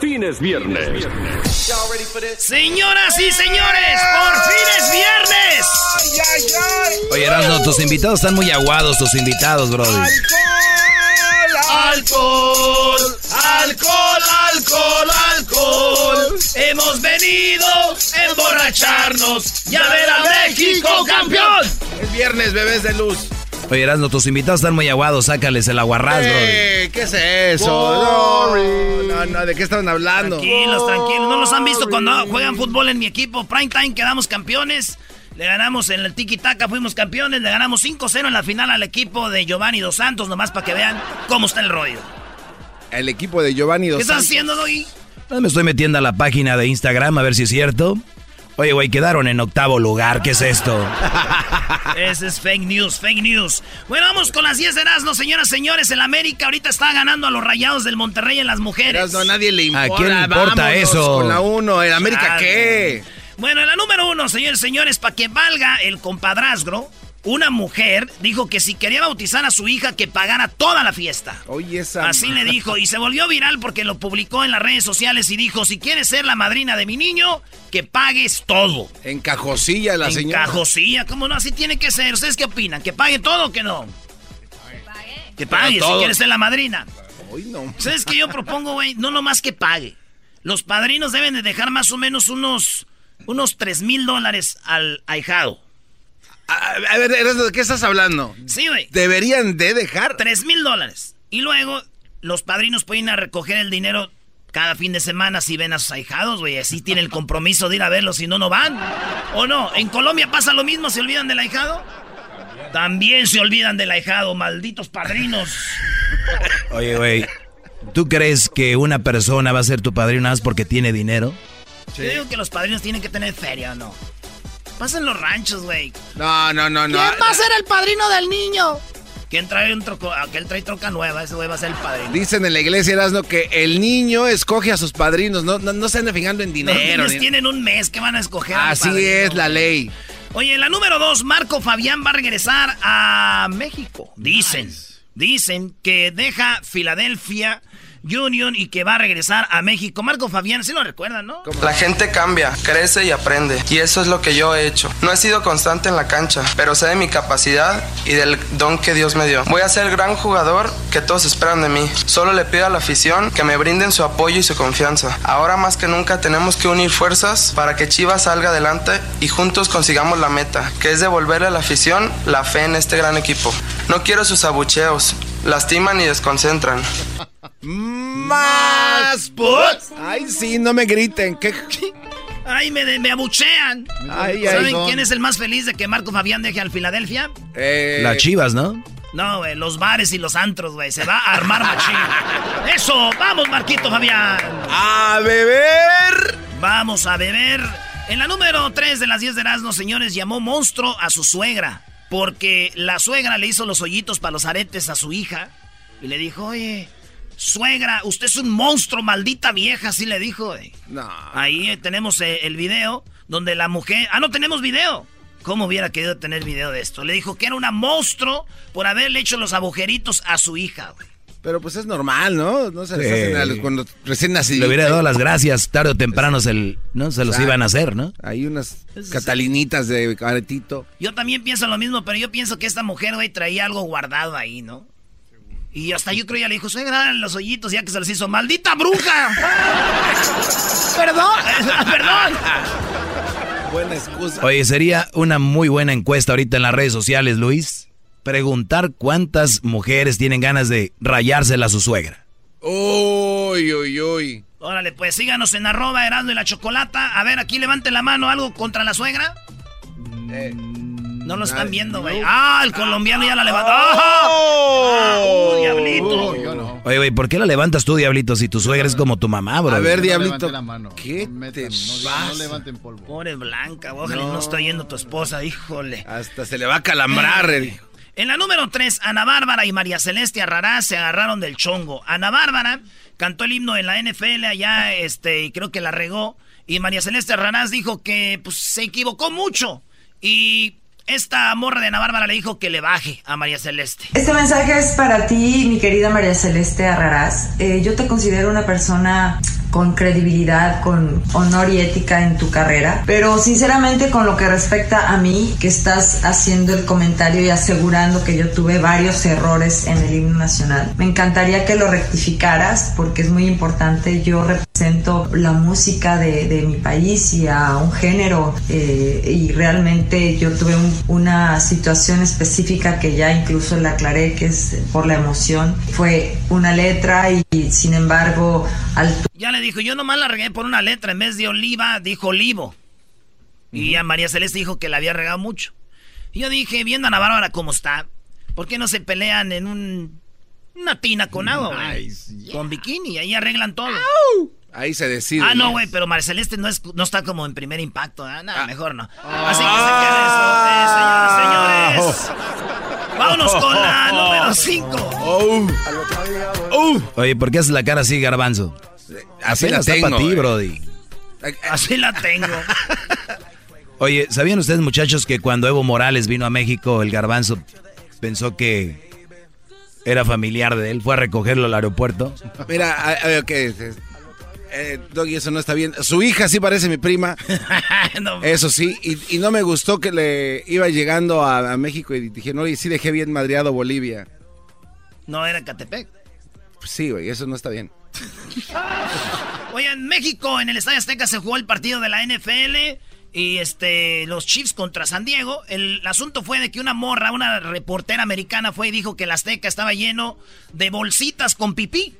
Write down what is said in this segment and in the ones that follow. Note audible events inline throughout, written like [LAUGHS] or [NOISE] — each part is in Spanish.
fin es viernes. Señoras y señores, por fin es viernes. Oye, Erasmo, tus invitados están muy aguados, tus invitados, brother. Alcohol, alcohol, alcohol, alcohol. Hemos venido a emborracharnos y a ver a México campeón. Es viernes, bebés de luz. Oye, Erasmo, tus invitados están muy aguados, sácales el aguarrás. Eh, ¿Qué es eso? No, no, no, ¿de qué estaban hablando? Tranquilos, tranquilos. ¿No los han visto cuando juegan fútbol en mi equipo? Prime Time quedamos campeones. Le ganamos en el Tiki Taka, fuimos campeones. Le ganamos 5-0 en la final al equipo de Giovanni Dos Santos, nomás para que vean cómo está el rollo. El equipo de Giovanni Dos ¿Qué estás Santos. haciendo, Doggy? Ah, Me estoy metiendo a la página de Instagram a ver si es cierto. Oye, güey, quedaron en octavo lugar. ¿Qué es esto? [LAUGHS] Ese es fake news, fake news. Bueno, vamos con las 10 de Erasmo, señoras, señores. El América ahorita está ganando a los rayados del Monterrey en las mujeres. No, a nadie le importa. ¿A quién le importa Vámonos eso? Con la uno, ¿el América Chale. qué? Bueno, la número uno, señores, señores, para que valga el compadrazgo, una mujer dijo que si quería bautizar a su hija, que pagara toda la fiesta. Oye, esa. Así le dijo, y se volvió viral porque lo publicó en las redes sociales y dijo, si quieres ser la madrina de mi niño, que pagues todo. En cajosilla la en señora. cajosilla, ¿cómo no? Así tiene que ser. ¿Ustedes qué opinan? ¿Que pague todo o que no? Que pague, si todo. quieres ser la madrina. Uy, no. ¿Sabes qué yo propongo, güey? No nomás que pague. Los padrinos deben de dejar más o menos unos, unos 3 mil dólares al ahijado. A, a ver, ¿de qué estás hablando? Sí, güey. ¿Deberían de dejar? 3 mil dólares. Y luego los padrinos pueden ir a recoger el dinero cada fin de semana si ven a sus ahijados, güey. Así tienen el compromiso de ir a verlos si no, no van. ¿O no? ¿En Colombia pasa lo mismo? ¿Se olvidan del ahijado? También se olvidan del ahijado, malditos padrinos. Oye, güey, ¿tú crees que una persona va a ser tu padrino nada más porque tiene dinero? Yo digo que los padrinos tienen que tener feria, ¿o no? Pasan los ranchos, güey. No, no, no, no. ¿Quién va a ser el padrino del niño? ¿Quién trae un troco? Aquel trae troca nueva, ese güey va a ser el padrino. Dicen en la iglesia, Erasmo, que el niño escoge a sus padrinos. No, no, no se ande fijando en Los dinero. niños ni- tienen un mes que van a escoger. Así padrino. es la ley. Oye, la número dos, Marco Fabián va a regresar a México. Dicen, dicen que deja Filadelfia Y que va a regresar a México. Marco Fabián, ¿sí lo recuerdan, no? La gente cambia, crece y aprende. Y eso es lo que yo he hecho. No he sido constante en la cancha, pero sé de mi capacidad y del don que Dios me dio. Voy a ser el gran jugador que todos esperan de mí. Solo le pido a la afición que me brinden su apoyo y su confianza. Ahora más que nunca tenemos que unir fuerzas para que Chivas salga adelante y juntos consigamos la meta, que es devolverle a la afición la fe en este gran equipo. No quiero sus abucheos. Lastiman y desconcentran. Más put. Ay, sí, no me griten. ¿Qué? [LAUGHS] Ay, me, me abuchean. Ay, ¿Saben quién es el más feliz de que Marco Fabián deje al Filadelfia? Eh, Las chivas, ¿no? No, güey, los bares y los antros, güey. Se va a armar machín. [LAUGHS] ¡Eso! ¡Vamos, Marquito Fabián! A beber. Vamos a beber. En la número 3 de las 10 de Erasmo, señores, llamó monstruo a su suegra. Porque la suegra le hizo los hoyitos para los aretes a su hija. Y le dijo, oye, suegra, usted es un monstruo, maldita vieja, así le dijo. güey. No. Ahí eh, tenemos eh, el video donde la mujer... Ah, no tenemos video. ¿Cómo hubiera querido tener video de esto? Le dijo que era una monstruo por haberle hecho los agujeritos a su hija, güey. Pero pues es normal, ¿no? No se les Sí. hacen a los- cuando recién nacidos. Le hubiera dado las gracias, tarde o temprano se, el- ¿no? se los iban a hacer, ¿no? Hay unas catalinitas de aretito. Yo también pienso lo mismo, pero yo pienso que esta mujer, güey, traía algo guardado ahí, ¿no? Y hasta yo creo ya le dijo, suegra, los hoyitos ya que se los hizo. ¡Maldita bruja! [LAUGHS] ¡Perdón! [LAUGHS] ¡Perdón! Buena excusa. Oye, sería una muy buena encuesta ahorita en las redes sociales, Luis. Preguntar cuántas mujeres tienen ganas de rayársela a su suegra. Uy, uy, uy. Órale, pues síganos en arroba Erasmo y la Chocolata. A ver, aquí levante la mano, ¿algo contra la suegra? Eh, No lo están viendo, güey. ¡Ah, el colombiano ya la levantó! ¡Ah! ¡Uh, diablito! yo no. Oye, güey, ¿por qué la levantas tú, Diablito, si tu suegra es como tu mamá, bro? A ver, Diablito. levanten la mano. ¿Qué No metan, te no, pasa? no levanten polvo. Pobre Blanca, ojalá no No. estoy yendo tu esposa, híjole. Hasta se le va a calambrar. el- En la número 3, Ana Bárbara y María Celeste Arrarás se agarraron del chongo. Ana Bárbara cantó el himno en la NFL allá, este, y creo que la regó. Y María Celeste Arrarás dijo que pues, se equivocó mucho. Y esta morra de Ana Bárbara le dijo que le baje a María Celeste. Este mensaje es para ti, mi querida María Celeste Arrarás. Eh, yo te considero una persona con credibilidad, con honor y ética en tu carrera, pero sinceramente con lo que respecta a mí, que estás haciendo el comentario y asegurando que yo tuve varios errores en el himno nacional, me encantaría que lo rectificaras porque es muy importante. Yo represento la música de, de mi país y a un género eh, y realmente yo tuve un- una situación específica que ya incluso le aclaré que es por la emoción. Fue una letra y, sin embargo al Ya le dijo, yo nomás la regué por una letra. En vez de oliva, dijo olivo. Y a María Celeste dijo que la había regado mucho. Y yo dije, viendo a Ana Bárbara cómo está, ¿por qué no se pelean en un, una tina con agua, güey? Con bikini, ahí arreglan todo. Ahí se decide. Ah, no, güey, pero María Celeste no, es, no está como en primer impacto. ¿eh? No, mejor no. Ah. Así que se quede eso, eh, señoras, señores. [LAUGHS] Vámonos con la número 5. Oye, ¿por qué haces la cara así, garbanzo? Así la tengo. para ti, eh. brody. Así la tengo. [LAUGHS] Oye, ¿sabían ustedes, muchachos, que cuando Evo Morales vino a México, el garbanzo pensó que era familiar de él? Fue a recogerlo al aeropuerto. Mira, ah, ah, ok. Eh, Doggy, eso no está bien. Su hija sí parece mi prima. [LAUGHS] No, Eso sí. Y, y no me gustó que le iba llegando a, a México y dije, no, y sí dejé bien madreado Bolivia. no era Catepec. Pues sí, güey, eso no está bien. [LAUGHS] Oye, en México, en el Estadio Azteca se jugó el partido de la NFL y este los Chiefs contra San Diego. El asunto fue de que una morra, una reportera americana fue y dijo que el Azteca estaba lleno de bolsitas con pipí.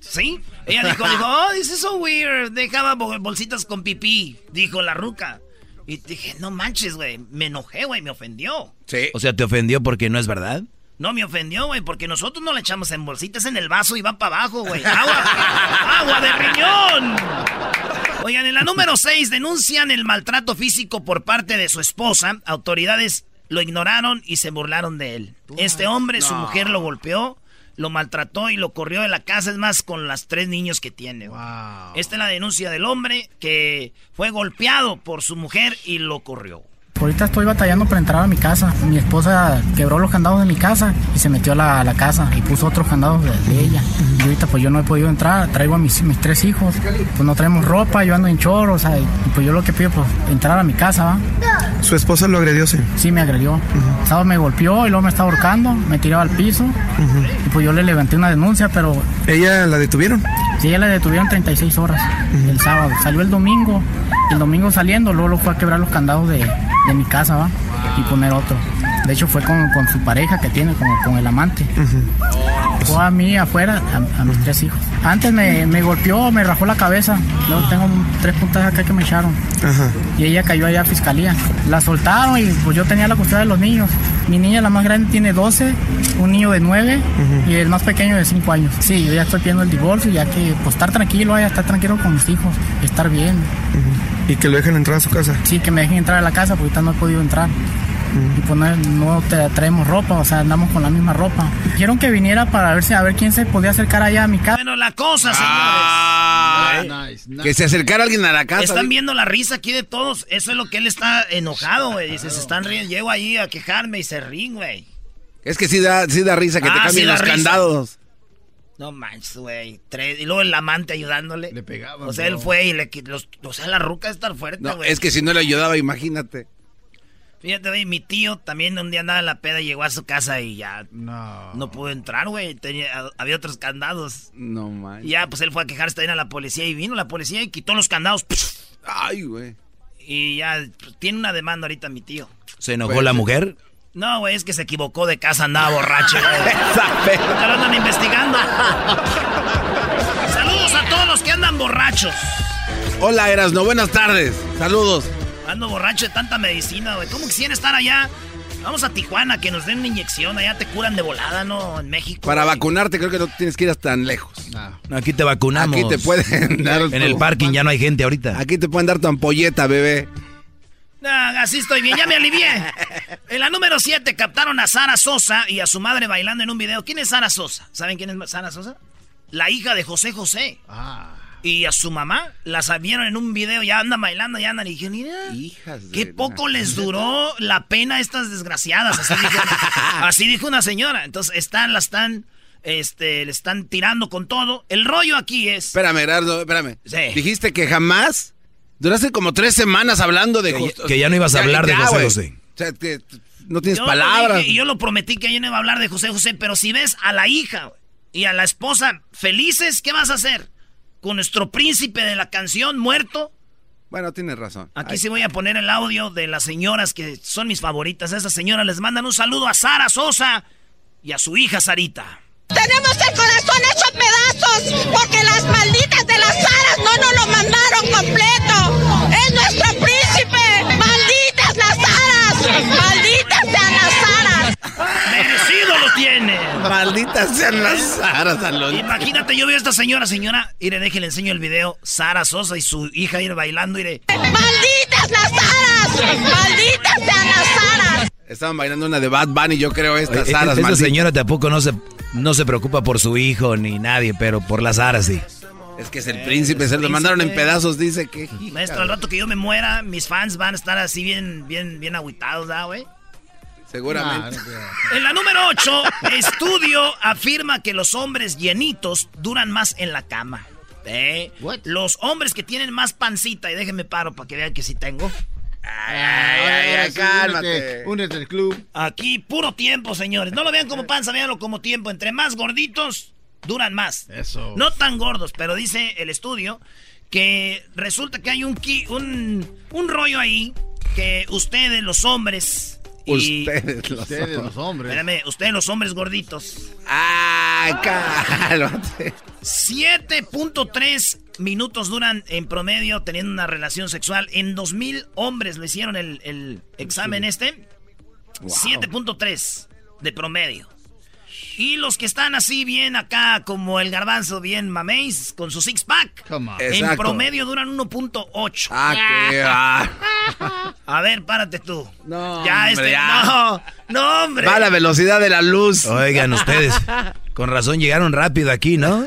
¿Sí? Ella dijo, [LAUGHS] dijo, oh, this is so weird. Dejaba bo- bolsitas con pipí, dijo la ruca. Y dije, no manches, güey. Me enojé, güey, me ofendió. Sí. O sea, ¿te ofendió porque no es verdad? No me ofendió, güey, porque nosotros no la echamos en bolsitas en el vaso y va para abajo, güey. ¡Agua! [LAUGHS] ¡Agua de riñón! Oigan, en la número 6 denuncian el maltrato físico por parte de su esposa. Autoridades lo ignoraron y se burlaron de él. Este hombre, su mujer lo golpeó, lo maltrató y lo corrió de la casa, es más, con las tres niños que tiene. güey. Esta es la denuncia del hombre que fue golpeado por su mujer y lo corrió. Ahorita estoy batallando para entrar a mi casa. Mi esposa quebró los candados de mi casa y se metió a la, a la casa y puso otros candados de, de ella. Y ahorita pues yo no he podido entrar. Traigo a mis, mis tres hijos. Pues no traemos ropa, yo ando en chorro, o sea, y, pues yo lo que pido pues entrar a mi casa, ¿va? Su esposa lo agredió, sí. Sí, me agredió. Sábado me golpeó y luego me estaba ahorcando, me tiraba al piso. Y pues yo le levanté una denuncia, pero ¿Ella la detuvieron? Sí, ella la detuvieron 36 horas el sábado. Salió el domingo. El domingo saliendo, luego lo fue a quebrar los candados de, de mi casa, ¿va? Y poner otro. De hecho, fue con, con su pareja que tiene, como con el amante. Fue a mí afuera, a, a mis tres hijos. Antes me, me golpeó, me rajó la cabeza. Luego tengo tres puntas acá que me echaron. Y ella cayó allá a fiscalía. La soltaron y pues yo tenía la custodia de los niños. Mi niña, la más grande, tiene 12, un niño de 9 y el más pequeño de 5 años. Sí, yo ya estoy pidiendo el divorcio, ya que pues estar tranquilo, ya estar tranquilo con mis hijos, estar bien. Y que lo dejen entrar a su casa. Sí, que me dejen entrar a la casa porque ahorita no he podido entrar. Y pues no, no te traemos ropa, o sea, andamos con la misma ropa. Dijeron que viniera para ver si a ver quién se podía acercar allá a mi casa. Bueno, la cosa, señores. Ah, Nice, nice. que se acercara alguien a la casa. Están viendo la risa aquí de todos. Eso es lo que él está enojado, güey. Dice, se están riendo. Llego ahí a quejarme y se ríen, güey. Es que sí da, sí da risa que te Ah, cambien sí los risa. candados. No manches, güey. Tres- Y luego el amante ayudándole. Le pegaban, O sea, él fue y le quitó. los- O sea, la ruca es estar fuerte, No, güey. es que si no le ayudaba, imagínate. Fíjate, güey, mi tío también un día andaba en la peda, llegó a su casa y ya No. no pudo entrar, güey. Tenía- Había otros candados. No man. Y ya, pues él fue a quejarse también a la policía y vino la policía y quitó los candados. Ay, güey. Y ya pues, tiene una demanda ahorita mi tío. ¿Se enojó la mujer? No, güey, es que se equivocó de casa, andaba borracho, güey. Ya lo andan investigando. [LAUGHS] Saludos a todos los que andan borrachos. Hola, Erasno, buenas tardes. Saludos. Ando borracho de tanta medicina, güey. ¿Cómo quisiera estar allá Vamos a Tijuana, que nos den una inyección. Allá te curan de volada, ¿no? En México. Para vacunarte creo que no tienes que ir tan lejos. Aquí te vacunamos. Aquí te pueden dar... En el parking ya no hay gente ahorita. Aquí te pueden dar tu ampolleta, bebé. Así estoy bien, ya me alivié. En la número 7 captaron a Sara Sosa y a su madre bailando en un video. ¿Quién es Sara Sosa? ¿Saben quién es Sara Sosa? La hija de José José. Ah. Y a su mamá las vieron en un video, ya andan bailando, ya andan. Y dije, mira, Hijas de qué poco la- [LAUGHS] les duró la pena a estas desgraciadas. Así dijo, [LAUGHS] así dijo una señora. Entonces están, la están, este, le están tirando con todo. El rollo aquí es. Espérame, Gerardo, espérame. Sí. Dijiste que jamás... Duraste como tres semanas hablando de... Que que ya no ibas a hablar de José. José. O sea, que no tienes Yo palabras. dije y yo lo prometí que yo no iba a hablar de José José, pero si ves a la hija y a la esposa felices, ¿qué vas a hacer? Con nuestro príncipe de la canción muerto. Bueno, tienes razón. Aquí Ay, sí voy a poner el audio de las señoras que son mis favoritas. Esas señoras les mandan un saludo a Sara Sosa y a su hija Sarita. Tenemos el corazón hecho pedazos porque las malditas de las aras no nos lo mandaron completo. Es nuestro príncipe. Malditas las aras. Malditas sean las aras. ¡Merecido lo tiene! Malditas sean las aras, Alonso. Imagínate, yo veo a esta señora, señora, y le deje, le enseño el video, Sara Sosa y su hija ir bailando, y Malditas las aras. Malditas sean las aras. Estaban bailando una de Bad Bunny, yo creo, estas Oye, aras, Esa malditas. señora tampoco no se, no se preocupa por su hijo ni nadie, pero por las aras sí. Es que es el príncipe, se lo mandaron en pedazos, dice que... Maestro, al rato que yo me muera, mis fans van a estar así bien, bien, bien agüitados, ¿ah, güey? Seguramente. En la número 8, estudio afirma que los hombres llenitos duran más en la cama. ¿Eh? Los hombres que tienen más pancita, y déjenme paro para que vean que sí tengo. Ay, ay, ay, cálmate. Únete al club. Aquí puro tiempo, señores. No lo vean como panza, véanlo como tiempo. Entre más gorditos, duran más. Eso. No tan gordos, pero dice el estudio que resulta que hay un, un, un rollo ahí que ustedes, los hombres... y- Ustedes los Ustedes, los hombres. Espérame, ustedes los hombres gorditos. Ay, cálmate. 7.3 minutos duran en promedio teniendo una relación sexual. En 2000 hombres le hicieron el, el examen este. 7.3 de promedio. Y los que están así bien acá, como el garbanzo, bien mameis, con su six pack. Come on. En Exacto. promedio duran 1.8. Ah. [LAUGHS] A ver, párate tú. No, ya hombre, este. ya. No, no, hombre. Va a la velocidad de la luz. Oigan ustedes, con razón llegaron rápido aquí, ¿no?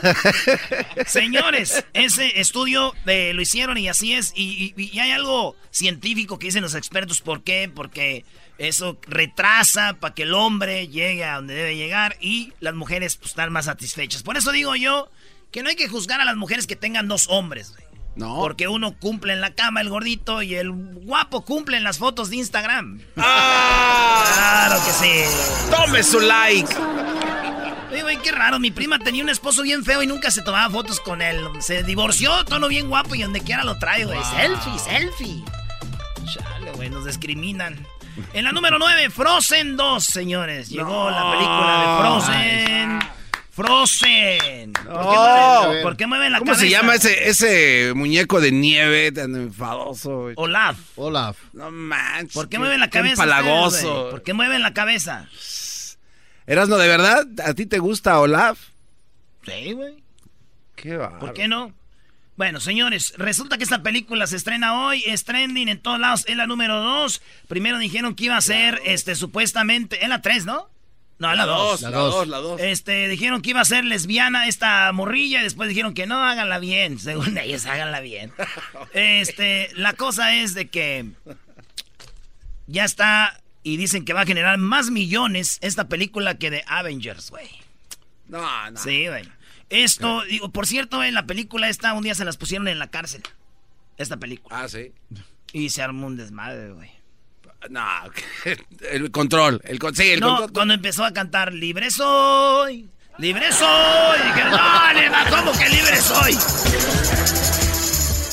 [LAUGHS] Señores, ese estudio eh, lo hicieron y así es. Y, y- y hay algo científico que dicen los expertos. ¿Por qué? Porque eso retrasa para que el hombre llegue a donde debe llegar y las mujeres pues, están más satisfechas. Por eso digo yo que no hay que juzgar a las mujeres que tengan dos hombres. güey. No. Porque uno cumple en la cama el gordito y el guapo cumple en las fotos de Instagram. Claro que sí. Tome su like. Oye, güey, qué raro. Mi prima tenía un esposo bien feo y nunca se tomaba fotos con él. Se divorció, tono bien guapo y donde quiera lo trae, güey. Selfie, selfie. Chale, güey, nos discriminan. En la número 9, Frozen 2, señores. Llegó la película de Frozen. Frozen. ¿Por, qué No. mueven, por qué mueven la ¿Cómo cabeza? se llama ese, ese muñeco de nieve tan enfadoso? güey? Olaf. Olaf. No manches. ¿Por qué mueven la qué cabeza? empalagoso. ustedes, güey? ¿Por qué mueven la cabeza? Erasno, ¿de verdad? ¿A ti te gusta Olaf? Sí, güey. Qué va. ¿Por qué no? Bueno, señores, resulta que esta película se estrena hoy, es trending en todos lados, es la número 2. Primero dijeron que iba a ser, este, supuestamente, es la 3, ¿no? No, la 2. La dos, la dos. Este, dijeron que iba a ser lesbiana esta morrilla y después dijeron que no, háganla bien, [LAUGHS] según ellos, háganla bien. [LAUGHS] Este, la cosa es de que ya está y dicen que va a generar más millones esta película que de Avengers, güey. No, no. Sí, güey. Esto, digo, por cierto, en la película esta un día se las pusieron en la cárcel. Esta película. Ah, sí. Y se armó un desmadre, güey. No, [LAUGHS] el control. El, con- sí, el No, control. cuando empezó a cantar Libre soy, libre soy, dije, no, ¿cómo que libre soy?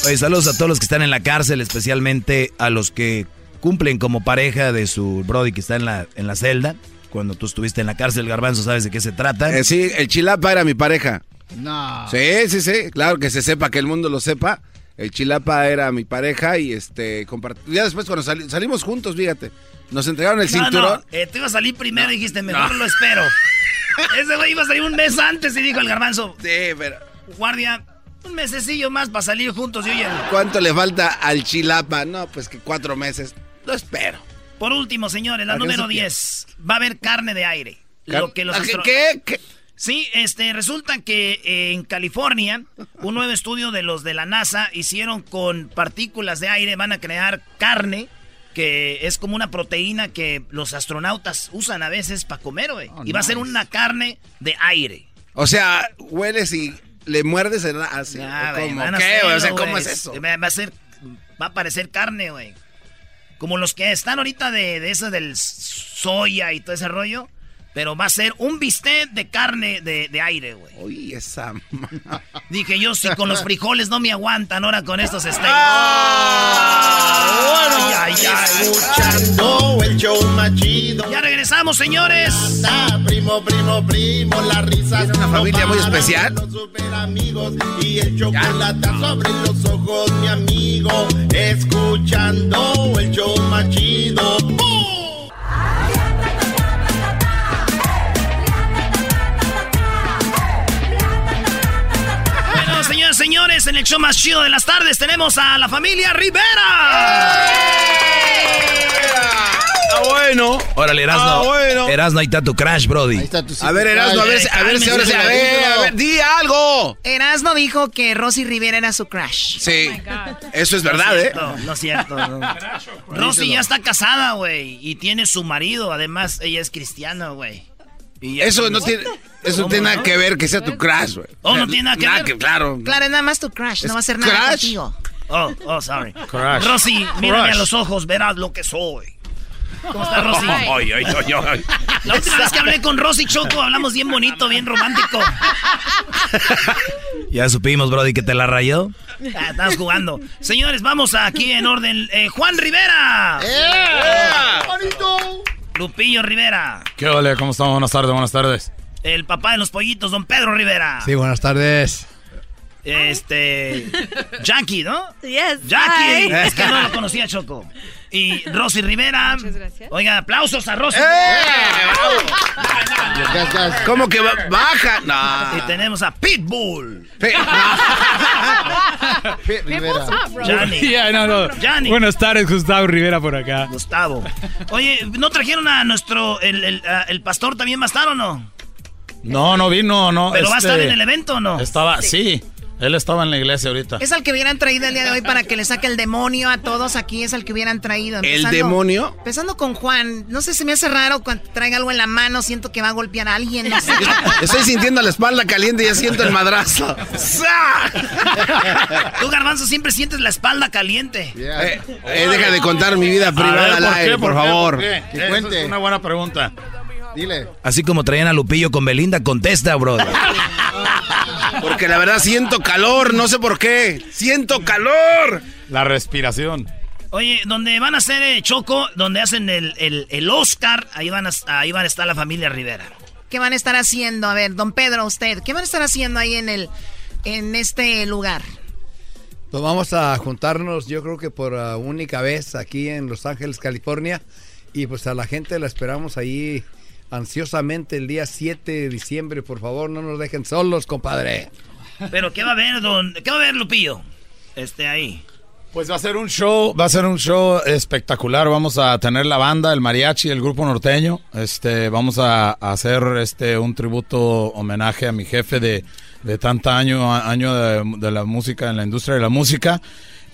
Oye, saludos a todos los que están en la cárcel, especialmente a los que cumplen como pareja de su brody que está en la, en la celda. Cuando tú estuviste en la cárcel, Garbanzo, sabes de qué se trata. Eh, sí, el chilapa era mi pareja. No. Sí, sí, sí. Claro que se sepa, que el mundo lo sepa. El Chilapa era mi pareja y este ya después cuando sali- salimos juntos, fíjate, nos entregaron el No, cinturón. no, eh, tú ibas a salir primero y dijiste, mejor lo espero. [LAUGHS] Ese güey iba a salir un mes antes y dijo el garbanzo. Sí, pero Guardia, un mesecillo más para salir juntos y oye. ¿cuánto le falta al Chilapa? No, pues que cuatro meses. Lo espero. Por último, señores, la ¿A qué número se pierde? 10. Va a haber carne de aire. Car- Lo que los ¿A qué- astro- qué? ¿Qué? Sí, este, resulta que eh, en California, un nuevo estudio de los de la NASA hicieron con partículas de aire, van a crear carne, que es como una proteína que los astronautas usan a veces para comer, güey. y va a ser una carne de aire. O sea, hueles y le muerdes el así. Ah, ¿o güey, ¿Cómo? ¿Qué? hacerlo, o sea, ¿cómo es eso? Va va a ser, va a parecer carne, güey. Como los que están ahorita de, de eso del soya y todo ese rollo. Pero va a ser un bistec de carne de, de aire, güey. Uy, esa. [LAUGHS] Dije yo, si con los frijoles no me aguantan ahora con estos steaks. Bueno, Ay, ay, ay. escuchando el show más chido. Ya regresamos, señores. Ah, primo, primo, primo, la risa. ¿Tiene una familia muy especial? Los super amigos y el chocolate sobre los ojos, mi amigo. Escuchando el show más chido. ¡Bum! Señores, en el show más chido de las tardes tenemos a la familia Rivera. Ah, bueno. Órale, Erasno. Ah, bueno. Erasno, ahí está tu crash, Brody. A ver, Erasmo, a ver, si- a ver si ahora sí. A ver, a ver, di algo. Erasmo dijo que Rosy Rivera era su crush. Sí. Eso es verdad, ¿eh? No, no es cierto. no. Rosy ya está casada, güey, y tiene su marido. Además, ella es cristiana, güey. Y Eso no tiene, eso no tiene nada que ver que sea tu crash, güey. Oh, no tiene nada que ver. claro. Claro, es nada más tu crush, no va a ser nada crush? contigo. Oh, oh, sorry. Crush. Rosy, mírame Crush. a los ojos, verás lo que soy. ¿Cómo está Rosy? [LAUGHS] Ay, ay, ay, ay. La última vez que hablé con Rosy Choco hablamos bien bonito, bien romántico. [LAUGHS] Ya supimos, Brody, que te la rayó. Ah, estamos jugando. Señores, vamos aquí en orden. Eh, Juan Rivera. Lupillo Rivera. ¿Qué ole? ¿Cómo estamos? Buenas tardes, buenas tardes. El papá de los pollitos, don Pedro Rivera. Sí, buenas tardes. Este. [LAUGHS] Jackie, ¿no? Yes. Jackie. hi. Es que no lo conocía, Choco. Y Rosy Rivera. Muchas gracias. Oiga, aplausos a Rosy. ¿Cómo que ba- baja? No. Y tenemos a Pitbull. Johnny. [LAUGHS] Yeah, no, no. Johnny. Buenas tardes, Gustavo Rivera por acá. Gustavo. Oye, ¿no trajeron a nuestro. El, el, a- el pastor también va a estar o no? No, no vino, no. ¿Pero va a este, estar en el evento o no? Estaba, sí. Él estaba en la iglesia ahorita. Es al que hubieran traído el día de hoy para que le saque el demonio a todos aquí, es al que hubieran traído. ¿El demonio? Empezando con Juan, no sé, se me hace raro cuando traiga algo en la mano, siento que va a golpear a alguien, no sé. [LAUGHS] Estoy sintiendo la espalda caliente y ya siento el madrazo. Tú, Garbanzo, siempre sientes la espalda caliente. Eh, eh, deja de contar mi vida privada ver, al ¿por aire, qué? por, ¿Por qué? favor. ¿Por qué? Esa Es una buena pregunta. Dile. Así como traían a Lupillo con Belinda, contesta, Brody. [LAUGHS] Porque la verdad siento calor, no sé por qué. Siento calor. La respiración. Oye, donde van a hacer eh, Choco, donde hacen el, el, el Oscar, ahí van, a, ahí van a estar la familia Rivera. ¿Qué van a estar haciendo? A ver, don Pedro, usted, ¿qué van a estar haciendo ahí en el en este lugar? Pues vamos a juntarnos, yo creo que por ah, única vez aquí en Los Ángeles, California. Y pues a la gente la esperamos ahí ansiosamente el día 7 de diciembre. Por favor, no nos dejen solos, compadre. Pero ¿qué va a haber, don? ¿Qué va a haber, Lupillo? Este, ahí. Pues va a ser un show, va a ser un show espectacular. Vamos a tener la banda, el mariachi, el grupo norteño. Este, vamos a, a hacer este un tributo homenaje a mi jefe de, de tanta año, año de, de la música en la industria de la música.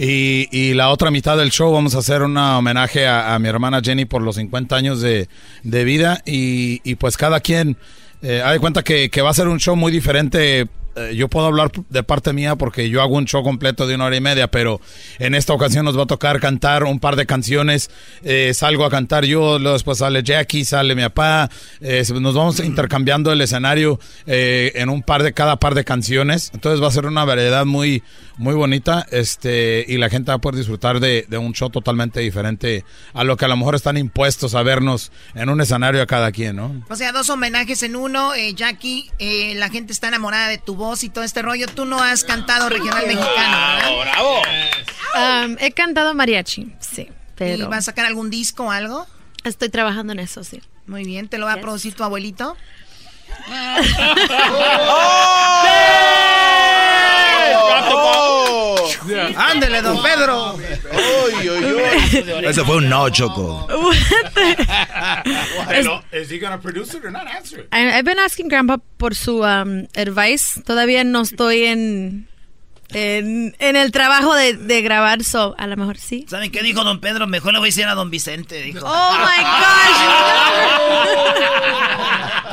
Y, y la otra mitad del show vamos a hacer un homenaje a, mi hermana Jenny por los 50 años de, de vida. Y, y pues cada quien, eh, hay cuenta que, que va a ser un show muy diferente eh, yo puedo hablar de parte mía porque yo hago un show completo de una hora y media, pero en esta ocasión nos va a tocar cantar un par de canciones. Eh, salgo a cantar yo, luego después sale Jackie, sale mi papá. eh, nos vamos intercambiando el escenario eh, en un par de cada par de canciones. Entonces va a ser una variedad muy, muy bonita este y la gente va a poder disfrutar de, de un show totalmente diferente a lo que a lo mejor están impuestos a vernos en un escenario a cada quien, ¿no? O sea, dos homenajes en uno. Eh, Jackie, eh, la gente está enamorada de tu voz y todo este rollo. Tú no has cantado regional mexicano, ¿verdad? ¡Bravo! Um, he cantado mariachi, sí. Pero... ¿Y vas a sacar algún disco o algo? Estoy trabajando en eso, sí. Muy bien, ¿te lo va a producir tu abuelito? [LAUGHS] [LAUGHS] ¡Oh! ¡Ándele, don Pedro! Ese fue un no, Choco. Pero, ¿is he gonna produce it or not? Answer it. I- I've been asking Grandpa por su um, advice. Todavía no estoy en, en, en el trabajo de, de grabar, so a lo mejor sí. ¿Saben qué dijo don Pedro? Mejor le voy a decir a don Vicente, dijo. Oh my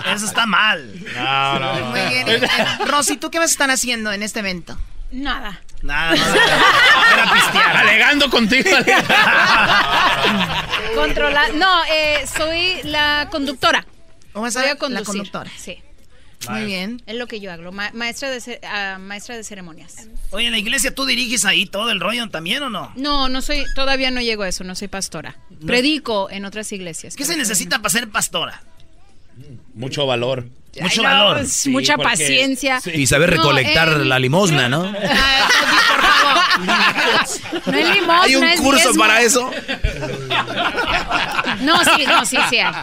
gosh. Eso está mal. No, no. Muy bien. Rosy, ¿tú qué vas a estar haciendo en este evento? Nada. Nada, nada. Era pistear. Alegando contigo. [LAUGHS] Controlar. No, eh, soy la conductora. ¿O vas a Voy a la conducir. conductora? Sí. Muy bien. Es lo que yo hago, ma- maestra, de ah, maestra de ceremonias. Oye, en la iglesia tú diriges ahí todo el rollo también o no? No, no soy, todavía no llego a eso, no soy pastora. Predico en otras iglesias. ¿Qué se necesita para ser pastora? Mucho valor. Mucho Ay, no, valor. Sí, mucha porque- paciencia. Y saber No, recolectar eh, la limosna, ¿no? No es limosna, ¿Hay un es curso diezmo. para eso? No, sí, no, sí, sí hay.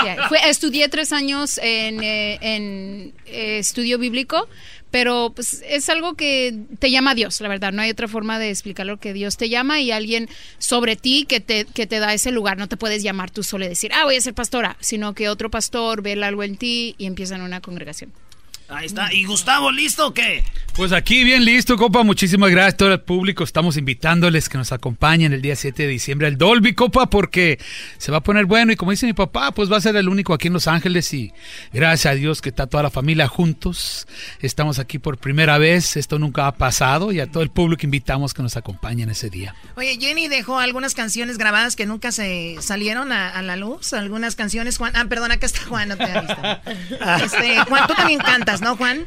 Sí hay. Fue- estudié tres años en, eh, en, eh, estudio bíblico, pero pues, es algo que te llama Dios, la verdad. No hay otra forma de explicar lo que Dios te llama y alguien sobre ti que te, que te da ese lugar. No te puedes llamar tú solo y decir, ah, voy a ser pastora, sino que otro pastor ve algo en ti y empieza en una congregación. Ahí está. ¿Y Gustavo, listo o qué? Pues aquí bien listo, copa. Muchísimas gracias a todo el público. Estamos invitándoles que nos acompañen el día 7 de diciembre al Dolby, copa, porque se va a poner bueno. Y como dice mi papá, pues va a ser el único aquí en Los Ángeles. Y gracias a Dios que está toda la familia juntos. Estamos aquí por primera vez. Esto nunca ha pasado. Y a todo el público invitamos que nos acompañen ese día. Oye, Jenny dejó algunas canciones grabadas que nunca se salieron a, a la luz. Algunas canciones, Juan. Ah, perdón, acá está Juan, no te había visto. [LAUGHS] Este, Juan, tú también cantas, ¿no, Juan?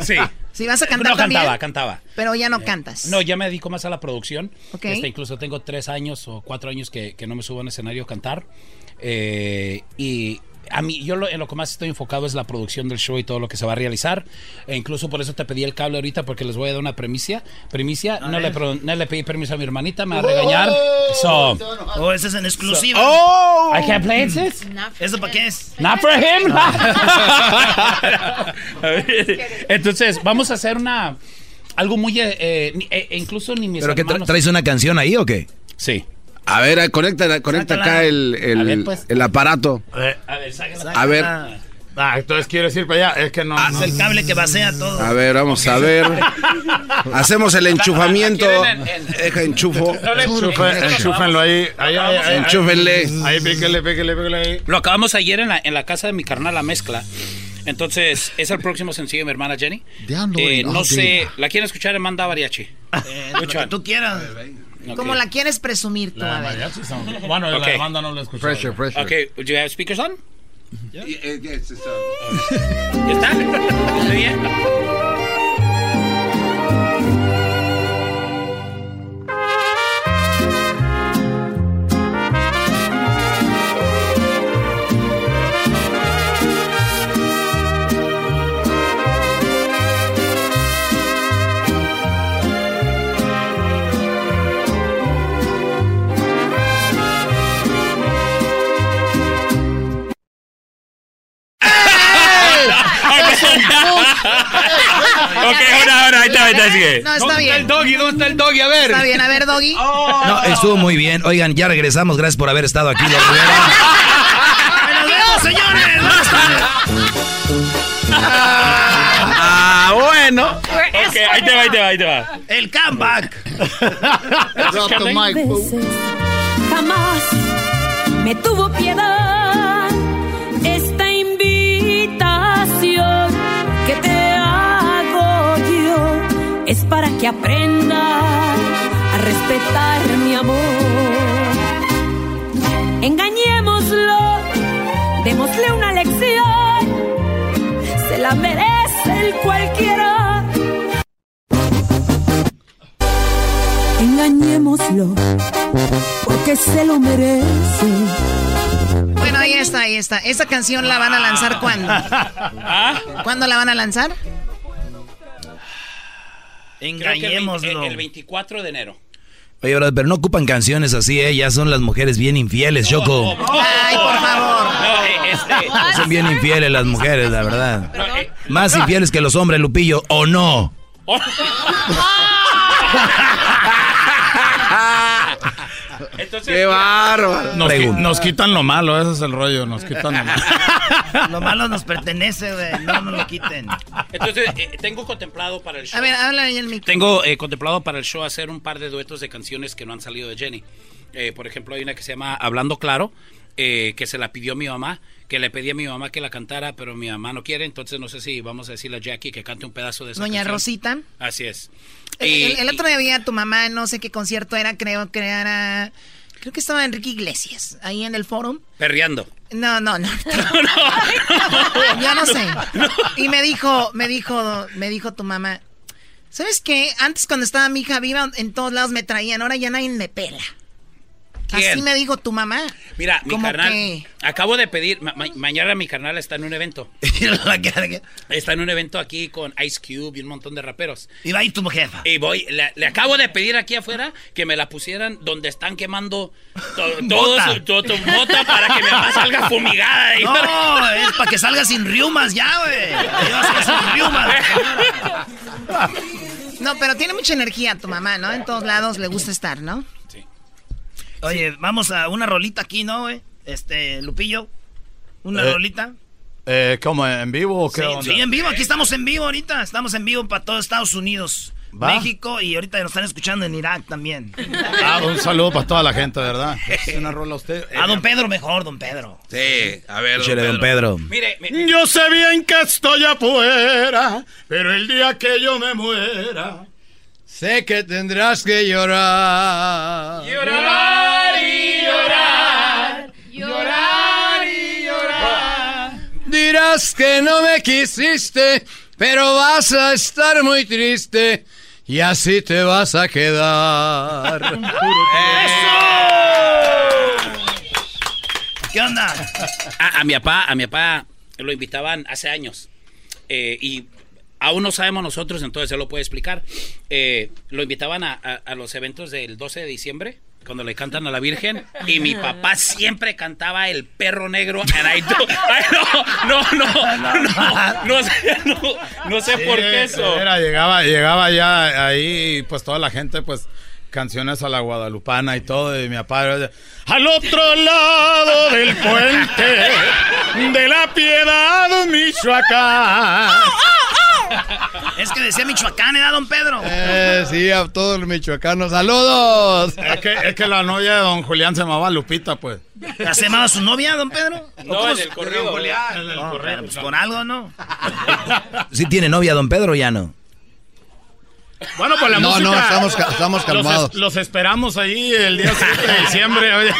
Sí. Sí, vas a cantar No, también. cantaba, cantaba. Pero ya no cantas. No, ya me dedico más a la producción. Ok. Este, incluso tengo tres años o cuatro años que, que no me subo a un escenario a cantar. Eh, y a mí, yo lo, en lo que más estoy enfocado es la producción del show y todo lo que se va a realizar. E incluso por eso te pedí el cable ahorita, porque les voy a dar una premicia. Primicia, no le, pro- no le pedí permiso a mi hermanita, me va a regañar. So, Oh, ese es en exclusiva. Oh. I can't play it, sis. ¿Eso para qué es? Not for him. [LAUGHS] [LAUGHS] Entonces, vamos a hacer una algo muy eh, eh, eh, incluso ni mis ¿Pero qué tra- hermanos. traes una canción ahí o qué? Sí. A ver, eh, conecta, conecta acá el, el, A ver, pues. el aparato. a ver, sácala. A ver. Ah, entonces quiero decir para allá, es que no. No. el cable que vacía todo. A ver, vamos a ver. Hacemos el enchufamiento. Deja enchufo. Enchufe- enchúfenlo ahí. Ahí, ahí. Enchúfenle. Ahí, píquele, píquele, píquele ahí. Lo acabamos ayer en la, en la casa de mi carnal, la mezcla. Entonces, es el próximo sencillo de mi hermana Jenny. Eh, no sé, ¿la quieren escuchar Manda Mariachi? Eh, lo que tú quieras. Como la quieres presumir tú, a ver. Bueno, Ok. la banda no la escuchó. Pressure, pressure. Ok, do you have speakers on? Eh, [LAUGHS] ¿Ya está? ¿Estoy bien? Ok, ahora, ahora, ahí está, ahí está, sigue. No, está ¿Dónde bien. está el doggy? ¿Dónde está el doggy? A ver. Está bien, a ver, Doggy. No, estuvo muy bien. Oigan, ya regresamos. Gracias por haber estado aquí. los Rivera. ¡Nos vemos, señores! Ah, bueno. Ok, ahí te va, ahí te va, ahí te va. El comeback. [LAUGHS] Drop the mic, jamás me tuvo piedad que aprenda a respetar mi amor engañémoslo démosle una lección se la merece el cualquiera engañémoslo porque se lo merece. Bueno, ahí está, ahí está. ¿Esta canción la van a lanzar cuándo? [LAUGHS] ¿Cuándo la van a lanzar? Creo que el, Engañémoslo. 20 el 24 de enero. Oye, bro, pero no ocupan canciones así, ¿eh? Ya son las mujeres bien infieles, Choco. Ay, por favor. No, eh, este, [LAUGHS] Son bien infieles las mujeres, la verdad. no, eh, Más infieles que los hombres, Lupillo, ¿o no? [LAUGHS] Entonces, ¡Qué bárbaro! Nos, qui- nos quitan lo malo, ese es el rollo, nos quitan lo malo. [LAUGHS] Lo malo nos pertenece, güey. No nos lo quiten. Entonces, eh, tengo contemplado para el show. A ver, habla ahí el micrófono. Tengo eh, contemplado para el show hacer un par de duetos de canciones que no han salido de Jenny. Eh, por ejemplo, hay una que se llama Hablando Claro, eh, que se la pidió mi mamá, que le pedí a mi mamá que la cantara, pero mi mamá no quiere, entonces no sé si vamos a decirle a Jackie que cante un pedazo de esa Doña canción. Rosita. Así es. El, Y- el- el otro día tu mamá, no sé qué concierto era, creo que era... Creo que estaba Enrique Iglesias, ahí en el forum. Perreando. No, no, no. Yo [LAUGHS] [LAUGHS] no sé. [LAUGHS] Y me dijo, me dijo, me dijo tu mamá, ¿sabes qué? Antes cuando estaba mi hija viva, en todos lados me traían, ahora ya nadie me pela. ¿Quién? Así me dijo tu mamá. Mira, mi carnal, que- acabo de pedir, ma- ma- mañana mi carnal está en un evento. [LAUGHS] está en un evento aquí con Ice Cube y un montón de raperos. Y va a ir tu jefa. Y voy, le, le acabo de pedir aquí afuera que me la pusieran donde están quemando to- [LAUGHS] todo Bota. su to- to- bota para que mi mamá salga fumigada. [LAUGHS] No, es para que salga sin riumas ya, güey. Que yo salga sin riumas. No, pero tiene mucha energía tu mamá, ¿no? En todos lados le gusta estar, ¿no? Oye, vamos a una rolita aquí, ¿no, güey? Este, Lupillo. Una Eh, rolita. Eh, ¿Cómo, en vivo o qué Sí, onda? sí, en vivo. Aquí estamos en vivo ahorita. Estamos en vivo para todo Estados Unidos. Va. México y ahorita nos están escuchando en Irak también. Ah, un saludo para toda la gente, ¿verdad. [LAUGHS] Es una rola a usted. A don Pedro mejor, don Pedro. Sí, a ver, Échale, don Pedro. Mire, mi- Yo sé bien que estoy afuera, pero el día que yo me muera. Sé que tendrás que llorar. Llorar y llorar. Llorar y llorar. Dirás que no me quisiste, pero vas a estar muy triste y así te vas a quedar. [LAUGHS] ¿Qué onda? A, a mi papá, a mi papá lo invitaban hace años. Eh, y aún no sabemos nosotros, entonces él lo puede explicar. Eh, lo invitaban a, a- a los eventos del 12 de diciembre, cuando le cantan a la Virgen. Y mi papá siempre cantaba El Perro Negro. and I do- [LAUGHS] Ay, no, no, no, no, no sé, no, no sé por qué eso. Era, llegaba, llegaba ya ahí, pues toda la gente, pues canciones a la guadalupana y todo, y mi papá al otro lado del puente de la piedad, Michoacán. [LAUGHS] Es que decía Michoacán, ¿era don Pedro? Eh, sí, a todos los michoacanos, saludos. Es que, es que la novia de don Julián se llamaba Lupita, pues. ¿Ya ¿Se llamaba su novia, don Pedro? ¿O No, en el corrido. No, pero, pues con algo, ¿no? ¿Sí tiene novia don Pedro o ya no? Bueno, pues la No, música. no, estamos ca- estamos los calmados. es- Los, esperamos ahí el día 7 de diciembre. oye.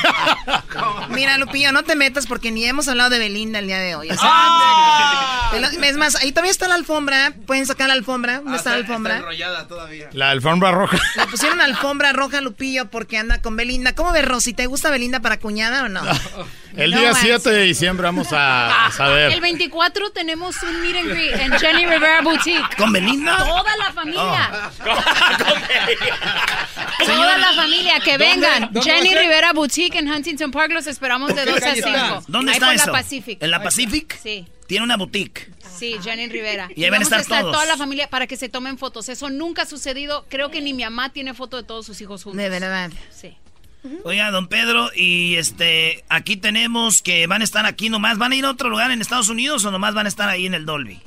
[LAUGHS] Mira, Lupillo, no te metas porque ni hemos hablado de Belinda el día de hoy. o sea, Ah. Es más, ahí todavía está la alfombra. ¿Pueden sacar la alfombra? ¿Dónde está la alfombra? enrollada todavía. La alfombra roja. Le pusieron alfombra roja a Lupillo porque anda con Belinda. ¿Cómo ves, Rosy? ¿Te gusta Belinda para cuñada o no? [LAUGHS] El No día más. 7 de diciembre vamos a, a [LAUGHS] saber. El 24 tenemos un meet and greet en Jenny Rivera Boutique. ¿Con Belinda? Toda la familia. Oh. [LAUGHS] Toda la familia, que vengan. dónde Jenny? Rivera Boutique en Huntington Park los esperamos de 12 a 5. ¿Dónde Ahí está por eso? la Pacific. ¿En la Pacific? Sí. Tiene una boutique. Sí, Jenny Rivera. Y ahí van a vamos estar todos. toda la familia para que se tomen fotos. Eso nunca ha sucedido. Creo que ni mi mamá tiene foto de todos sus hijos juntos. De verdad. Sí. Oiga, don Pedro, y este, aquí tenemos que van a estar aquí nomás. ¿Van a ir a otro lugar en Estados Unidos o nomás van a estar ahí en el Dolby?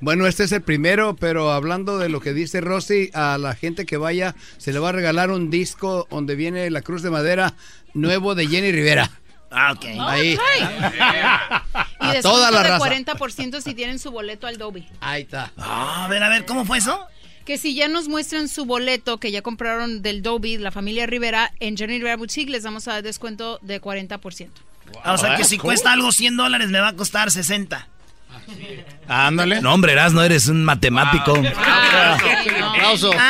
Bueno, este es el primero, pero hablando de lo que dice Rosy, a la gente que vaya se le va a regalar un disco donde viene la cruz de madera nuevo de Jenny Rivera. Ah, ok. Ahí. Y A toda la de raza. 40% si tienen su boleto al Dolby. Ahí está. Ah, a ver, a ver, ¿cómo fue eso? Que si ya nos muestran su boleto que ya compraron del Dolby, la familia Rivera, en Jenny Rivera Boutique les vamos a dar descuento de 40%. Ah, o sea que Ah, si ¿cómo? cuesta algo 100 dólares me va a costar 60. Ándale. No, hombre, no eres un matemático.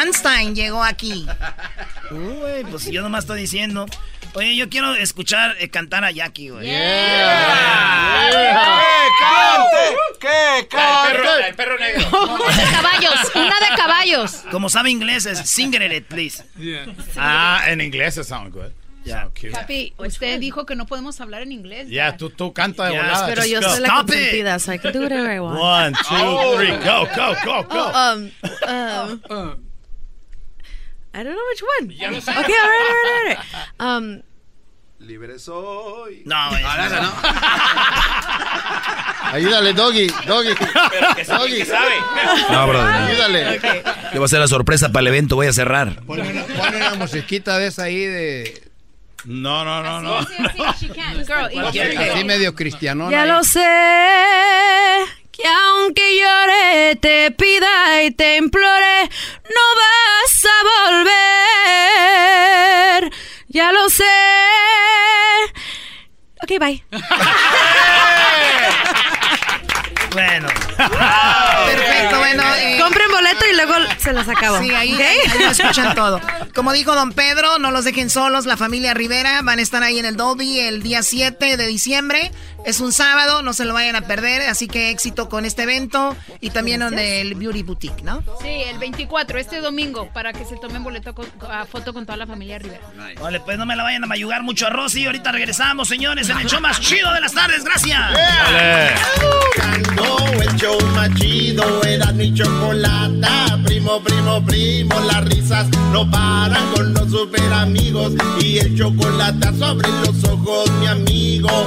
Einstein llegó aquí. Uy, pues yo nomás estoy diciendo. Oye, yo quiero escuchar eh, cantar a Jackie, güey. ¡Que cante! El perro negro. Una de caballos, una de caballos. Como sabe inglés, es sing it, please. Ah, en inglés it sounds good. Yeah. Papi, usted dijo que no podemos hablar en inglés. Ya, tú, tú canta de Yes, volada. Pero Just yo go. soy la Stop it. consentida, so I can do whatever I want. One, two, Oh. three, go, go, go, go. Oh, um, um, I don't know which one. Ya lo sé. Okay, all right, all right, all right. Um, Libre soy. No, güey. [LAUGHS] Ayúdale, Doggy, Doggy. Pero que sabe, que sabe. No, brother. no. Ayúdale. Yo voy a hacer la sorpresa para el evento, voy a cerrar. Pon una, pon una musiquita de esa ahí de... No, no, no, no. Sí, sí, she can. Girl, Así medio cristianón. ya ahí. lo sé, que aunque llore, te pida y te implore, no vas a volver. Ya lo sé. Ok, bye. [LAUGHS] Bueno. Perfecto, bueno. eh, Compren boleto y luego se los acabo. Sí, ahí, ¿ok? ahí- ahí lo escuchan [LAUGHS] todo. Como dijo don Pedro, no los dejen solos, la familia Rivera van a estar ahí en el Dolby el día 7 de diciembre. Es un sábado, no se lo vayan a perder, así que éxito con este evento y también en el Beauty Boutique, ¿no? Sí, el 24, este domingo, para que se tomen boleto con, a foto con toda la familia Rivera. Vale, pues no me la vayan a mayugar mucho a Rosy. Ahorita regresamos, señores, en el show más chido de las tardes. Gracias. Escuchando el show más chido era mi chocolata. Primo, primo, primo, las risas no paran con los super amigos. Y el chocolate sobre los ojos, mi amigo.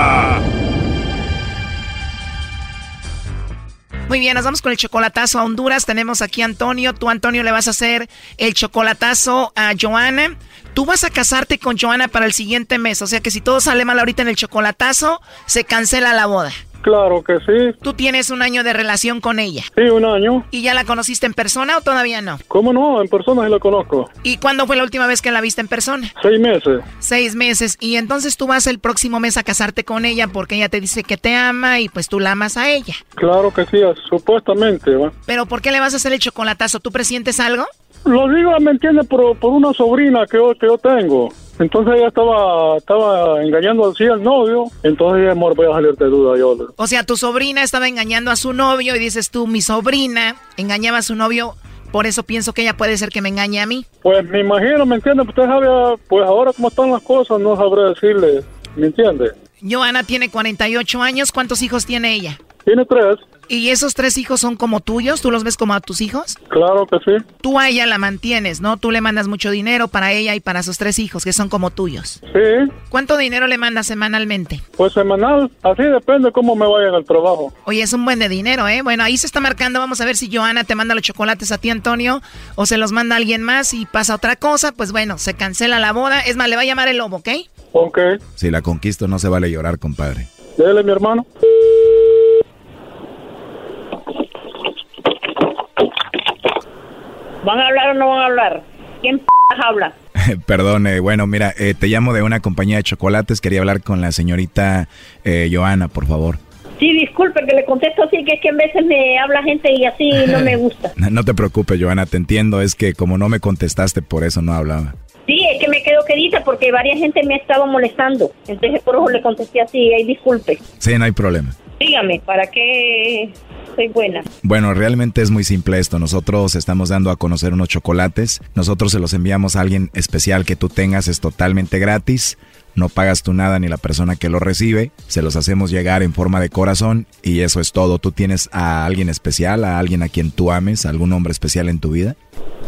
Muy bien, nos vamos con el chocolatazo a Honduras. Tenemos aquí a Antonio. Tú, Antonio, le vas a hacer el chocolatazo a Joana. Tú vas a casarte con Joana para el siguiente mes. O sea que si todo sale mal ahorita en el chocolatazo, se cancela la boda. Claro que sí. Tú tienes un año de relación con ella. Sí, un año. ¿Y ya la conociste en persona o todavía no? ¿Cómo no? En persona sí la conozco. ¿Y cuándo fue la última vez que la viste en persona? Seis meses. Seis meses. Y entonces tú vas el próximo mes a casarte con ella porque ella te dice que te ama y pues tú la amas a ella. Claro que sí, supuestamente. ¿va? Pero ¿por qué le vas a hacer el chocolatazo? ¿Tú presientes algo? Lo digo, ¿me entiende? Por, por una sobrina que yo, que yo tengo. Entonces ella estaba, estaba engañando así al novio. Entonces, amor, voy a salir de duda yo. O sea, tu sobrina estaba engañando a su novio y dices tú, mi sobrina engañaba a su novio, por eso pienso que ella puede ser que me engañe a mí. Pues me imagino, ¿me entiende? Usted sabe, pues ahora cómo están las cosas, no sabré decirle. ¿Me entiende? Joana tiene 48 años, ¿cuántos hijos tiene ella? Tiene tres. ¿Y esos tres hijos son como tuyos? ¿Tú los ves como a tus hijos? Claro que sí. Tú a ella la mantienes, ¿no? Tú le mandas mucho dinero para ella y para sus tres hijos, que son como tuyos. Sí. ¿Cuánto dinero le mandas semanalmente? Pues semanal, así depende cómo me vaya en el trabajo. Oye, es un buen de dinero, ¿eh? Bueno, ahí se está marcando. Vamos a ver si Joana te manda los chocolates a ti, Antonio, o se los manda alguien más y pasa otra cosa. Pues bueno, se cancela la boda. Es más, le va a llamar el lobo, ¿ok? Ok. Si la conquisto, no se vale llorar, compadre. Dele, mi hermano. ¿Van a hablar o no van a hablar? ¿Quién p habla? [LAUGHS] Perdón, eh, bueno, mira, eh, te llamo de una compañía de chocolates. Quería hablar con la señorita eh, Joana, por favor. Sí, disculpe que le contesto así, que es que a veces me habla gente y así no me [LAUGHS] gusta. No, te preocupes, Joana, te entiendo. Es que como no me contestaste, por eso no hablaba. Sí, es que me quedo quedita porque varias gente me estaba molestando. Entonces por eso le contesté así, ay, disculpe. Sí, no hay problema. Dígame, ¿para qué soy buena? Bueno, realmente es muy simple esto. Nosotros estamos dando a conocer unos chocolates. Nosotros se los enviamos a alguien especial que tú tengas. Es totalmente gratis. No pagas tú nada ni la persona que lo recibe. Se los hacemos llegar en forma de corazón y eso es todo. ¿Tú tienes a alguien especial, a alguien a quien tú ames, algún hombre especial en tu vida?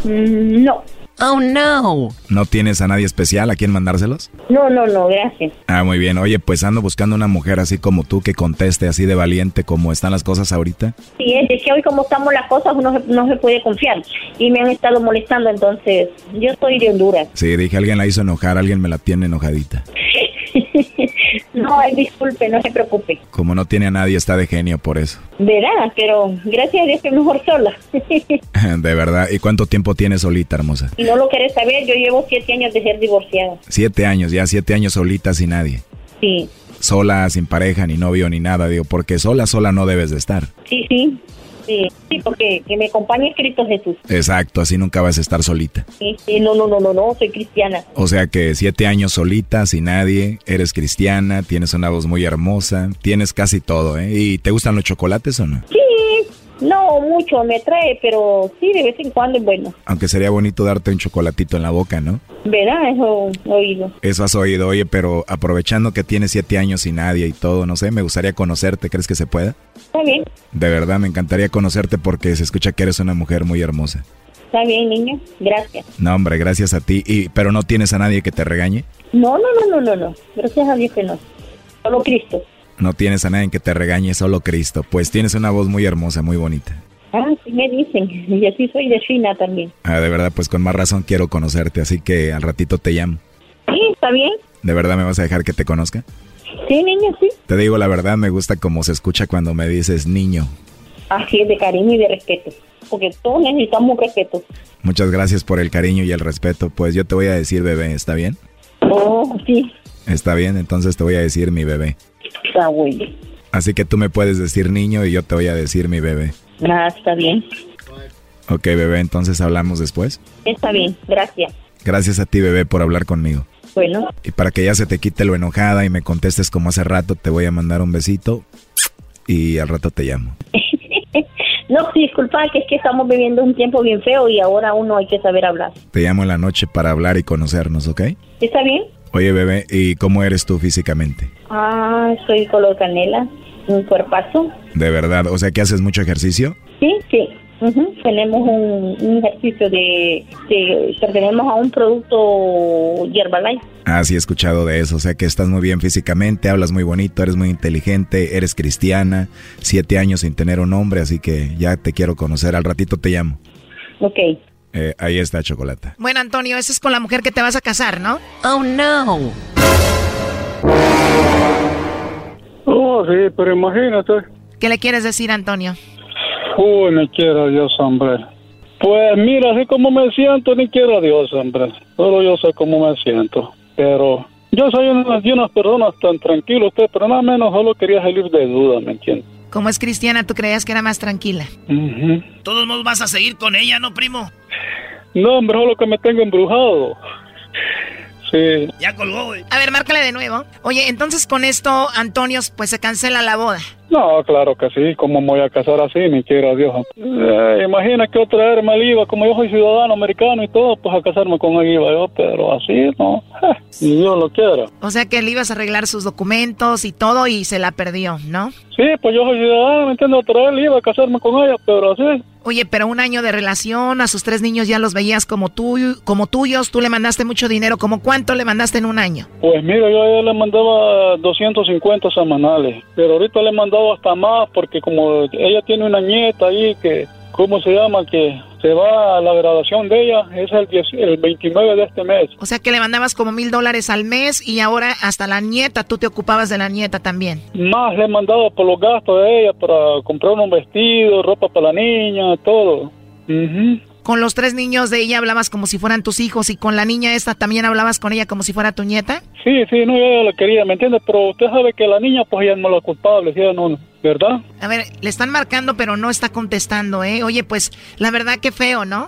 Mm, no. Oh no. ¿No tienes a nadie especial a quien mandárselos? No, no, no, gracias. Ah, muy bien. Oye, pues ando buscando una mujer así como tú que conteste así de valiente como están las cosas ahorita. Sí, es que hoy como estamos las cosas uno no se puede confiar. Y me han estado molestando, entonces yo soy de Honduras. Sí, dije, alguien la hizo enojar, alguien me la tiene enojadita. [LAUGHS] no, ay, disculpe, no se preocupe. Como no tiene a nadie, está de genio por eso. Verá, pero gracias a Dios que mejor sola. [LAUGHS] [LAUGHS] De verdad. ¿Y cuánto tiempo tienes solita, hermosa? no lo querés saber, yo llevo siete años de ser divorciada. Siete años, ya siete años solita sin nadie. Sí, Sola, sin pareja, ni novio, ni nada. Digo, porque sola, sola no debes de estar. sí, sí. Sí, sí, porque que me acompañe Cristo Jesús. Exacto, así nunca vas a estar solita. Sí, sí, no, no, no, no, no, soy cristiana. O sea que siete años solita, sin nadie, eres cristiana, tienes una voz muy hermosa, tienes casi todo, ¿eh? ¿Y te gustan los chocolates o no? Sí, no mucho me trae, pero sí, de vez en cuando es bueno. Aunque sería bonito darte un chocolatito en la boca, ¿no? Verá, eso oído. Eso has oído, oye, pero aprovechando que tienes siete años sin nadie y todo, no sé, me gustaría conocerte, ¿crees que se pueda? Está bien, De verdad, me encantaría conocerte porque se escucha que eres una mujer muy hermosa. está bien, niño, gracias. No, hombre, gracias a ti. Y, pero no tienes a nadie que te regañe. No, no, no, no, no, no, gracias a Dios que no. Solo Cristo. No tienes a nadie que te regañe, solo Cristo. Pues tienes una voz muy hermosa, muy bonita. Ah, sí me dicen, [LAUGHS] y así soy de fina también. Ah, de verdad, pues con más razón quiero conocerte, así que al ratito te llamo. Sí, está bien. ¿De verdad me vas a dejar que te conozca? Sí, niño, sí. Te digo la verdad, me gusta como se escucha cuando me dices niño. Así es, de cariño y de respeto. Porque todos necesitamos respeto. Muchas gracias por el cariño y el respeto. Pues yo te voy a decir bebé, ¿está bien? Oh, sí, Está bien, entonces te voy a decir mi bebé. Así que tú me puedes decir niño y yo te voy a decir mi bebé. Ah, está bien. Ok, bebé, entonces hablamos después. Está bien, gracias. Gracias a ti, bebé, por hablar conmigo. Bueno, Y para que ya se te quite lo enojada y me contestes como hace rato, te voy a mandar un besito y al rato te llamo. [LAUGHS] no, disculpa, que es que estamos viviendo un tiempo bien feo y ahora uno hay que saber hablar. Te llamo en la noche para hablar y conocernos, ¿ok? ¿Está bien? Oye, bebé, ¿y cómo eres tú físicamente? Ah, soy color canela, un cuerpazo. De verdad, o sea que haces mucho ejercicio. Sí, sí. Ujú. Tenemos un, un ejercicio de, de... Pertenecemos a un producto Herbalife. Ah, sí, he escuchado de eso. O sea que estás muy bien físicamente, hablas muy bonito, eres muy inteligente, eres cristiana, siete años sin tener un hombre, así que ya te quiero conocer. Al ratito te llamo. Ok. Eh, ahí está, Chocolata. Bueno, Antonio, esa es con la mujer que te vas a casar, ¿no? Oh no. Oh, sí, pero imagínate. ¿Qué le quieres decir, Antonio? Uy, me quiera Dios, hombre. Pues mira, así como me siento, ni quiero a Dios, hombre. Solo yo sé cómo me siento. Pero yo soy una de unas personas tan tranquilo usted, pero nada menos solo quería salir de duda, ¿me entiende? Como es cristiana, tú creías que era más tranquila. Ujú. Todos modos vas a seguir con ella, ¿no, primo? No, hombre, solo que me tengo embrujado. Sí. Ya colgó, güey. A ver, márcale de nuevo. Oye, entonces con esto, Antonio, pues se cancela la boda. No, claro que sí. ¿Cómo me voy a casar así? Ni quiera Dios. Eh, imagina que otra vez me iba, como yo soy ciudadano americano y todo, pues a casarme con él iba yo, pero así no. Eh, ni Dios lo quiera. O sea que le ibas a arreglar sus documentos y todo y se la perdió, ¿no? Sí, pues yo soy ciudadano, ¿me entiendes? Otra vez iba a casarme con ella, pero así. Oye, pero un año de relación, a sus tres niños ya los veías como, tuyo, como tuyos, tú le mandaste mucho dinero, ¿como cuánto le mandaste en un año? Pues mira, yo a ella le mandaba 250 semanales, pero ahorita le he mandado hasta más porque como ella tiene una nieta ahí que, ¿cómo se llama? Que se va a la graduación de ella, es el, 10 el 29 de este mes. O sea que le mandabas como mil dólares al mes y ahora hasta la nieta, tú te ocupabas de la nieta también. Más le he mandado por los gastos de ella para comprar un vestido, ropa para la niña, todo. Ujú. Con los tres niños de ella hablabas como si fueran tus hijos y con la niña esta también hablabas con ella como si fuera tu nieta. Sí, sí, no, yo la quería, ¿me entiende? Pero usted sabe que la niña, pues ella no la culpable, ¿sí? ella no, ¿verdad? A ver, le están marcando pero no está contestando, ¿eh? Oye, pues la verdad que feo, ¿no?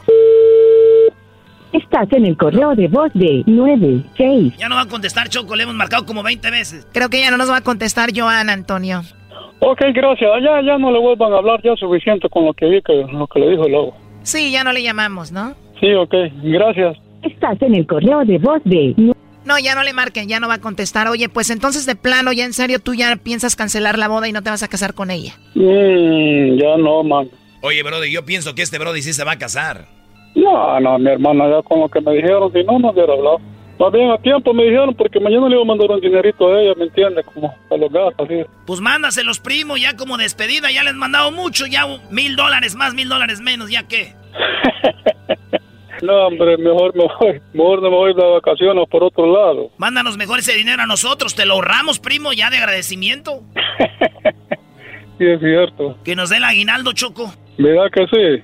Estás en el correo de voz de 96. Ya no va a contestar, Choco, le hemos marcado como 20 veces. Creo que ya no nos va a contestar Joana, Antonio. Ok, gracias. Ya, ya no le vuelvan a hablar, ya suficiente con lo que vi, que, lo que le dijo luego. Sí, ya no le llamamos, ¿no? Sí, ok, gracias. Estás en el correo de voz de... No, ya no le marquen, ya no va a contestar. Oye, pues entonces de plano, ya en serio, tú ya piensas cancelar la boda y no te vas a casar con ella. Mm, ya no, man. Oye, Brody, yo pienso que este Brody sí se va a casar. No, no, mi hermana ya con lo que me dijeron, si no, no hubiera hablado. Más bien a tiempo me dijeron porque mañana le iba a mandar un dinerito a ella, ¿me entiende? Como a los gastos, así. Pues mándaselos, primo, ya como despedida, ya les he mandado mucho, ya mil dólares más, mil dólares menos, ¿ya qué? [LAUGHS] No, hombre, mejor me voy, mejor no me voy de vacaciones por otro lado. Mándanos mejor ese dinero a nosotros, te lo ahorramos, primo, ya de agradecimiento. [LAUGHS] Sí, es cierto. Que nos dé el aguinaldo, Choco. ¿Verdad que sí?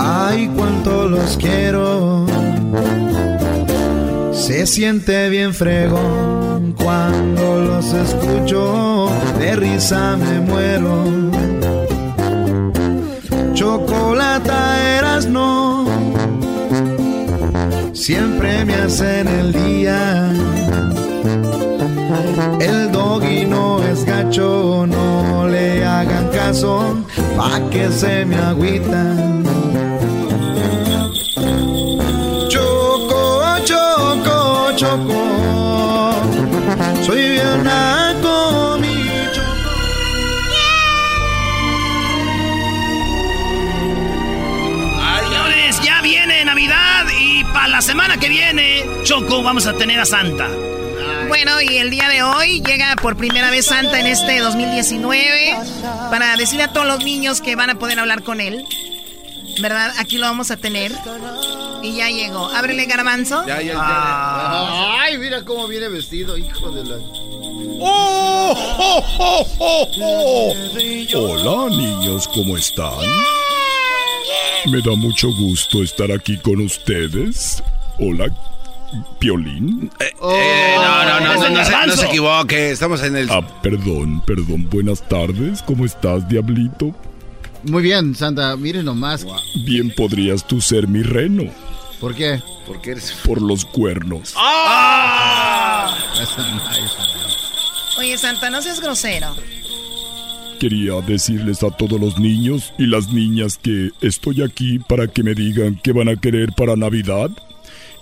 Ay, cuánto los quiero. Se siente bien fregón cuando los escucho. De risa me muero. Chocolata eras no. Siempre me hacen el día. El doggy no es gacho, no le hagan caso, pa' que se me agüitan. Choco, choco, soy bien naco, mi Señores, ya viene Navidad y para la semana que viene, Choco, vamos a tener a Santa. Bueno, y el día de hoy llega por primera vez Santa en este 2019 para decirle a todos los niños que van a poder hablar con él. ¿Verdad? Aquí lo vamos a tener. Y ya llegó. Ábrele garbanzo. Ya, ya, ya. Ah. Ay, mira cómo viene vestido, hijo de la. ¡Oh, oh, oh! Hola, niños, ¿cómo están? Me da mucho gusto estar aquí con ustedes. Hola, Piolín. Eh, no, no, no, no, no, se, no se equivoque. Estamos en el. Ah, perdón, perdón. Buenas tardes. ¿Cómo estás, Diablito? Muy bien, Santa. Miren nomás. Bien podrías tú ser mi reno. ¿Por qué? Porque eres. Por los cuernos. Oye, Santa, no seas grosero. Quería decirles a todos los niños y las niñas que estoy aquí para que me digan qué van a querer para Navidad.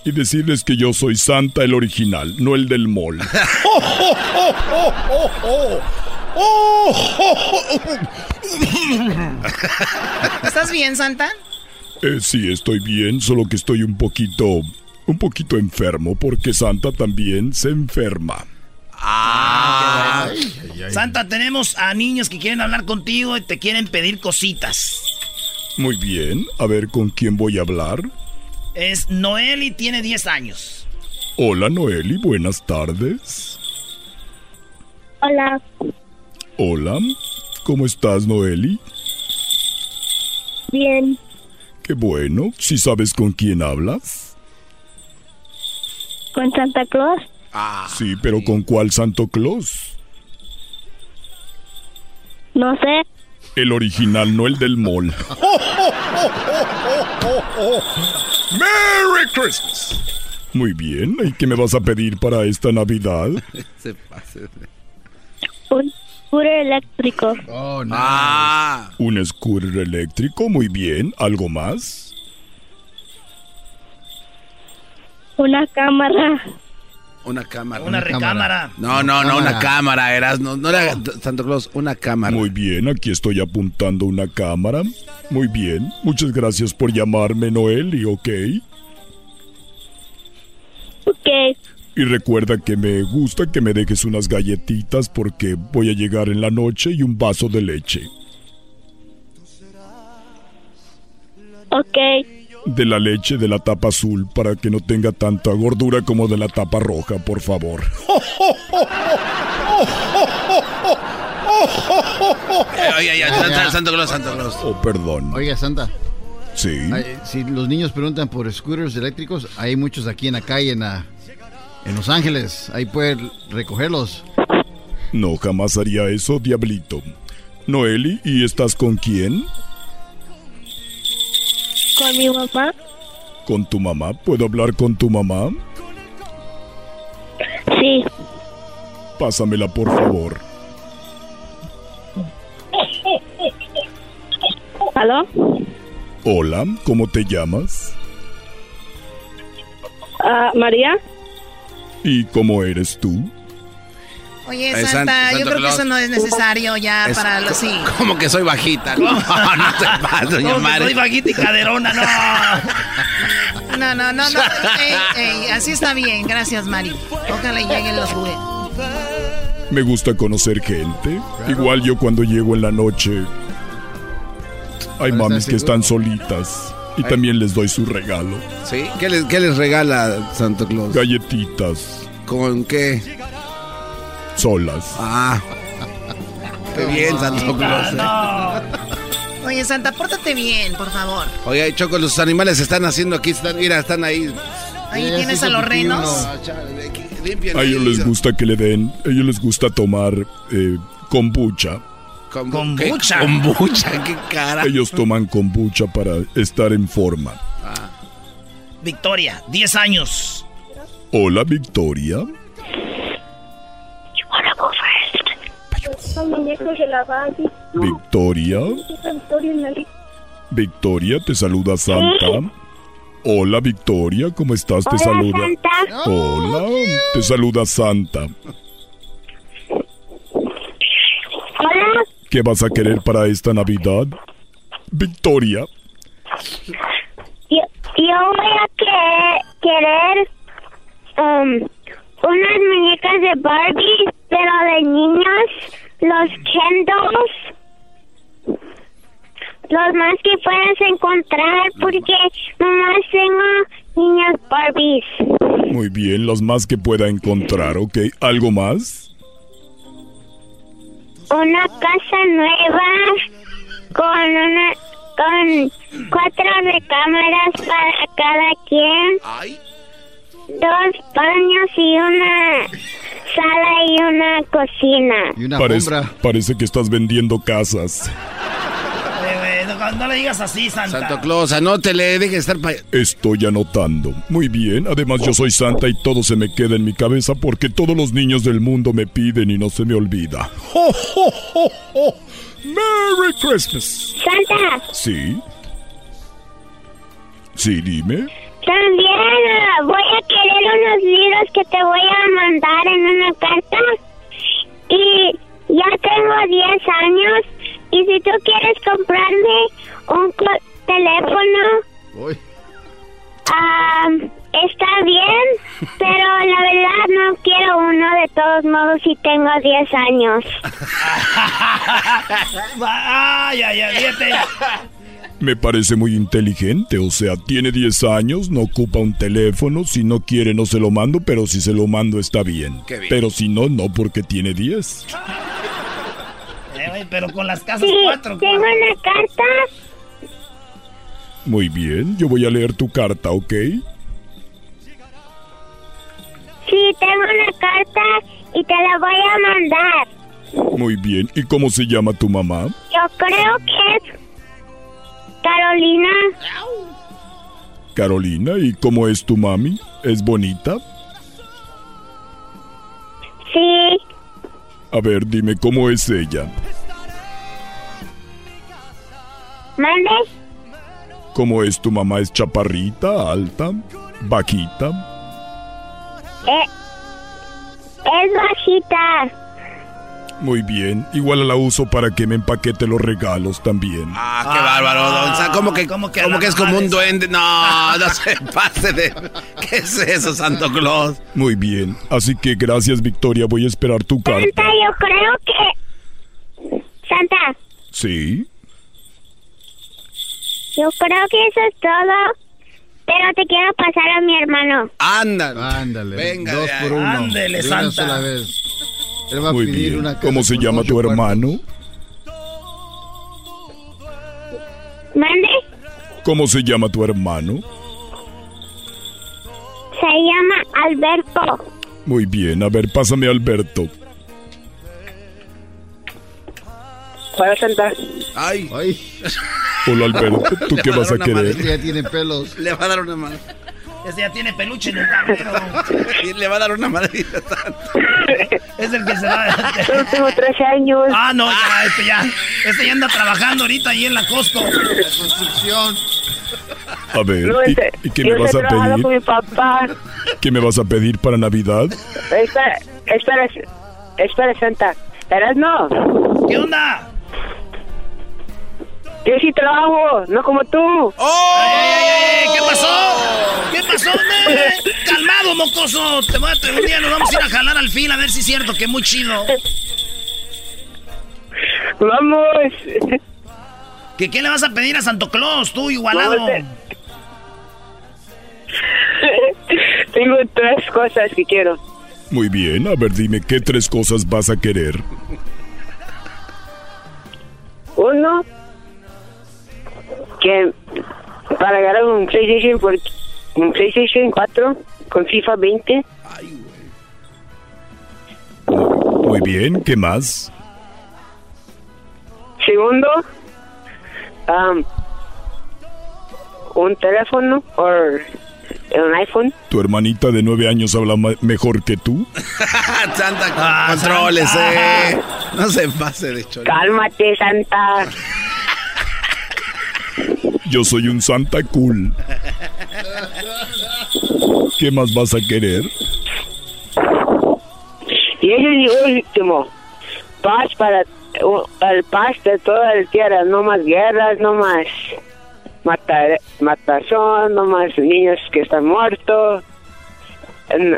Y decirles que yo soy Santa el original, no el del mall. [LAUGHS] [LAUGHS] ¿Estás bien, Santa? Eh, sí, estoy bien, solo que estoy un poquito, un poquito enfermo porque Santa también se enferma. Ah, Santa, tenemos a niños que quieren hablar contigo y te quieren pedir cositas. Muy bien, a ver con quién voy a hablar. Es Noel y tiene 10 años. Hola Noeli, buenas tardes. Hola, Hola, ¿cómo estás Noeli? bien, Qué bueno, si sabes con quién hablas. con Santa Claus. sí, pero ¿con cuál Santo Claus? No sé, El original, no el del mall. [LAUGHS] ¡Merry Christmas! Muy bien, ¿y qué me vas a pedir para esta Navidad? [LAUGHS] Se pase un scooter eléctrico. Oh, no. Ah, Un scooter eléctrico, muy bien. ¿Algo más? Una cámara. una cámara. Una recámara. No, no, no, una cámara, eras. No, no le hagas Santo Claus, una cámara. Muy bien, aquí estoy apuntando una cámara. Muy bien, muchas gracias por llamarme Noeli, ¿ok? Ok, Y recuerda que me gusta que me dejes unas galletitas porque voy a llegar en la noche y un vaso de leche. ok, De la leche de la tapa azul para que no tenga tanta gordura como de la tapa roja, por favor. Oye, oye, Santa, Santo Claus, Santo Claus. Oh, perdón. Oiga, Santa. Sí. Ay, si los niños preguntan por scooters eléctricos, hay muchos aquí en la calle, en, la- en Los Ángeles. Ahí pueden recogerlos. No, jamás haría eso, diablito. Noeli, ¿y estás con quién? con mi mamá. ¿Con tu mamá? ¿Puedo hablar con tu mamá? Sí. Pásamela, por favor. ¿Aló? Hola, ¿cómo te llamas? Ah, María. ¿Y cómo eres tú? Oye, Eh, Santa, San- yo creo que Claus. eso no es necesario ya Es- para los sí. Como que soy bajita. No, [LAUGHS] [LAUGHS] no te pases, doña No, que Mari. soy bajita y caderona, no. No, no, no, no. [LAUGHS] Ey, ey, así está bien, gracias, Mari. Ojalá y lleguen los juguetes. Me gusta conocer gente. Igual yo cuando llego en la noche. Hay ¿Estás mamis que están solitas. Y Ay. también les doy su regalo. ¿Sí? ¿Qué les, qué les regala Santo Claus? Galletitas. ¿Con qué? Solas. Ah. Qué bien, Santo Claus. ¿eh? Oye, Santa, pórtate bien, por favor. Oye, Choco, los animales están haciendo aquí. Están, mira, están ahí. Ahí tienes a los renos. A ellos les gusta que le den. A ellos les gusta tomar eh, kombucha. Kombucha. Kombucha, qué cara. Ellos toman kombucha para estar en forma. Victoria, 10 años. Hola, Victoria. Victoria. Victoria te saluda Santa. Hola, Victoria, ¿cómo estás? Te Hola, saluda. Santa. Hola, te saluda Santa. Hola. ¿Qué vas a querer para esta Navidad? Victoria, Yo, yo voy a que- querer um, unas muñecas de Barbie, pero de niños, los Ken dolls, los más que puedas encontrar, porque nomás tengo niñas Barbies. muy bien, las más que pueda encontrar, ¿ok? ¿Algo más? Una casa nueva con una con cuatro recámaras para cada quien. Dos baños y una sala y una cocina. parece, parece que estás vendiendo casas. No, no le digas así, Santa. Santo Claus, anótele, deje de estar pa... Estoy anotando. Muy bien, además yo soy Santa y todo se me queda en mi cabeza porque todos los niños del mundo me piden y no se me olvida. ¡Ho, ho, ho, ho! ¡Merry Christmas! Santa, ¿Sí? Sí, dime. también ah, voy a querer unos libros que te voy a mandar en una carta. Y ya tengo 10 años. Y si tú quieres comprarme un co- teléfono, ah, está bien. [LAUGHS] Pero la verdad no quiero uno de todos modos si tengo 10 años. [LAUGHS] Ay, ay, ay, fíjate. Me parece muy inteligente, o sea, tiene 10 años, no ocupa un teléfono, si no quiere no se lo mando, pero si se lo mando está bien. Pero si no, no porque tiene 10. Eh, pero con las casas Sí, cuatro. tengo una carta. Muy bien, yo voy a leer tu carta, ¿ok? Sí, tengo una carta y te la voy a mandar. Muy bien, ¿y cómo se llama tu mamá? Yo creo que es Carolina. Carolina, ¿y cómo es tu mami? ¿Es bonita? Sí, A ver, dime cómo es ella. mande. ¿Cómo es tu mamá? ¿Es chaparrita, alta, bajita? Eh, es bajita. Muy bien, igual la uso para que me empaquete los regalos también. Ah, qué bárbaro, don Sa- ¿Cómo que, ¿Cómo que cómo a que es como un duende? No, no se [LAUGHS] pase de... ¿Qué es eso, Santo Claus? Muy bien, así que gracias Victoria, voy a esperar tu carta. Santa, yo creo que... Santa, ¿Sí? yo creo que eso es todo. Pero te quiero pasar a mi hermano. Ándale. Ándale. Venga dos por uno. Ándele, de una Santa. sola vez. Él va a Muy pedir bien. una ¿Cómo se llama tu cuartos. hermano? ¿Mande? ¿Cómo se llama tu hermano? Se llama Alberto. Muy bien, a ver, pásame a Alberto. Para Santa. Ay. Ay. Hola Alberto, [LAUGHS] ¿tú qué vas a querer? Ya tiene pelos. Le va a dar una madre. Este ya tiene peluche en el tablero. [LAUGHS] Y le va a dar una madrita Es el que se va. Yo [LAUGHS] tengo 13 años. Ah, no, ya, este ya. Este ya anda trabajando ahorita ahí en la Costco. construcción. A ver, No, ¿y, este- y qué me vas estoy a pedir? con mi papá. ¿Qué me vas a pedir para Navidad? Espera, espera, espera, Santa. ¿Eras no? ¿Qué onda? Yo sí trabajo, no como tú. ¡Oh! ¡Ey, ey, ey, ey! ¿Qué pasó? ¿Qué pasó, nene? Calmado, mocoso. Te voy a, un día nos vamos a ir a jalar al fil a ver si es cierto, que muy chido. Vamos. ¿Que qué le vas a pedir a Santo Claus, tú, igualado? No, Tengo tres cosas que quiero. Muy bien, a ver, dime, ¿qué tres cosas vas a querer? Uno, que para ganar un PlayStation, por, un PlayStation 4 con FIFA 20. Muy bien, ¿qué más? Segundo, um, un teléfono o un iPhone. ¿Tu hermanita de nueve años habla mejor que tú? [LAUGHS] Santa, Ah, controles, Santa. eh. No se pase de chorizo. Cálmate, Santa. Yo soy un Santa cool. ¿Qué más vas a querer? Y es el último. Paz para el paz de toda la tierra. No más guerras, no más matar, matazón, no más niños que están muertos.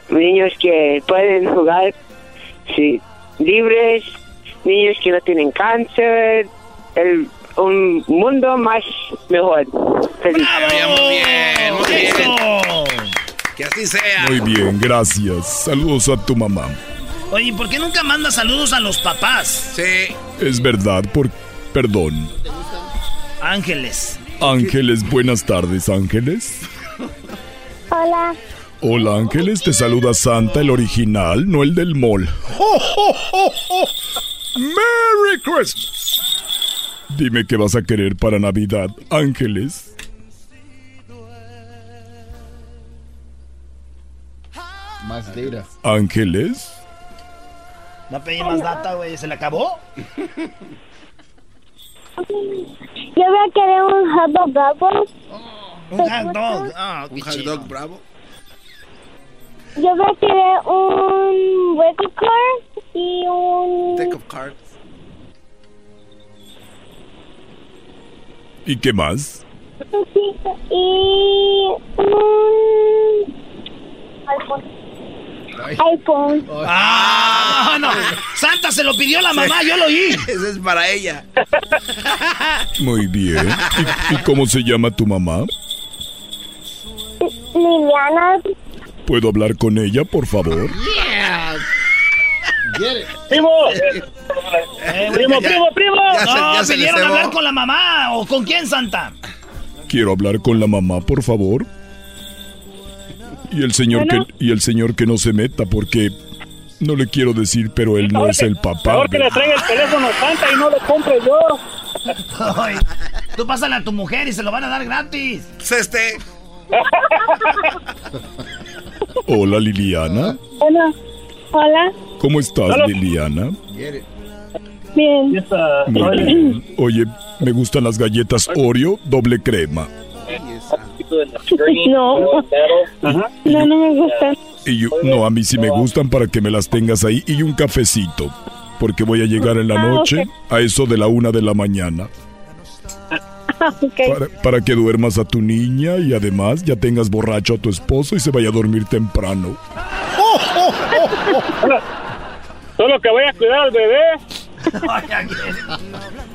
Niños que pueden jugar sí, libres. Niños que no tienen cáncer. El, un mundo más mejor. Feliz. Muy bien, muy bien. Que así sea. Muy bien, gracias. Saludos a tu mamá. Oye, ¿por qué nunca mandas saludos a los papás? Sí. Es verdad, por... Perdón. Ángeles. Ángeles, buenas tardes, Ángeles. Hola. Hola, Ángeles, te saluda Santa, el original, no el del mall. ¡Merry Christmas! Dime qué vas a querer para Navidad, Ángeles. Más data. Ángeles. A pedir más data, güey. ¿Se le acabó? Yo voy a querer un hot dog bravo. Un hot dog. Ah, Un hot dog bravo. Yo voy a querer un hueco car y un... Deck of cards. ¿Y qué más? y un... iPhone. iPhone. ¡Ah! No. Santa se lo pidió la mamá, yo lo oí. [LAUGHS] Ese es para ella. Muy bien. ¿Y, y cómo se llama tu mamá? Liliana. ¿Puedo hablar con ella, por favor? ¡Primo! Eh, Primo, ya- primo, primo. Ya se- No, ya se pidieron hablar con la mamá. ¿O con quién, Santa? Quiero hablar con la mamá, por favor. Y el señor Bueno. que y el señor que no se meta porque no le quiero decir, pero él no es el papá. Mejor que le traiga el teléfono Santa y no lo compre yo. Ay, tú pásale a tu mujer y se lo van a dar gratis. Este. Hola Liliana, Hola. Hola. ¿Cómo estás. Liliana? Bien. Muy bien. Oye, me gustan las galletas Oreo doble crema. No. No, no me gusta. Y yo, no, a mí sí me gustan para que me las tengas ahí y un cafecito, porque voy a llegar en la Ah, noche a eso de la una de la mañana. Ok. Para, para que duermas a tu niña y además ya tengas borracho a tu esposo y se vaya a dormir temprano. Solo que voy a cuidar al bebé.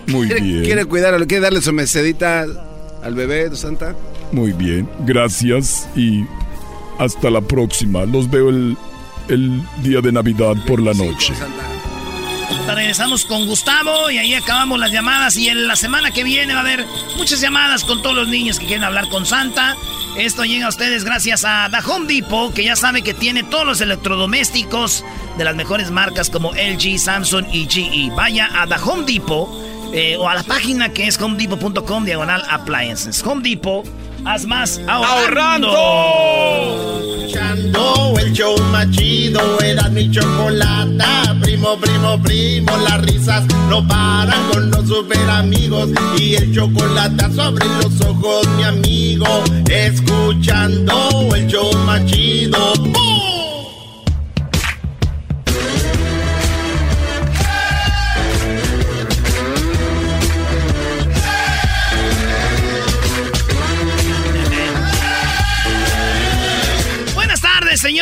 Muy ¿Quiere, bien. quiere cuidarlo? ¿Quiere darle su mesedita al bebé de Santa? Muy bien, gracias y hasta la próxima. Los veo el, el día de Navidad por la noche. Regresamos con Gustavo y ahí acabamos las llamadas. Y en la semana que viene va a haber muchas llamadas con todos los niños que quieren hablar con Santa. Esto llega a ustedes gracias a The Home Depot, que ya sabe que tiene todos los electrodomésticos de las mejores marcas como LG, Samsung y GE. Vaya a The Home Depot eh, o a la página que es homedepot.com diagonal appliances. Home Depot, haz más ahorrando. Escuchando el show más chido, era mi chocolata. Primo, primo, primo, las risas no paran con los super amigos. Y el chocolate sobre los ojos, mi amigo. Escuchando el show más chido. ¡Bum!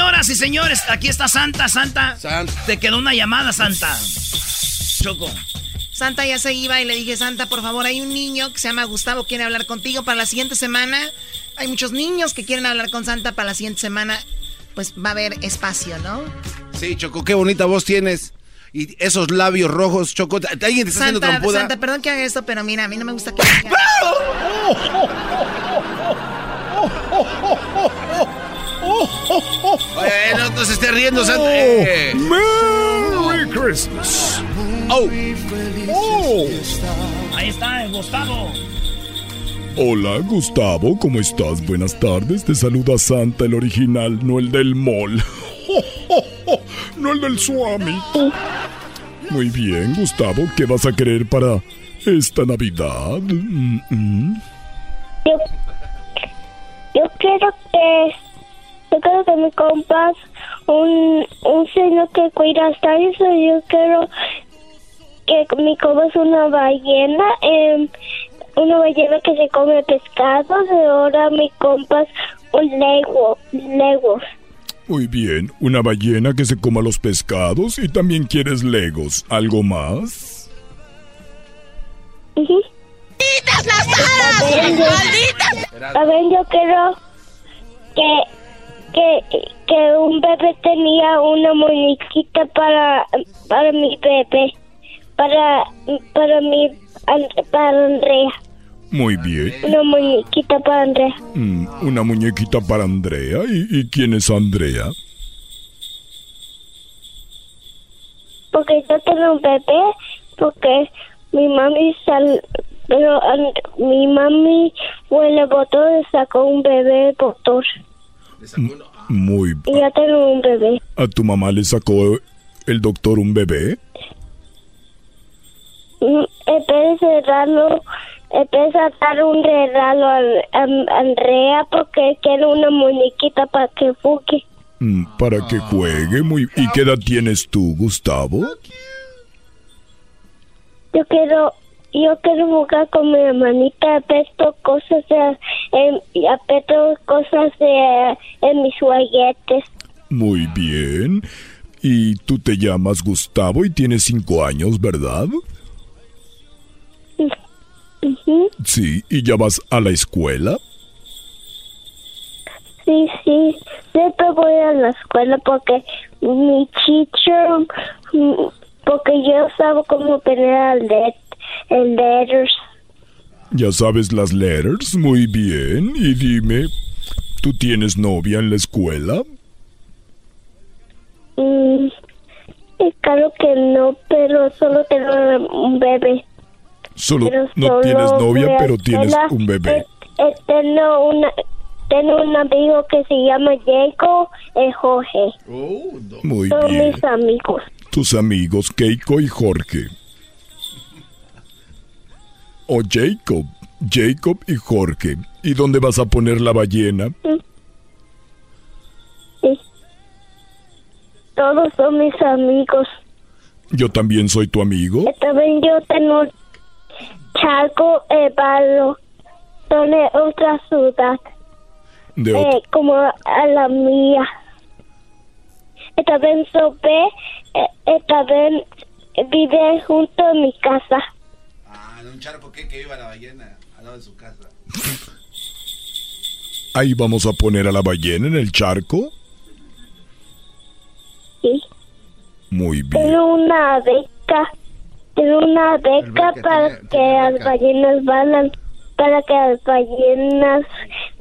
Señoras y señores. Aquí está Santa, Santa. Te quedó una llamada, Santa. Choco. Santa ya se iba y le dije, Santa, por favor, hay un niño que se llama Gustavo, quiere hablar contigo para la siguiente semana. Hay muchos niños que quieren hablar con Santa para la siguiente semana. Pues va a haber espacio, ¿no? Sí, Choco, qué bonita voz tienes. Y esos labios rojos, Choco. ¿Alguien te está haciendo Santa, trompuda? Santa, perdón que haga esto, pero mira, a mí no me gusta que... Oye, no, no se esté riendo, Santa. Eh. Merry Christmas. Oh. Ahí está, el Gustavo. Hola, Gustavo, ¿cómo estás? Buenas tardes. Te saluda Santa, el original, no el del mall. [LAUGHS] No el del Swami. Muy bien, Gustavo, ¿qué vas a querer para esta Navidad? Mm, mm. Yo, yo quiero que yo quiero que me compras un, un señor que cuida hasta eso. Yo quiero que me compras una ballena, eh, una ballena que se come pescados. Y ahora me compras un lego, legos. Muy bien, una ballena que se coma los pescados y también quieres legos. ¿Algo más? Ujú. ¡Malditas las aras! ¡Malditas! A ver, yo quiero que, que, que un bebé tenía una muñequita para, para mi bebé, para, para mi, para Andrea, Muy bien. una muñequita para Andrea. Mm, una muñequita para Andrea. ¿Y, y quién es Andrea? Porque yo tengo un bebé, porque mi mami sal, pero mi mami fue le botó y sacó un bebé doctor. Muy Y ya tengo un bebé. ¿A tu mamá le sacó el doctor un bebé? Mm, en vez de dar un regalo a, a- a Andrea porque quiere una muñequita para que juegue. Mm, para que juegue muy... ¿Y qué edad tienes tú, Gustavo? Yo quiero, yo quiero jugar con mi hermanita, apesto cosas de, en, y apesto cosas de, en mis juguetes. Muy bien. Y tú te llamas Gustavo y tienes cinco años, ¿verdad? Sí. ¿Y ya vas a la escuela? Sí, sí, siempre voy a la escuela porque mi teacher, mm, porque yo sabo cómo poner el, let, el letters. ¿Ya sabes las letters? Muy bien. Y dime, ¿tú tienes novia en la escuela? Mm, claro que no, pero solo tengo un bebé. Solo Pero no solo tienes novia, pero tienes escuela. un bebé. Eh, eh, tengo, una, tengo un amigo que se llama Jacob y Jorge. Muy Son bien. mis amigos. Tus amigos Keiko y Jorge. O Jacob. Jacob y Jorge. ¿Y dónde vas a poner la ballena? Todos son mis amigos. Yo también soy tu amigo. Eh, También yo tengo Chaco y Barro. Son de otra ciudad. De eh, otro- como a la mía. También eh, eh, también vive junto a mi casa. Charco que, que viva la ballena al lado de su casa. Ahí vamos a poner a la ballena en el charco. Sí. Muy bien. Tengo una beca. Tengo una beca para que las ballenas vayan. Para que las ballenas.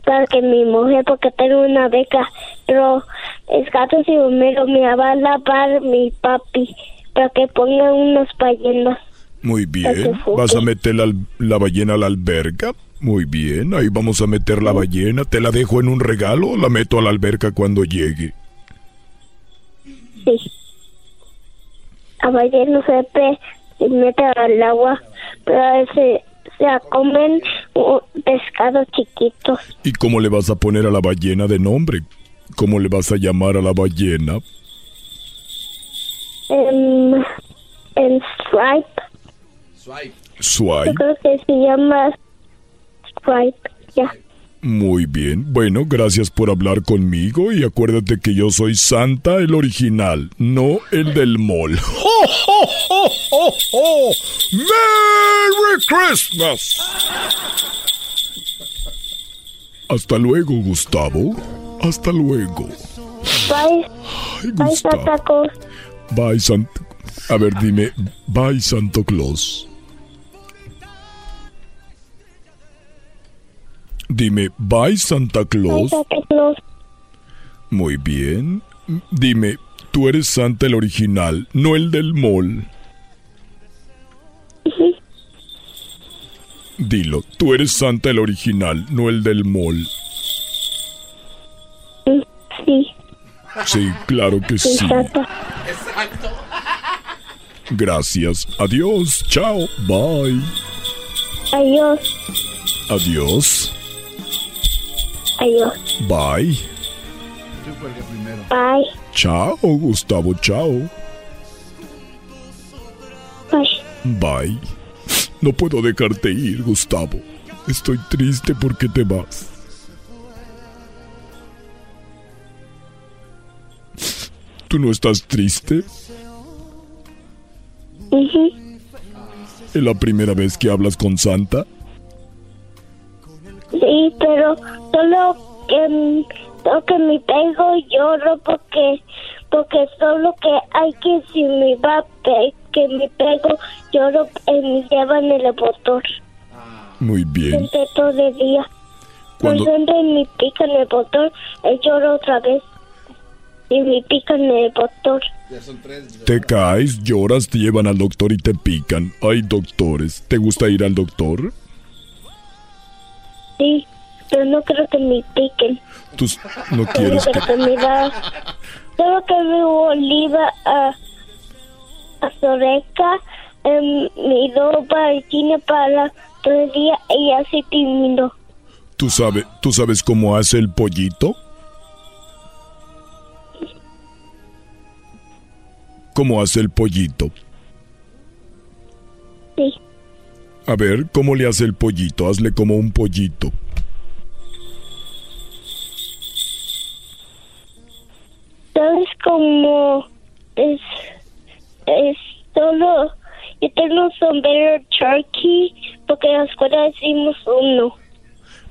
Para que mi mujer, porque tengo una beca. Pero es gatos y Homero me va a lavar mi papi. Para que pongan unas ballenas. Muy bien. ¿Vas a meter la, la ballena a la alberca? Muy bien. Ahí vamos a meter la ballena. ¿Te la dejo en un regalo o la meto a la alberca cuando llegue? Sí. La ballena se mete al agua, pero a veces se comen pescados chiquitos. ¿Y cómo le vas a poner a la ballena de nombre? ¿Cómo le vas a llamar a la ballena? En, en Stripe. Swipe. creo que se llama Stripe. Ya. Muy bien. Bueno, gracias por hablar conmigo y acuérdate que yo soy Santa el original, no el del mall. ¡Ho, [LAUGHS] ho, ho, ho, ho! ¡Merry Christmas! Hasta luego, Gustavo. Hasta luego. Bye. Bye, Gustavo. Santa Claus. Bye, Santa. A ver, dime, bye, Santo Claus. Dime, bye, Santa Claus. Santa Claus. Muy bien. Dime, tú eres Santa el original, no el del mall. Dilo, tú eres Santa el original, no el del mall. Sí. Sí, claro que Sí, sí. Santa. Gracias. Adiós. Chao. Bye. Adiós. Adiós. Adiós. Bye. Bye. Chao, Gustavo. Chao. Bye. Bye. No puedo dejarte ir, Gustavo. Estoy triste porque te vas. ¿Tú no estás triste? ¿Es la primera vez que hablas con Santa? Sí, pero solo que, solo que me pego y lloro porque porque solo que hay que si me va que me pego lloro y me llevan el botón Muy bien. siempre todo el día. Cuando- Cuando me pican el botón, eh, lloro otra vez y me pican el botón. Te caes, lloras, te llevan al doctor y te pican. Hay doctores. ¿Te gusta ir al doctor? Sí, pero no creo que me piquen. Tú no quieres que, que... me da, solo que me oliva a, a Soreca, em, me dio para para todo el día y así terminó. ¿Tú, sabe, ¿Tú sabes cómo hace el pollito? ¿Cómo hace el pollito? Sí. A ver, ¿cómo le hace el pollito? Hazle como un pollito. ¿Sabes cómo es, es solo, yo tengo un sombrero turkey porque en la escuela decimos uno.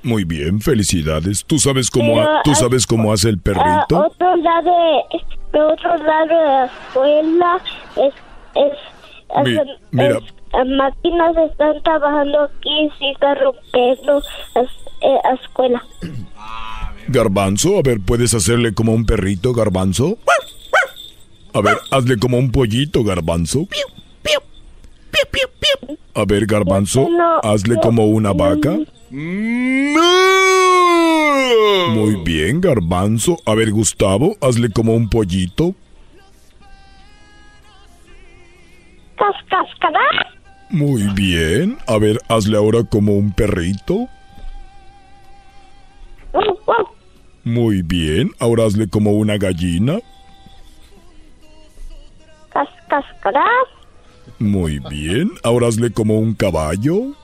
Muy bien, felicidades. ¿Tú sabes cómo, ha- ¿tú ah, sabes cómo hace el A perrito? otro lado de, de otro lado de la escuela es, es, Mi- es- mira. es- máquinas están trabajando aquí y está rompiendo la eh, la escuela. [COUGHS] Garbanzo, a ver, ¿puedes hacerle como un perrito, garbanzo? A ver, hazle como un pollito, garbanzo. A ver, garbanzo, hazle como una vaca. Muy bien, garbanzo. A ver, Gustavo, hazle como un pollito. Cascascará. Muy bien. A ver, hazle ahora como un perrito. Muy bien. Ahora hazle como una gallina. Cascascará. Muy bien. Ahora hazle como un caballo.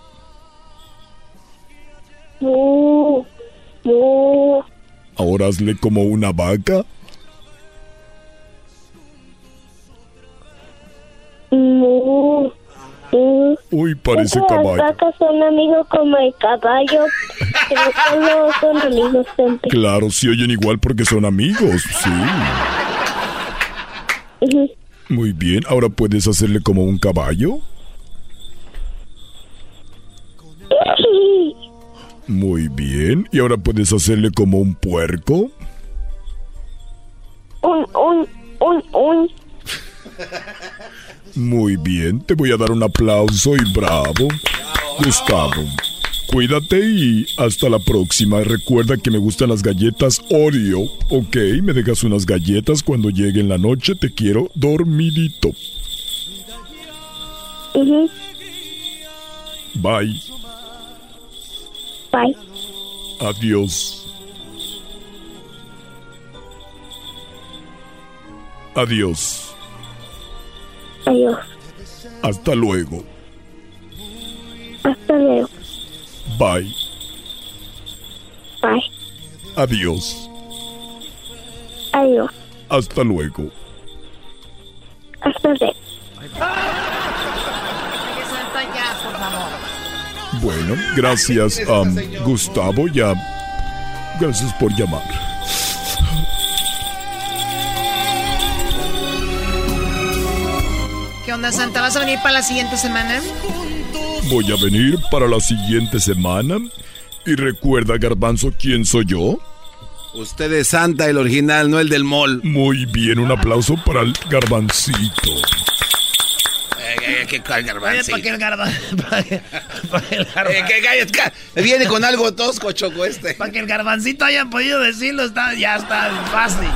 Ahora hazle como una vaca. Parece Las caballo. vacas son amigos como el caballo, [LAUGHS] pero solo son amigos siempre. Claro, se oyen igual porque son amigos, sí. Muy bien, ahora puedes hacerle como un caballo. Muy bien, y ahora puedes hacerle como un puerco. Un, un, un, un. [LAUGHS] Muy bien, te voy a dar un aplauso y bravo. Gustavo, cuídate y hasta la próxima. Recuerda que me gustan las galletas Oreo, ¿ok? Me dejas unas galletas cuando llegue en la noche. Te quiero dormidito. Bye. Bye. Adiós. Adiós. Adiós. Hasta luego. Hasta luego. Bye. Bye. Adiós. Adiós. Hasta luego. Hasta luego. Bueno, gracias a Gustavo. Ya. Gracias por llamar. Onda, Santa? ¿Vas a venir para la siguiente semana? Voy a venir para la siguiente semana. Y recuerda, Garbanzo, quién soy yo. Usted es Santa, el original, no el del mall. Muy bien, un aplauso para el Garbancito. ¿Qué cuál Oye, garbanzo? ¿para qué el garba? [LAUGHS] ¿Para qué, para el garba- Eh, ¿qué gallo? Ca- Me viene con algo tosco, choco este. Para que el garbancito haya podido decirlo, está, ya está fácil.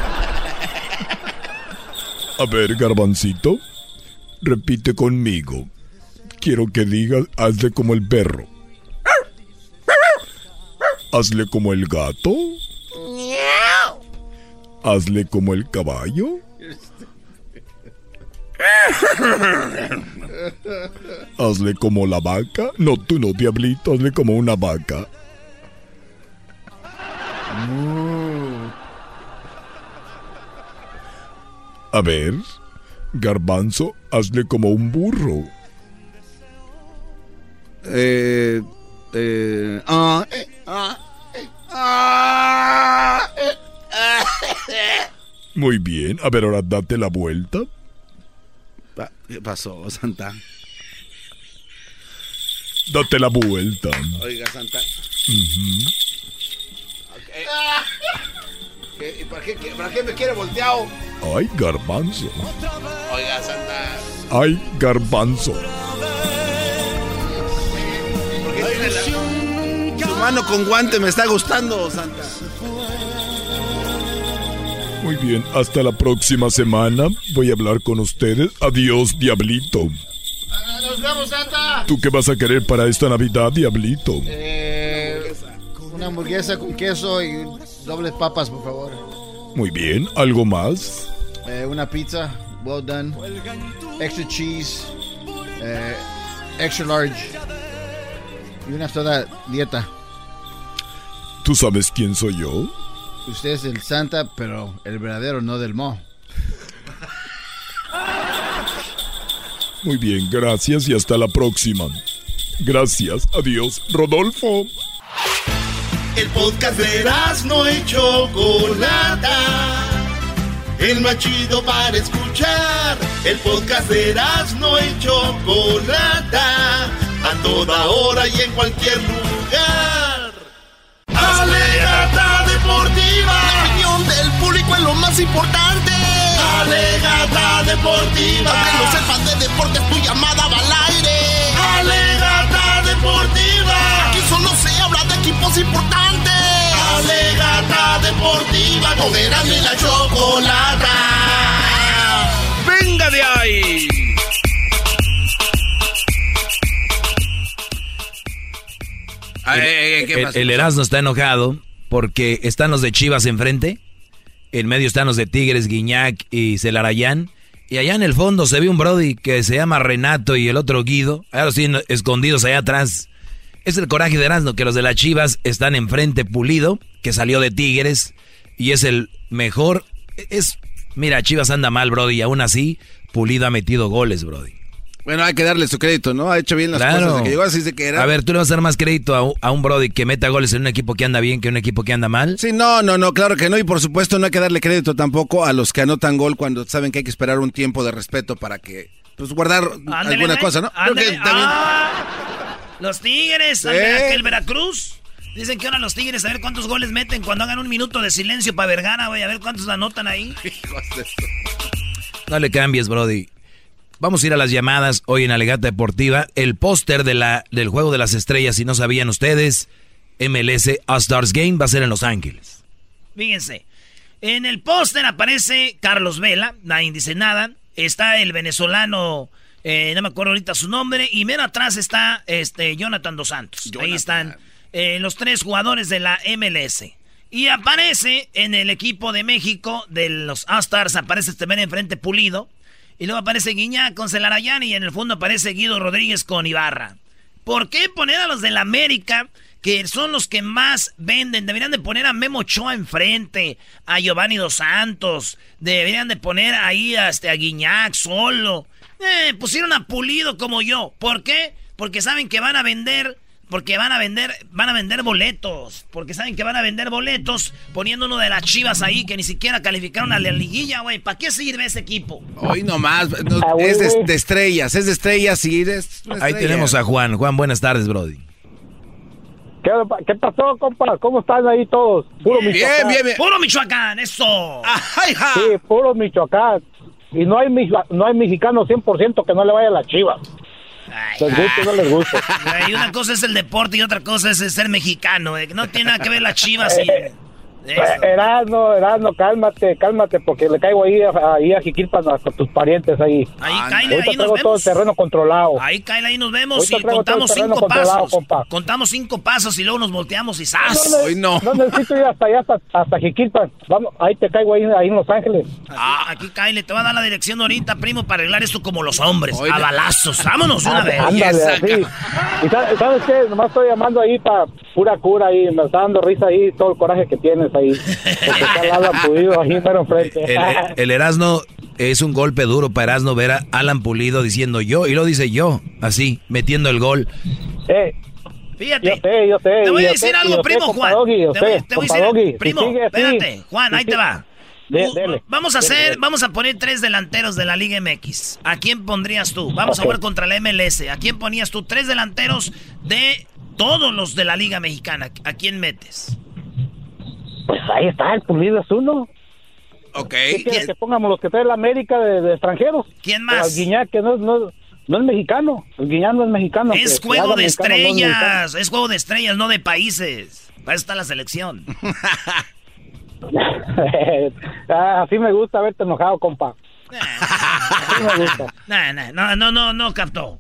A ver, Garbancito, repite conmigo. Quiero que digas, hazle como el perro. Hazle como el gato. Hazle como el caballo. Hazle como la vaca. No, tú no, diablito, hazle como una vaca. A ver, garbanzo, hazle como un burro. Eh, eh, ah, eh, ah, eh, ah, eh, ah. Muy bien, a ver, ahora date la vuelta. ¿Qué pasó, Santa? Date la vuelta. Oiga, Santa. Ujú. ¿Qué- y ¿Para qué, para qué me quiere volteado? Ay, garbanzo. Oiga, Santa. Ay, garbanzo. ¿Por qué tiene la- Su mano con guante me está gustando, Santa. Muy bien, hasta la próxima semana. Voy a hablar con ustedes. Adiós, diablito. ¡Nos vemos, Santa! ¿Tú qué vas a querer para esta Navidad, diablito? Eh, una hamburguesa con queso y dobles papas, por favor. Muy bien, ¿algo más? Eh, una pizza, well done. Extra cheese, eh, extra large. Y una soda dieta. ¿Tú sabes quién soy yo? Usted es el Santa, pero el verdadero, no del mo. Muy bien, gracias y hasta la próxima. Gracias, adiós, Rodolfo. El podcast de no y Chocolata. El más chido para escuchar. El podcast de no y Chocolata. A toda hora y en cualquier lugar. Alegata deportiva. La opinión del público es lo más importante. Alegata deportiva. Aunque no sepas de deportes, tu llamada va al aire. Alegata deportiva. Equipos importantes. Alegata deportiva. Con Erasmo y la chocolata. ¡Venga de ahí! Ay, ay, ay, ¿qué el, el Erasmo está enojado porque están los de Chivas enfrente. En medio están los de Tigres, Guiñac y Celarayán. Y allá en el fondo se ve un Brody que se llama Renato y el otro Guido. Allá los tienen escondidos allá atrás. Es el coraje de Erasmo que los de las Chivas están enfrente Pulido, que salió de Tigres. Y es el mejor. Es. Mira, Chivas anda mal, Brody. Y aún así, Pulido ha metido goles, Brody. Bueno, hay que darle su crédito, ¿no? Ha hecho bien las cosas desde que llegó, así se que era. A ver, ¿tú le vas a dar más crédito a un, a un Brody que meta goles en un equipo que anda bien que en un equipo que anda mal? Sí, no, no, no, claro que no. Y por supuesto no hay que darle crédito tampoco a los que anotan gol cuando saben que hay que esperar un tiempo de respeto para que, pues, guardar Ándele, alguna cosa, ¿no? Creo ándele. que también- Ah, los Tigres, que el Veracruz. Dicen que ahora los Tigres, a ver cuántos goles meten cuando hagan un minuto de silencio para Vergara, güey, a ver cuántos anotan ahí. [LAUGHS] No le cambies, Brody. Vamos a ir a las llamadas hoy en Alegata Deportiva. El póster de la, del Juego de las Estrellas, si no sabían ustedes, MLS All-Stars Game va a ser en Los Ángeles. Fíjense, en el póster aparece Carlos Vela, nadie dice nada. Está el venezolano, eh, no me acuerdo ahorita su nombre, y menos atrás está este Jonathan Dos Santos. Ahí están eh, los tres jugadores de la MLS. Y aparece en el equipo de México, de los All-Stars, aparece este men enfrente Pulido. Y luego aparece Guiñac con Celarayán y en el fondo aparece Guido Rodríguez con Ibarra. ¿Por qué poner a los de la América, que son los que más venden? Deberían de poner a Memo Ochoa enfrente, a Giovanni Dos Santos. Deberían de poner ahí este, a Guiñac solo. Eh, pusieron a Pulido como yo. ¿Por qué? Porque saben que van a vender porque van a vender, van a vender boletos. Porque saben que van a vender boletos poniendo uno de las chivas ahí que ni siquiera calificaron a la liguilla, güey. ¿Para qué sirve ese equipo? Hoy nomás. No, es de, de, estrellas, es de estrellas y es Ahí tenemos a Juan. Juan, buenas tardes, Brody. ¿Qué, ¿Qué, pasó, compa? ¿Cómo están ahí todos? Puro bien, Michoacán. Bien, bien, Puro Michoacán, eso. Sí, puro Michoacán. Y no hay, no hay mexicano 100% que no le vaya a la chiva. les gusta o no les gusta. [LAUGHS] Y una cosa es el deporte y otra cosa es ser mexicano. Eh. No tiene nada que ver las chivas y... [LAUGHS] Erasno, Erasno, cálmate, cálmate, porque le caigo ahí, ahí a Jiquilpan hasta tus parientes ahí. Ahí, Kyle, ahí nos traigo todo el terreno controlado. Ahí, Kyle, ahí nos vemos y contamos cinco pasos. Contamos cinco pasos y luego nos volteamos y ¡zas! No, no, no. no necesito ir hasta allá, hasta, hasta Jiquilpan. Vamos, ahí te caigo ahí, ahí en Los Ángeles. Ah, aquí, Kyle, te va a dar la dirección ahorita, primo, para arreglar esto como los hombres, a balazos. Vámonos una vez. Ándale, así. Y sabes qué, nomás estoy llamando ahí para pura cura ahí, me está dando risa ahí todo el coraje que tienes ahí. El, Erasno es un golpe duro para Erasno ver a Alan Pulido diciendo yo, y lo dice yo, así, metiendo el gol. Eh, Fíjate. Yo sé, yo sé. Te voy a decir algo, primo Juan. te voy, a decir, primo, espérate, Juan, ahí te va. vamos a hacer, vamos a poner tres delanteros de la Liga MX. ¿A quién pondrías tú? Vamos a jugar contra la MLS. ¿A quién ponías tú? Tres delanteros de todos los de la Liga Mexicana. ¿A quién metes? Pues ahí está, el pulido es uno. Ok. ¿Qué quieres que pongamos los que trae la América de, extranjeros? ¿Quién más? El Guiñac, que no, no, no es mexicano. El Guiñac no es mexicano. Es juego de estrellas. es juego de estrellas, no de países. Para eso está la selección. [LAUGHS] Ah, así me gusta verte enojado, compa. Así me gusta. [LAUGHS] no, no, no, no captó.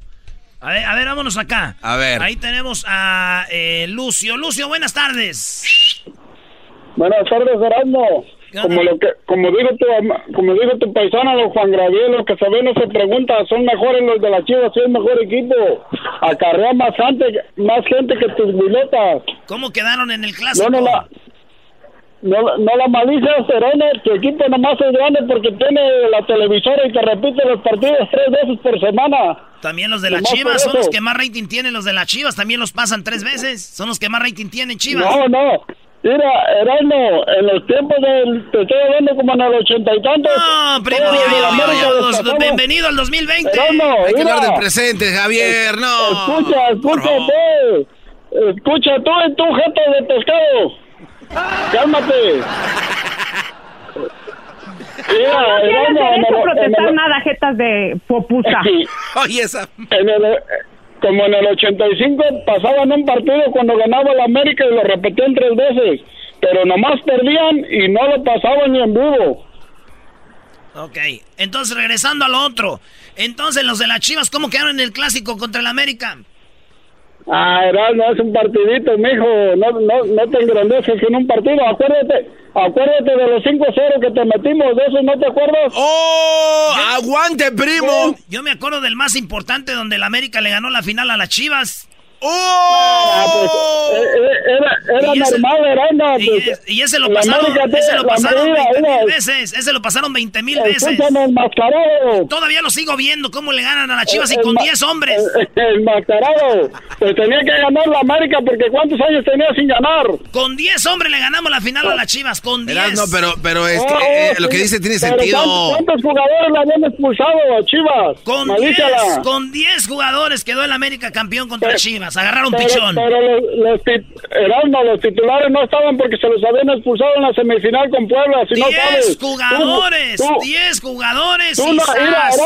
A ver, a ver, vámonos acá. A ver. Ahí tenemos a eh, Lucio. Lucio, buenas tardes. Buenas tardes, Erasmo. Como lo que, como digo tu, como digo tu paisano, los Juan Graviel, los que se ven no se pregunta, son mejores los de la Chivas, es el mejor equipo. Acarrea más gente, más gente que tus biletas. ¿Cómo quedaron en el clásico? No, no la, no, no la malicia, Serena, tu equipo nomás es grande porque tiene la televisora y te repite los partidos tres veces por semana. También los de la Chivas son los que más rating tienen, los de las Chivas también los pasan tres veces, son los que más rating tienen Chivas. No, no, Mira, Erasmo, en los tiempos del... Te estoy hablando como en el ochenta y tantos... No, primo, bienvenido al 2020. Erasmo, Hay que hablar del presente, Javier, no. Escucha, escúchate. Escucha, tú en tu jeto de pescado. Cálmate. [LAUGHS] Mira, no derecho protestar nada, jetas de popusa. Oye, esa... En el, como en el 85 pasaban un partido cuando ganaba el América y lo repetían tres veces, pero nomás perdían y no lo pasaban ni en vivo. Ok, entonces regresando a lo otro, entonces los de las Chivas, ¿cómo quedaron en el clásico contra el América? Ah, no es un partidito, mijo, no, no, no te engrandeces en un partido, acuérdate, Acuérdate de los 5-0 que te metimos, de eso no te acuerdas. ¡Oh! ¡Aguante, primo! Yo me acuerdo del más importante donde el América le ganó la final a las Chivas. ¡Oh! Ah, pues, eh, eh, era normal, y, pues, y, ese lo pasaron, ese lo pasaron 20 mil veces. Ese lo pasaron 20 mil veces. Todavía lo sigo viendo cómo le ganan a las chivas y con 10 hombres. El mascarado. Pues tenía que ganar la América porque ¿cuántos años tenía sin ganar? Con 10 hombres le ganamos la final a las chivas. Con 10. No, pero, pero es que eh, lo que dice tiene sentido. ¿Cuántos jugadores le habían expulsado a Chivas? Con 10, con 10 jugadores quedó el América campeón contra Chivas Chivas, agarraron pero, pichón. Pero los, los, Erasmo, los titulares no estaban porque se los habían expulsado en la semifinal con Puebla, si no sabes. 10 Tú- jugadores, tú- 10 jugadores Tú y no, mira, Erasmo.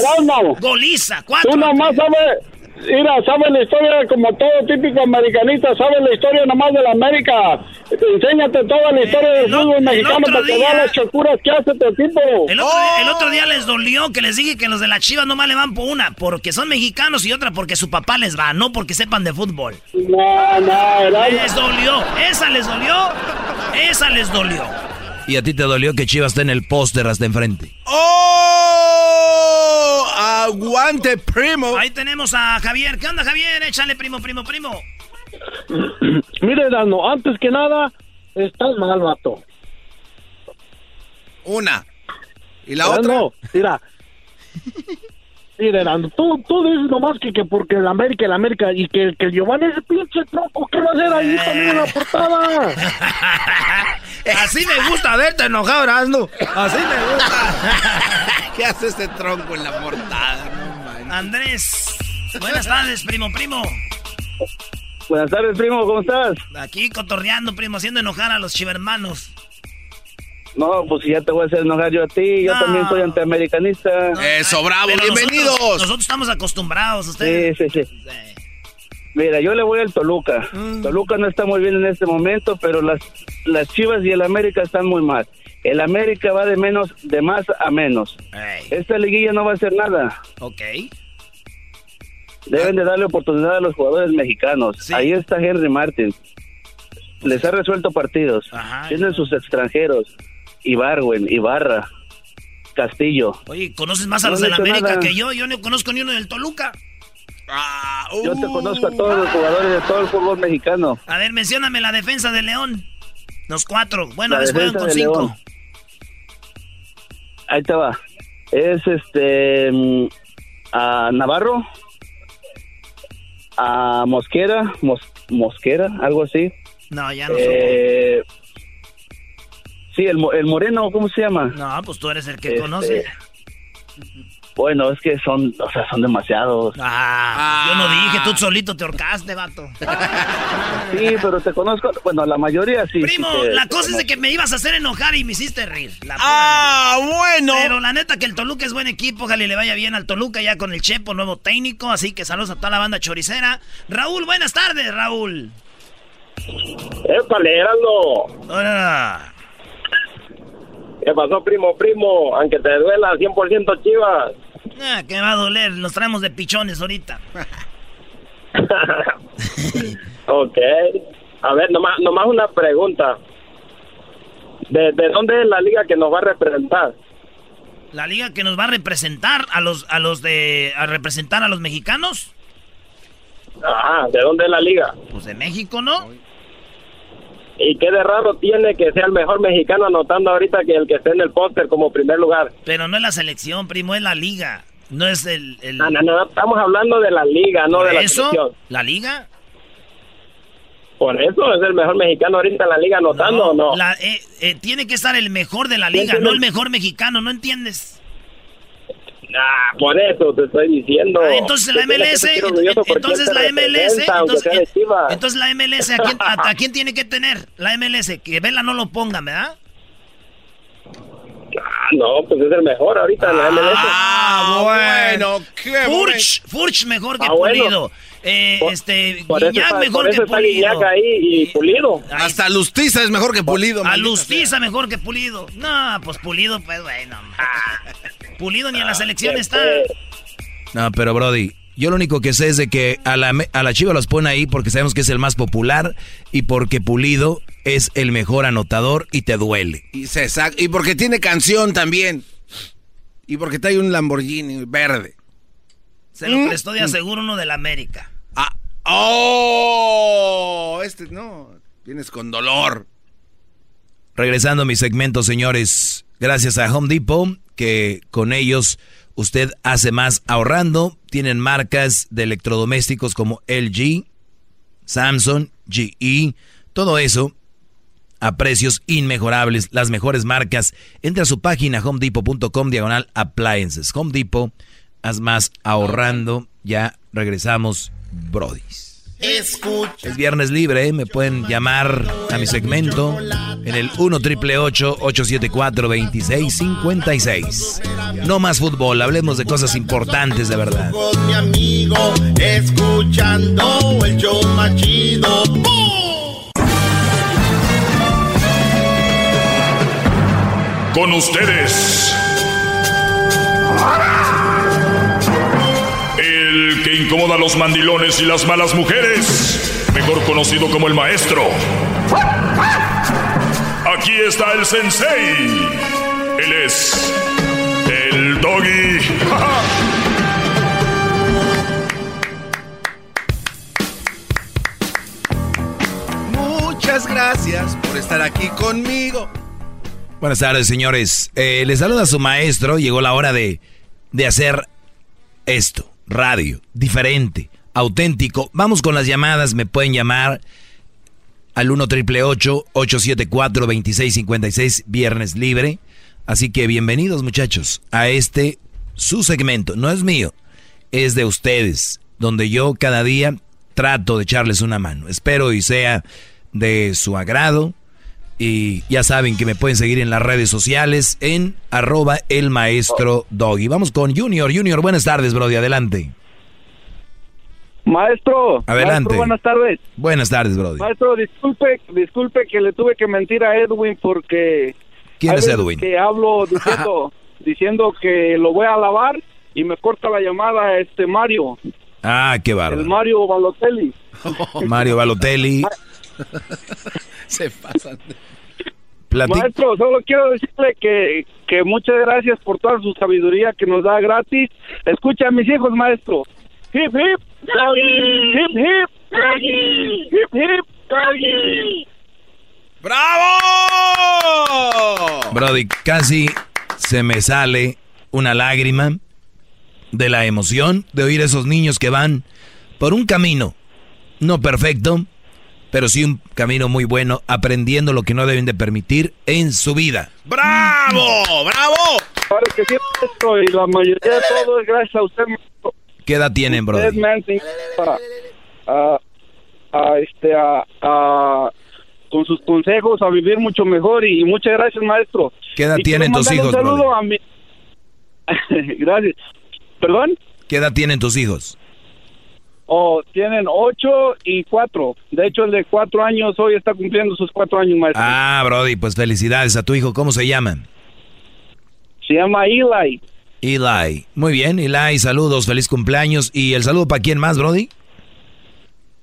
Erasmo. Goliza, cuatro. Tú nomás sabes, mira, sabes la historia como todo típico americanista, sabes la historia nomás de la América. Enséñate toda la historia del fútbol mexicano para que veas las chocuras que hace este tipo. El otro, el otro día les dolió que les dije que los de las Chivas nomás le van por una, porque son mexicanos y otra porque su papá les va, no porque sepan de fútbol. No, no, Erasmo. Les dolió, esa les dolió, esa les dolió. Y a ti te dolió que Chivas esté en el póster hasta enfrente. ¡Oh! ¡Aguante, primo! Ahí tenemos a Javier. ¿Qué onda, Javier? Échale, primo, primo, primo. [CLEARS THROAT] Mire, Erasmo, antes que nada, estás mal, vato. Una. ¿Y la otra? Mira. [LAUGHS] Mira, Erasmo, tú, tú dices nomás que, que porque el América, el América, y que, que el Giovanni ese pinche tronco, ¿qué va a hacer ahí también en la portada? [LAUGHS] Así me gusta verte enojado, Erasmo. Así me gusta. [LAUGHS] ¿Qué hace este tronco en la portada? Andrés. Buenas tardes, primo, primo. Buenas tardes, primo, ¿cómo estás? Aquí cotorreando, primo, haciendo enojar a los chivermanos. No, pues si ya te voy a hacer enojar yo a ti, yo No. también soy antiamericanista. Eso, bravo, Pero bienvenidos. Nosotros, nosotros estamos acostumbrados, ustedes. Sí, sí, sí. Mira, yo le voy al Toluca. Toluca no está muy bien en este momento, pero las, las Chivas y el América están muy mal. El América va de menos, de más a menos. Esta liguilla no va a hacer nada. Ok. Deben de darle oportunidad a los jugadores mexicanos. Ahí está Henry Martin. Les ha resuelto partidos. Tienen sus extranjeros. Ibarwen, Ibarra, Castillo. Oye, ¿conoces más a los he hecho América nada. que yo? Yo no conozco ni uno del Toluca. Yo te conozco a todos los jugadores de todo el fútbol mexicano. A ver, mencióname la defensa de León. Los cuatro. Bueno, La les juegan con de cinco. León. Ahí te va. Es este mm, a Navarro, a Mosquera, Mos- Mosquera, algo así. No, ya no Eh, sí, el, mo- el moreno, ¿cómo se llama? No, pues tú eres el que Este, conoce. Bueno, es que son, o sea, son demasiados. Ah, yo no dije, tú solito te horcaste, vato. Sí, pero te conozco, bueno, la mayoría sí. Primo, sí te- la cosa es de que me ibas a hacer enojar y me hiciste reír. La Ah, pura bueno. Pero la neta que el Toluca es buen equipo, ojalá y le vaya bien al Toluca ya con el Chepo, nuevo técnico, así que saludos a toda la banda choricera. Raúl, buenas tardes, Raúl. ¡Épale! Hola. ¿Qué pasó, primo, primo? Aunque te duela 100% Chivas. Ah, que va a doler, nos traemos de pichones ahorita. [LAUGHS] Ok. A ver, nomás, nomás una pregunta. ¿De, ¿De dónde es la liga que nos va a representar? La liga que nos va a representar a los a los de a representar a los mexicanos, Ajá, ¿de dónde es la liga? pues de México, ¿no? ¿Y qué de raro tiene que sea el mejor mexicano anotando ahorita que el que esté en el póster como primer lugar? Pero no es la selección, primo, es la liga. No es el, el- No, no, no, estamos hablando de la liga, no ¿Por de la eso? selección. ¿La liga? Por eso es el mejor mexicano ahorita en la liga anotando, ¿o no? La- eh, eh, tiene que estar el mejor de la ¿Quién liga, no el mejor mexicano, ¿no entiendes? Ah, por eso te estoy diciendo. Ah, entonces la MLS, porque entonces la MLS, entonces, la MLS, ¿a quién, a- a quién tiene que tener? La MLS, que Vela no lo ponga, ¿verdad? Ah, no, pues es el mejor ahorita en la MLS. Ah, bueno, qué Furch, Furch mejor que Ah, bueno. Pulido. Eh, este, Por Guiñac mejor por que está Pulido. Guiñac ahí y Pulido. Hasta Lustiza es mejor que Pulido. A Lustiza mejor que Pulido. No, pues Pulido, pues bueno. [LAUGHS] Pulido ni en la selección qué está. No, pero Brody, yo lo único que sé es de que a la, a la Chiva los pone ahí porque sabemos que es el más popular y porque Pulido es el mejor anotador y te duele. Y, se saca- y porque tiene canción también. Y porque trae un Lamborghini verde. Se lo prestó de aseguro uno de la América. Ah, ¡Oh! Este no. Vienes con dolor. Regresando a mi segmento, señores, gracias a Home Depot, que con ellos usted hace más ahorrando. Tienen marcas de electrodomésticos como LG, Samsung, GE, todo eso a precios inmejorables, las mejores marcas. Entra a su página homedepot.com diagonal appliances. Home Depot, haz más ahorrando. Ya regresamos brodis. Escucha. Es viernes libre, me pueden llamar a mi segmento en el 1 triple 874 2656. No más fútbol, hablemos de cosas importantes de verdad. Con mi amigo, escuchando el show más chido. Con ustedes. Que incomoda a los mandilones y las malas mujeres. Mejor conocido como el maestro. Aquí está el sensei. Él es el doggy. Muchas gracias por estar aquí conmigo. Buenas tardes, señores. Eh, les saluda su maestro. Llegó la hora de, de hacer esto. Radio. Diferente. Auténtico. Vamos con las llamadas. Me pueden llamar al 1 triple 874 2656 Viernes libre. Así que bienvenidos, muchachos, a este su segmento. No es mío, es de ustedes. Donde yo cada día trato de echarles una mano. Espero y sea de su agrado. Y ya saben que me pueden seguir en las redes sociales en arroba el maestro Doggy. Vamos con Junior. Junior, buenas tardes, Brody. Adelante. Maestro, Adelante. maestro, buenas tardes. Buenas tardes, Brody. Maestro, disculpe, disculpe que le tuve que mentir a Edwin porque ¿Quién es Edwin? Que hablo [LAUGHS] diciendo, diciendo que lo voy a lavar y me corta la llamada este Mario, Ah, qué el bárbaro. Mario Balotelli. Mario Balotelli. [LAUGHS] Se pasan. Maestro, solo quiero decirle que, que muchas gracias por toda su sabiduría que nos da gratis. Escucha a mis hijos, maestro. Hip, hip, doggy. hip, hip, doggy. hip, hip, doggy. ¡Bravo! Brody, casi se me sale una lágrima de la emoción de oír a esos niños que van por un camino, no perfecto, pero sí un camino muy bueno, aprendiendo lo que no deben de permitir en su vida. ¡Bravo! ¡Bravo! Claro que sí, maestro, y la mayoría de todo es gracias a usted, maestro. ¿Qué edad tienen, Ustedes Brody? me han enseñado a, a, este, a, a- con sus consejos a vivir mucho mejor y muchas gracias, maestro. ¿Qué edad Y tienen tus hijos, Un saludo a mi... [LAUGHS] gracias. ¿Perdón? ¿Qué edad tienen tus hijos? Oh, tienen ocho y cuatro. De hecho, el de cuatro años hoy está cumpliendo sus cuatro años, maestro. Ah, Brody, pues felicidades a tu hijo. ¿Cómo se llaman? Se llama Eli. Eli. Muy bien, Eli, saludos, feliz cumpleaños. ¿Y el saludo para quién más, Brody?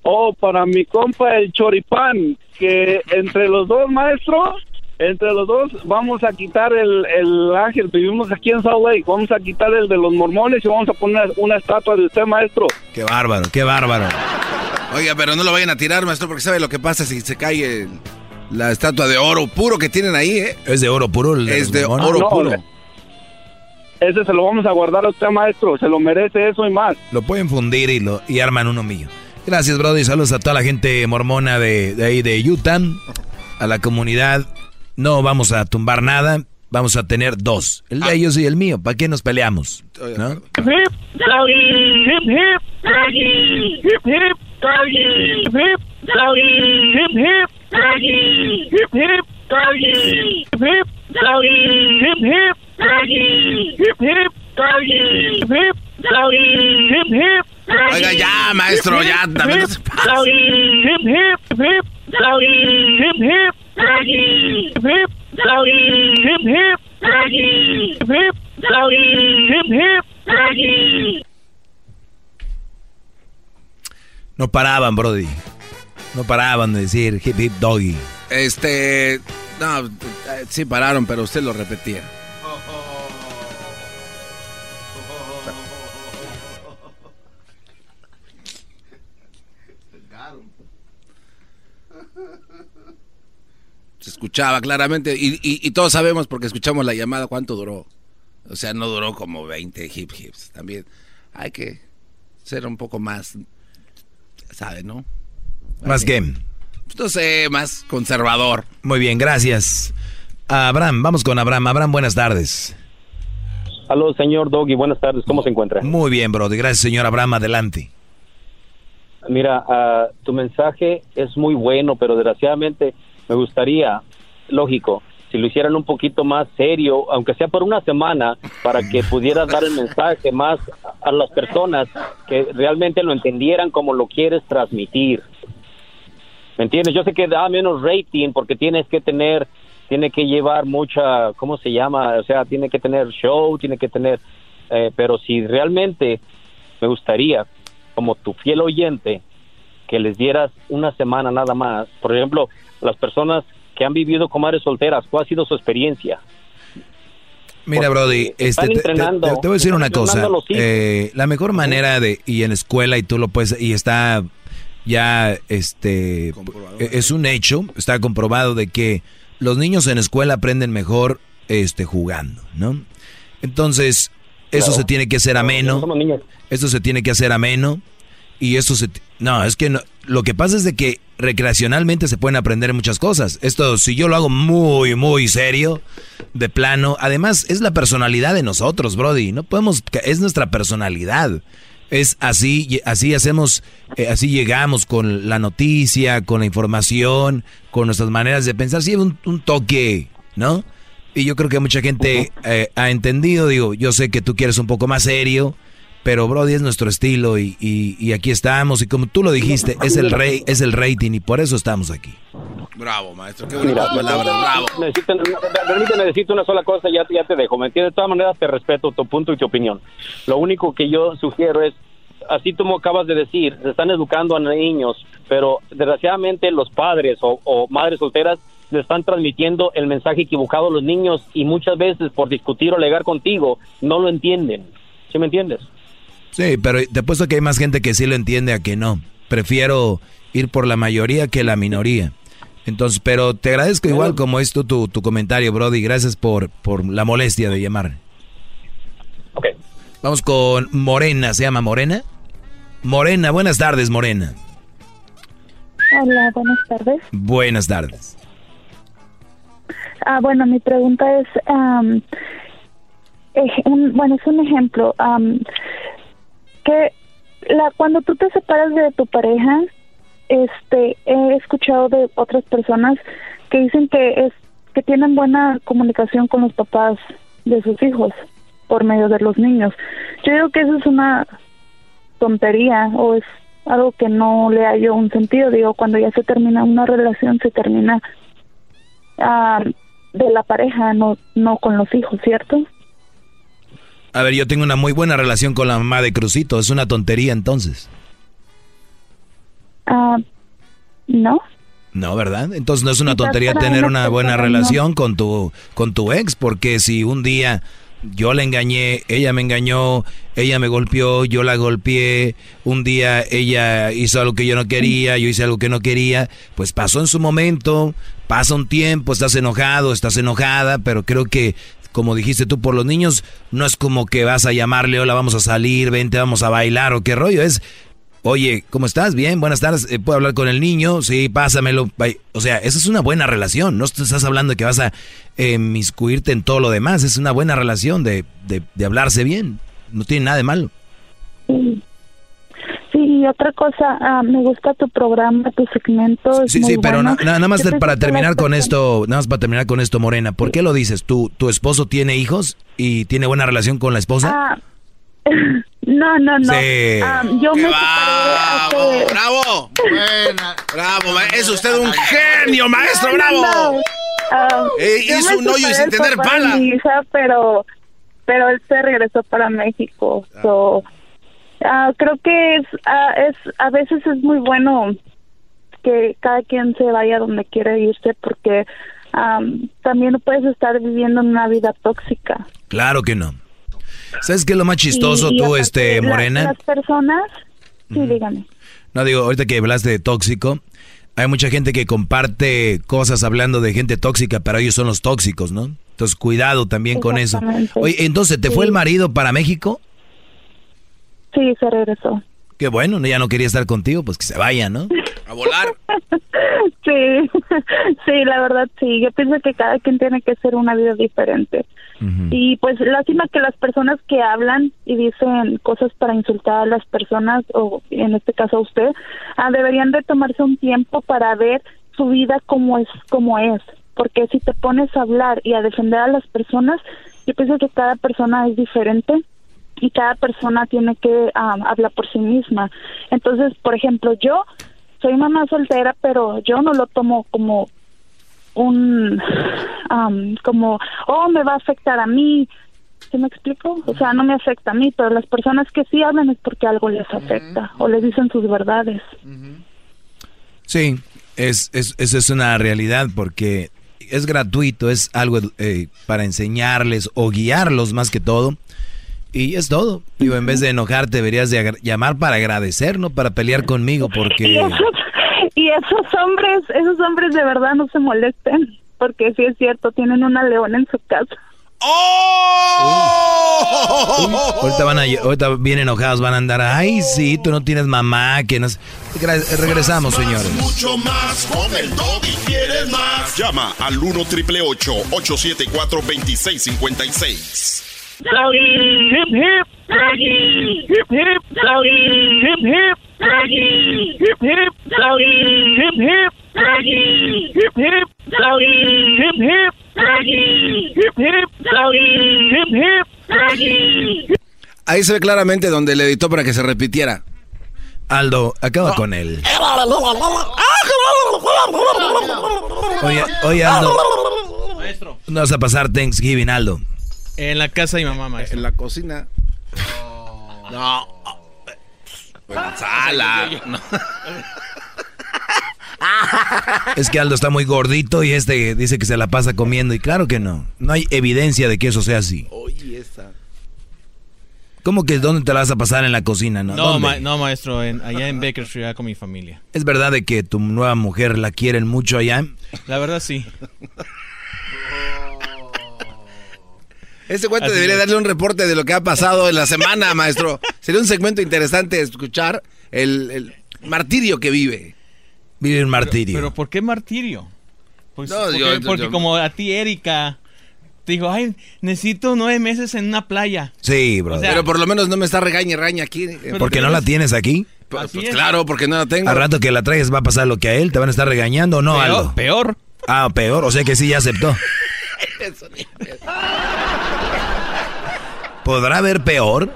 Oh, para mi compa el choripán, que entre los dos, maestro, entre los dos vamos a quitar el, el ángel. Vivimos aquí en Salt Lake. Vamos a quitar el de los mormones y vamos a poner una estatua de usted, maestro. Qué bárbaro, qué bárbaro. Oiga, pero no lo vayan a tirar, maestro, porque sabe lo que pasa si se cae el- la estatua de oro puro que tienen ahí, ¿eh? Es de oro puro. el de Es de mormones. oro No, puro. le- Ese se lo vamos a guardar a usted, maestro. Se lo merece eso y más. Lo pueden fundir y, lo, y arman uno mío. Gracias, Brody. Saludos a toda la gente mormona de, de ahí de Utah. A la comunidad no vamos a tumbar nada, vamos a tener dos. El de ellos y el mío. ¿Para qué nos peleamos? Oiga, ya, maestro, ya también no se pasa doggy. Hip, hip, hip, doggy. Hip, hip, doggy. Hip, hip, doggy. Hip, hip, doggy. Hip, hip, doggy. Hip, hip, doggy. No paraban, Brody. No paraban de decir hip hip doggy. Este. No, sí pararon, pero usted lo repetía. Se escuchaba claramente y, y- y todos sabemos porque escuchamos la llamada cuánto duró. O sea, no duró como 20 hip hips. También hay que ser un poco más, ¿sabe, no? Más game. No sé, más conservador. Muy bien, gracias. Abraham, vamos con Abraham. Abraham, buenas tardes. Aló, señor Doggy, buenas tardes, ¿cómo se encuentra? Muy bien, Brody. Gracias, señor Abraham. Adelante. mira, ah, tu mensaje es muy bueno, pero desgraciadamente me gustaría, lógico, si lo hicieran un poquito más serio, aunque sea por una semana, para que pudieras dar el mensaje más a las personas que realmente lo entendieran como lo quieres transmitir. ¿Me entiendes? Yo sé que da menos rating porque tienes que tener, tiene que llevar mucha, ¿cómo se llama? O sea, tiene que tener show, tiene que tener, eh, pero si realmente me gustaría, como tu fiel oyente, que les dieras una semana nada más. Por ejemplo, las personas que han vivido con madres solteras, ¿cuál ha sido su experiencia? Mira, Brody, este, te, te- te- te voy a decir una cosa. Eh, la mejor manera de, y en escuela, y tú lo puedes, y está ya, este, e- es un hecho, está comprobado de que los niños en escuela aprenden mejor, este, jugando, ¿no? Entonces, eso Claro. se tiene que hacer ameno. somos niños. Esto se tiene que hacer ameno. Y esto se... No, es que no- lo que pasa es de que recreacionalmente se pueden aprender muchas cosas. Esto, si yo lo hago muy, muy serio, de plano, además es la personalidad de nosotros, Brody. No podemos, es nuestra personalidad. Es así, así hacemos, eh, así llegamos con la noticia, con la información, con nuestras maneras de pensar. Sí, un, un toque, ¿no? Y yo creo que mucha gente eh, ha entendido, digo, yo sé que tú quieres un poco más serio, pero Brody es nuestro estilo y, y- y aquí estamos y como tú lo dijiste, es el rey, es el rating y por eso estamos aquí. Bravo, maestro. Qué Mira, bonitas palabras. Bravo. Necesito, permíteme decirte una sola cosa, ya, ya te dejo, ¿me entiendes? De todas maneras te respeto tu punto y tu opinión. Lo único que yo sugiero es, así como acabas de decir, se están educando a niños, pero desgraciadamente los padres o, o madres solteras le están transmitiendo el mensaje equivocado a los niños y muchas veces por discutir o alegar contigo no lo entienden. ¿Sí me entiendes? Sí, pero te apuesto que hay más gente que sí lo entiende a que no. Prefiero ir por la mayoría que la minoría. Entonces, pero te agradezco igual como esto tu, tu comentario, Brody. Gracias por, por la molestia de llamar. Vamos con Morena, ¿se llama Morena? Morena, buenas tardes, Morena. Hola, buenas tardes. Buenas tardes. Ah, bueno, mi pregunta es, ej- un- bueno, es un ejemplo. Que la, cuando tú te separas de tu pareja, este, he escuchado de otras personas que dicen que es que tienen buena comunicación con los papás de sus hijos por medio de los niños. Yo digo que eso es una tontería o es algo que no le hallo un sentido. Digo, cuando ya se termina una relación, se termina ah, de la pareja, no, no con los hijos, ¿cierto? A ver, yo tengo una muy buena relación con la mamá de Crucito. Es una tontería entonces. Ah, no. No, ¿verdad? Entonces no es una tontería tener una buena relación con tu con tu ex, porque si un día yo la engañé, ella me engañó, ella me golpeó, yo la golpeé, un día ella hizo algo que yo no quería, yo hice algo que no quería, pues pasó en su momento, pasa un tiempo, estás enojado, estás enojada, pero creo que como dijiste tú por los niños, no es como que vas a llamarle, hola, vamos a salir, vente, vamos a bailar o qué rollo, es Oye, ¿cómo estás? Bien, buenas tardes. Eh, ¿Puedo hablar con el niño? Sí, pásamelo. O sea, esa es una buena relación. No estás hablando de que vas a eh, miscuirte en todo lo demás. Es una buena relación de, de, de hablarse bien. No tiene nada de malo. Y otra cosa, ah, me gusta tu programa, tu segmento. es Sí, muy sí, pero bueno. na- nada más para terminar con esto, nada más para terminar con esto, Morena. ¿Por qué lo dices? ¿Tu, tu esposo tiene hijos y tiene buena relación con la esposa? Ah, [LAUGHS] no, no, no. Sí. Ah, yo me separé hace... ¡Bravo! Buena. ¡Bravo! Es usted un genio, maestro. No, no, ¡Bravo! no. Ah, Eh, hizo un hoyo y sin tener pala. mi hija, pero, pero él se regresó para México. So, ah, creo que es, ah, es, a veces es muy bueno que cada quien se vaya donde quiere irse porque am, también no puedes estar viviendo una vida tóxica. Claro que no. ¿Sabes qué es lo más chistoso Y- tú, este, la- Morena? las personas, sí, dígame. No digo, ahorita que hablaste de tóxico, hay mucha gente que comparte cosas hablando de gente tóxica, pero ellos son los tóxicos, ¿no? Entonces, cuidado también con eso. Oye, entonces, ¿te fue el marido para México? Sí, se regresó. Qué bueno, ya no quería estar contigo, pues que se vaya, ¿no? A volar. [LAUGHS] sí, [LAUGHS] sí, la verdad sí. Yo pienso que cada quien tiene que ser una vida diferente. Y pues lástima que las personas que hablan y dicen cosas para insultar a las personas, o en este caso a usted, ah, deberían de tomarse un tiempo para ver su vida como es, como es. Porque si te pones a hablar y a defender a las personas, yo pienso que cada persona es diferente y cada persona tiene que ah, hablar por sí misma. Entonces, por ejemplo, yo soy mamá soltera, pero yo no lo tomo como un, am, como, oh, me va a afectar a mí. ¿Sí me explico? O sea, no me afecta a mí, pero las personas que sí hablan es porque algo les afecta o les dicen sus verdades. Sí, es, es, eso es una realidad porque es gratuito, es algo eh, para enseñarles o guiarlos más que todo. Y es todo. Digo, en vez de enojarte, deberías de llamar para agradecer, no para pelear conmigo, Y porque... esos, y esos hombres, esos hombres de verdad no se molesten, porque sí es cierto, tienen una leona en su casa. Ahorita van a, ahorita bien enojados van a andar, ay, sí, tú no tienes mamá, que no sé". Gra- Regresamos, señores. Mucho más con el doggy. ¿Quieres más? Llama al 1 triple 874 2656. Doggy, hip hip, doggy, hip hip, doggy, hip hip, doggy, hip hip, doggy, hip hip, doggy, hip hip, doggy, hip hip, doggy, hip hip, doggy, hip hip, doggy. Ahí se ve claramente donde le editó para que se repitiera. Aldo, acaba con él. Oye, oye, Aldo, Maestro. ¿no vas a pasar Thanksgiving, Aldo? En la casa de mi mamá, maestro. En la cocina. No. En la sala. [LAUGHS] No. [LAUGHS] Es que Aldo está muy gordito y este dice que se la pasa comiendo y claro que no. No hay evidencia de que eso sea así. Oye, esa. ¿Cómo que dónde te la vas a pasar en la cocina? No, No, ma- no maestro, en- allá en Baker Street, allá con mi familia. ¿Es verdad de que tu nueva mujer la quieren mucho allá? La verdad sí. [LAUGHS] Ese cuate Así debería es. darle un reporte de lo que ha pasado en la semana, [LAUGHS] maestro. Sería un segmento interesante escuchar el, el martirio que vive. Vive un martirio. Pero ¿por qué martirio? Pues, No, porque, yo- yo- porque yo- como a ti, Erika, te dijo, ay, necesito nueve meses en una playa. Sí, bro. Pero por lo menos no me está regañe, raña aquí. ¿Por qué no la tienes aquí? Pues, pues claro, porque no la tengo. Al rato que la traigas va a pasar lo que a él, te van a estar regañando o no, Peor, Aldo. Peor. Ah, peor, o sea que sí ya aceptó. [LAUGHS] ¿Podrá haber peor?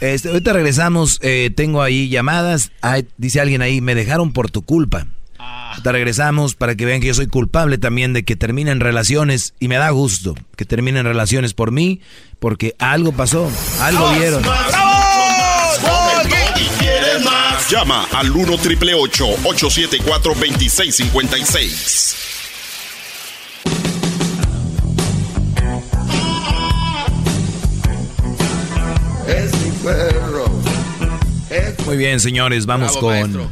Este, ahorita regresamos, eh, tengo ahí llamadas, Ay, dice alguien ahí, me dejaron por tu culpa. Ahorita regresamos para que vean que yo soy culpable también de que terminen relaciones y me da gusto que terminen relaciones por mí, porque algo pasó, algo vieron. Llama al 1 triple 874 2656. Perro. Muy bien, señores, vamos Bravo, con maestro.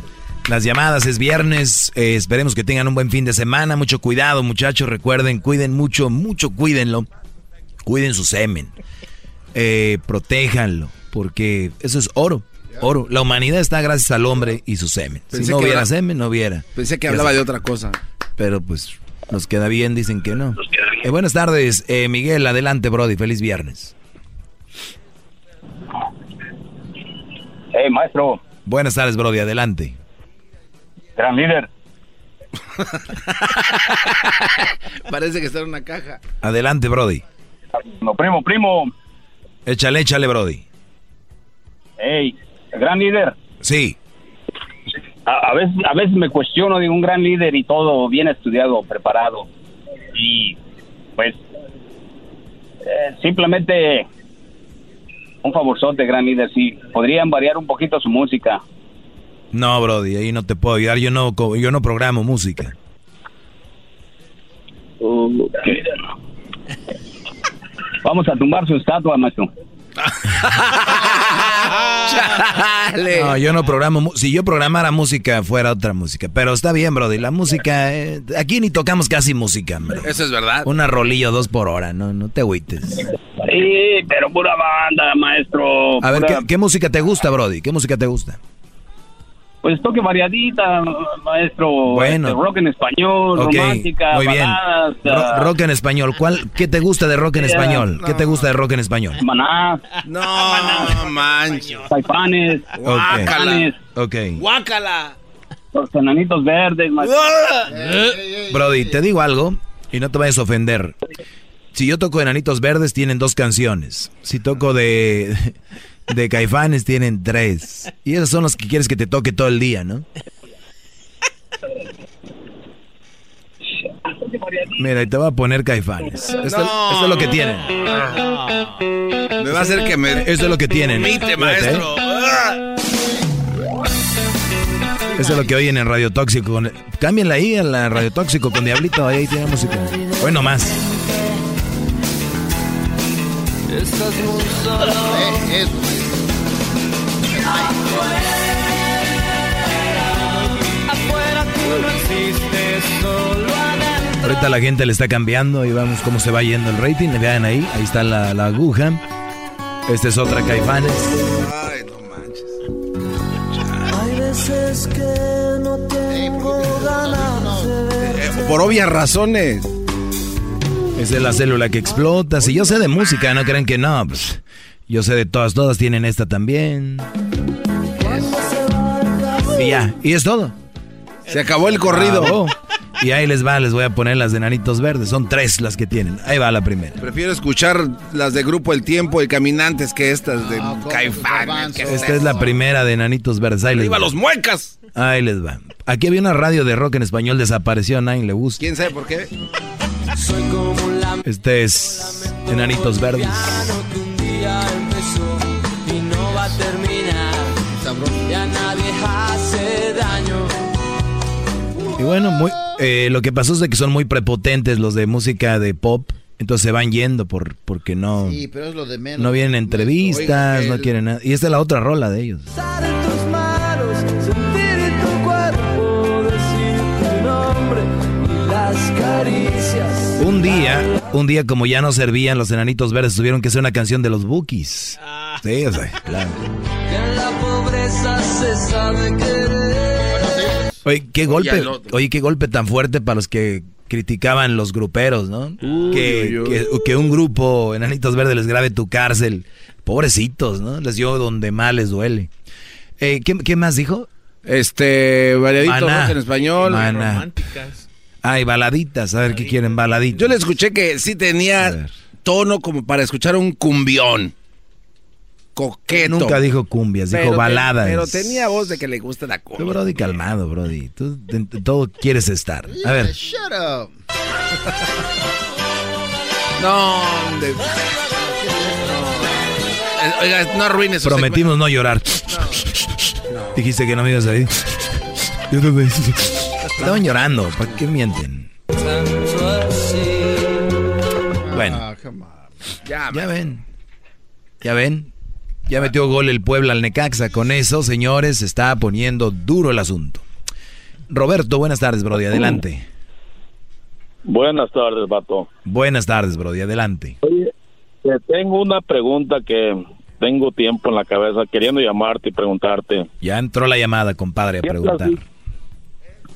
las llamadas. Es viernes, eh, esperemos que tengan un buen fin de semana. Mucho cuidado, muchachos. Recuerden, cuiden mucho, mucho, cuídenlo. Cuiden su semen. Eh, protéjanlo, porque eso es oro. Oro. La humanidad está gracias al hombre y su semen. Pensé si no hubiera semen, no hubiera. Pensé que hablaba de otra cosa. Pero pues nos queda bien, dicen que no. Eh, buenas tardes, eh, Miguel. Adelante, Brody. Feliz viernes. Hey, maestro, Buenas tardes, Brody. Adelante. gran líder. [LAUGHS] Parece que está en una caja. Adelante, Brody. No, primo, primo. Échale, échale, Brody. Hey, gran líder. Sí. A, a veces, a veces me cuestiono de un gran líder y todo bien estudiado, preparado. Y pues eh, simplemente un favorzote, gran líder. Si podrían variar un poquito su música. No, Brody, ahí no te puedo ayudar. Yo no, co- yo no programo música. Vamos a tumbar su estatua, maestro. No, yo no programo. Si yo programara música, fuera otra música. Pero está bien, Brody. La música. eh, aquí ni tocamos casi música, hombre. Eso es verdad. Una rolillo dos por hora, no, no te agüites. Sí, pero pura banda, maestro. A ver, Pura- ¿qué, qué música te gusta, Brody? ¿Qué música te gusta? pues toque variadita, maestro. Bueno. este, rock en español, Ok, romántica, muy bien. baladas, Ro- ah, rock en español. ¿Cuál, ¿Qué te gusta de rock en español? ¿Qué te gusta de rock en español? Maná. No, manches. Caifanes. Caifanes. Ok. Guácala. Los enanitos verdes. maestro. Brody, te digo algo y no te vayas a ofender. Si yo toco Enanitos Verdes, tienen dos canciones. Si toco de, de Caifanes, tienen tres. Y esas son las que quieres que te toque todo el día, ¿no? Mira, y te voy a poner Caifanes. Esto, esto es lo que tienen. Me va a hacer que me. Esto es lo que tienen. Fíjate, maestro. ¿eh? Eso es lo que oyen en Radio Tóxico. Cámbienla ahí en la Radio Tóxico con Diablito. Ahí tiene música. Bueno, más. Estás muy solo. Afuera tú no existes, solo adentro. Ahorita la gente le está cambiando y vamos cómo se va yendo el rating. Vean ahí, ahí está la, la aguja. Esta es otra Caifanes. Hay veces que no tengo ganas de verte. Por obvias razones. Esa es la célula que explota. Si yo sé de música, no crean que no. pues, yo sé de todas, todas tienen esta también. Y ya, y es todo. Se acabó el corrido. Acabó. Y ahí les va, les voy a poner las de Nanitos Verdes. Son tres las que tienen. Ahí va la primera. Prefiero escuchar las de Grupo El Tiempo y Caminantes que estas de Caifán. ¿Qué es Esta es la primera de Nanitos Verdes. Ahí les ¡Arriba va. los muecas! Ahí les va. Aquí había una radio de rock en español, desapareció, a nadie le gusta. ¿Quién sabe por qué? Soy como la Este es Enanitos Verdes. que un día empezó y no va a terminar. Ya nadie hace daño. Y bueno, muy, eh, lo que pasó es de que son muy prepotentes los de música de pop. Entonces se van yendo por, porque no, Sí, pero es lo de menos. no vienen a entrevistas, Oiga, no quieren nada. Y esta es la otra rola de ellos. Un día, un día como ya no servían los enanitos verdes, tuvieron que hacer una canción de los Bookies. Sí, o sea, claro. Que en la pobreza se sabe querer. Oye, qué golpe, oye, qué golpe tan fuerte para los que criticaban los gruperos, ¿no? que, que- que un grupo Enanitos Verdes les grabe tu cárcel. Pobrecitos, ¿no? Les dio donde más les duele. Eh, ¿qué, qué más dijo? Este, variadito rock en español. Maná. Románticas. Ay, baladitas, a ver qué quieren, baladitas. Yo le escuché que sí tenía tono como para escuchar un cumbión. Coqueto. Nunca dijo cumbias, dijo Pero te- baladas. Pero tenía voz de que le gusta la cumbia. Tú, Brody, calmado, Brody. Tú en todo quieres estar. A ver. Shut up. [LAUGHS] No, de- Eh, Oiga, no arruines Prometimos no llorar. [LAUGHS] Dijiste que no me ibas a ir. Yo no me- Estaban llorando. ¿Para qué mienten? Bueno, Ah. Ya, ya ven. Ya ven. Ya metió gol el Puebla al Necaxa. Con eso, señores, se está poniendo duro el asunto. Roberto, buenas tardes, Brody. Adelante. Buenas tardes, vato. Buenas tardes, Brody. Adelante. Oye, te tengo una pregunta que tengo tiempo en la cabeza queriendo llamarte y preguntarte. Ya entró la llamada, compadre, a preguntar.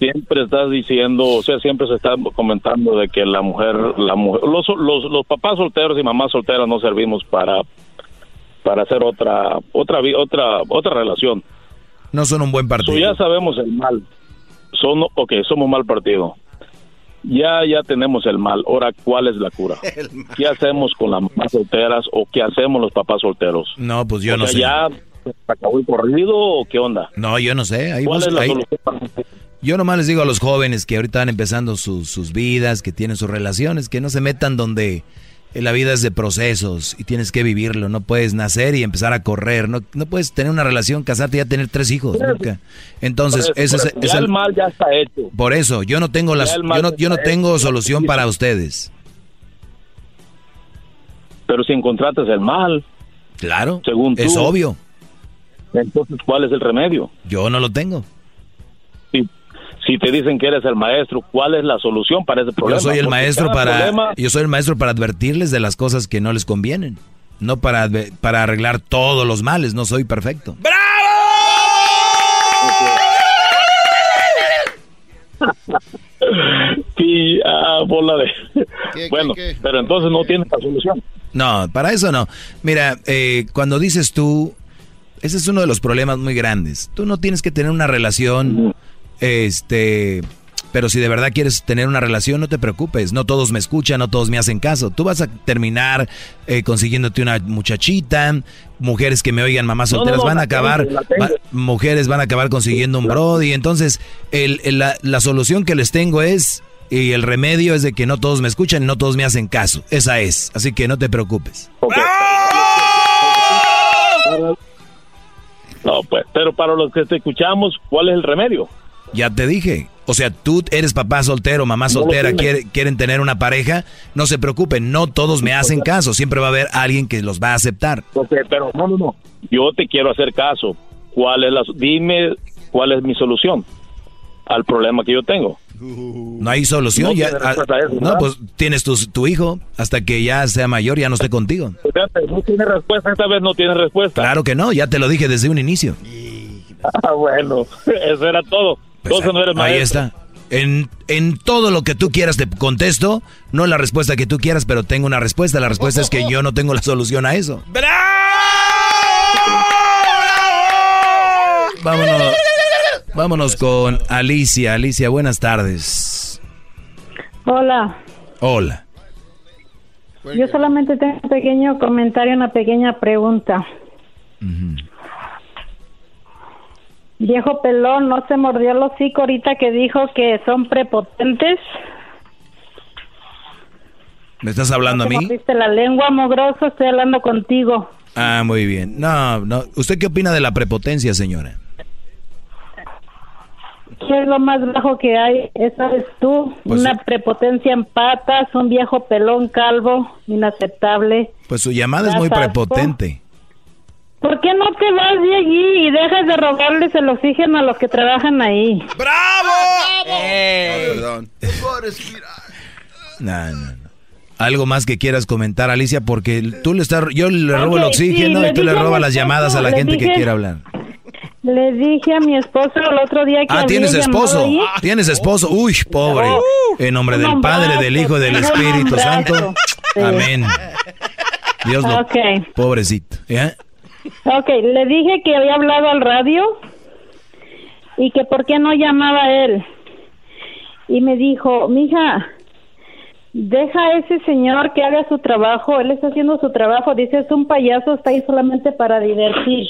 Siempre estás diciendo, o sea, siempre se está comentando de que la mujer, la mujer, los, los, los papás solteros y mamás solteras no servimos para para hacer otra otra otra otra relación. No son un buen partido. So, ya sabemos el mal. Son, ok, somos mal partido. Ya, ya tenemos el mal. Ahora, ¿cuál es la cura? [LAUGHS] ¿Qué hacemos con las mamás solteras o qué hacemos los papás solteros? No, pues yo O no sea, sé. ¿Ya acabó el corrido o qué onda? No, yo no sé. Ahí ¿Cuál bus- es la ahí- solución para Yo nomás les digo a los jóvenes que ahorita van empezando sus, sus vidas, que tienen sus relaciones, que no se metan donde eh, la vida es de procesos y tienes que vivirlo. No puedes nacer y empezar a correr. No, no puedes tener una relación, casarte y ya tener tres hijos. Nunca. Entonces, eso, es, el- el mal ya está hecho. por eso, yo no tengo las, yo no, yo no tengo hecho. solución para ustedes. Pero si encontraste el mal, Claro, según tú, es obvio. entonces ¿cuál es el remedio? Yo no lo tengo. Si, te dicen que eres el maestro, ¿cuál es la solución para ese problema? Yo soy el Porque maestro para problema- yo soy el maestro para advertirles de las cosas que no les convienen, no para para arreglar todos los males, no soy perfecto. sí, ah, bola de... bueno, pero entonces no tienes la solución. No, para eso no. Mira, eh, cuando dices tú, ese es uno de los problemas muy grandes. Tú no tienes que tener una relación, este, pero si de verdad quieres tener una relación, no te preocupes. No todos me escuchan, no todos me hacen caso. Tú vas a terminar eh, consiguiéndote una muchachita, mujeres que me oigan, mamás solteras, van a acabar, mujeres van a acabar consiguiendo un brody. Entonces, el, la, la solución que les tengo es, y el remedio es de que no todos me escuchan y no todos me hacen caso. Esa es. Así que no te preocupes. No, pues, pero para los que te escuchamos, ¿cuál es el remedio? Ya te dije. O sea, tú eres papá soltero, mamá soltera, quieren tener una pareja, no se preocupen, no todos me hacen caso, siempre va a haber alguien que los va a aceptar. Ok, pero no, no, no. Yo te quiero hacer caso. ¿Cuál es la, dime cuál es mi solución al problema que yo tengo? No hay solución. No, ya, ah, no pues tienes tu, tu, hijo hasta que ya sea mayor, ya no esté contigo. No tiene respuesta, esta vez no tiene respuesta. Claro que no, ya te lo dije desde un inicio. Ah, bueno, [LAUGHS] eso era todo. Pues ahí está. En, en, todo lo que tú quieras te contesto, no la respuesta que tú quieras, pero tengo una respuesta. La respuesta es que yo no tengo la solución a eso. ¡Bravo! Vámonos, vámonos con Alicia. Alicia, buenas tardes. Hola. Hola. Yo solamente tengo un pequeño comentario, una pequeña pregunta. Viejo pelón, ¿no se mordió el hocico ahorita que dijo que son prepotentes? ¿Me estás hablando a mí? Mordiste la lengua, mogroso, estoy hablando contigo. Ah, muy bien. No, no. ¿Usted qué opina de la prepotencia, señora? ¿Qué es lo más bajo que hay? Esa es tú. Pues Una prepotencia en patas, un viejo pelón calvo, inaceptable. Pues su llamada es muy prepotente. ¿Por qué no te vas de allí y dejas de robarles el oxígeno a los que trabajan ahí? ¡Bravo! ¡Bravo! Eh. perdón. No, no, no. Algo más que quieras comentar, Alicia, porque tú le estás, yo le robo el oxígeno y tú le robas las llamadas a la gente que quiere hablar. Le dije a mi esposo el otro día que Ah, tienes esposo. Tienes esposo. Uy, pobre. En nombre del Padre, del Hijo, del Espíritu Santo. Amén. Dios lo. Pobrecito. ¿Ya? Ok, le dije que había hablado al radio y que por qué no llamaba él. Y me dijo, mija, deja a ese señor que haga su trabajo, él está haciendo su trabajo, dice, es un payaso, está ahí solamente para divertir.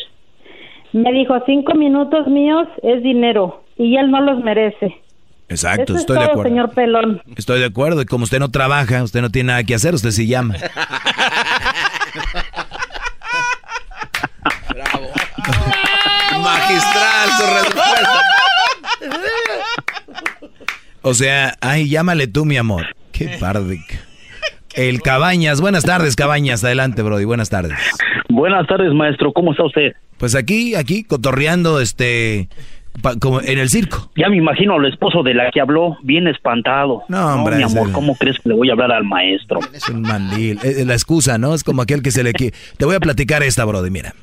Me dijo, cinco minutos míos es dinero y él no los merece. Exacto, estoy de acuerdo. señor Pelón. Estoy de acuerdo, y como usted no trabaja, usted no tiene nada que hacer, usted sí llama. [LAUGHS] Su respuesta. O sea, ay, llámale tú, mi amor. Qué parde. El Cabañas, buenas tardes, Cabañas. Adelante, Brody, buenas tardes. Buenas tardes, maestro. ¿Cómo está usted? Pues aquí, aquí, cotorreando, este, como en el circo. Ya me imagino al esposo de la que habló, bien espantado. No, hombre. mi amor, ¿cómo crees que le voy a hablar al maestro? Es un mandil. Es la excusa, ¿no? Es como aquel que se le... Te voy a platicar esta, Brody, mira.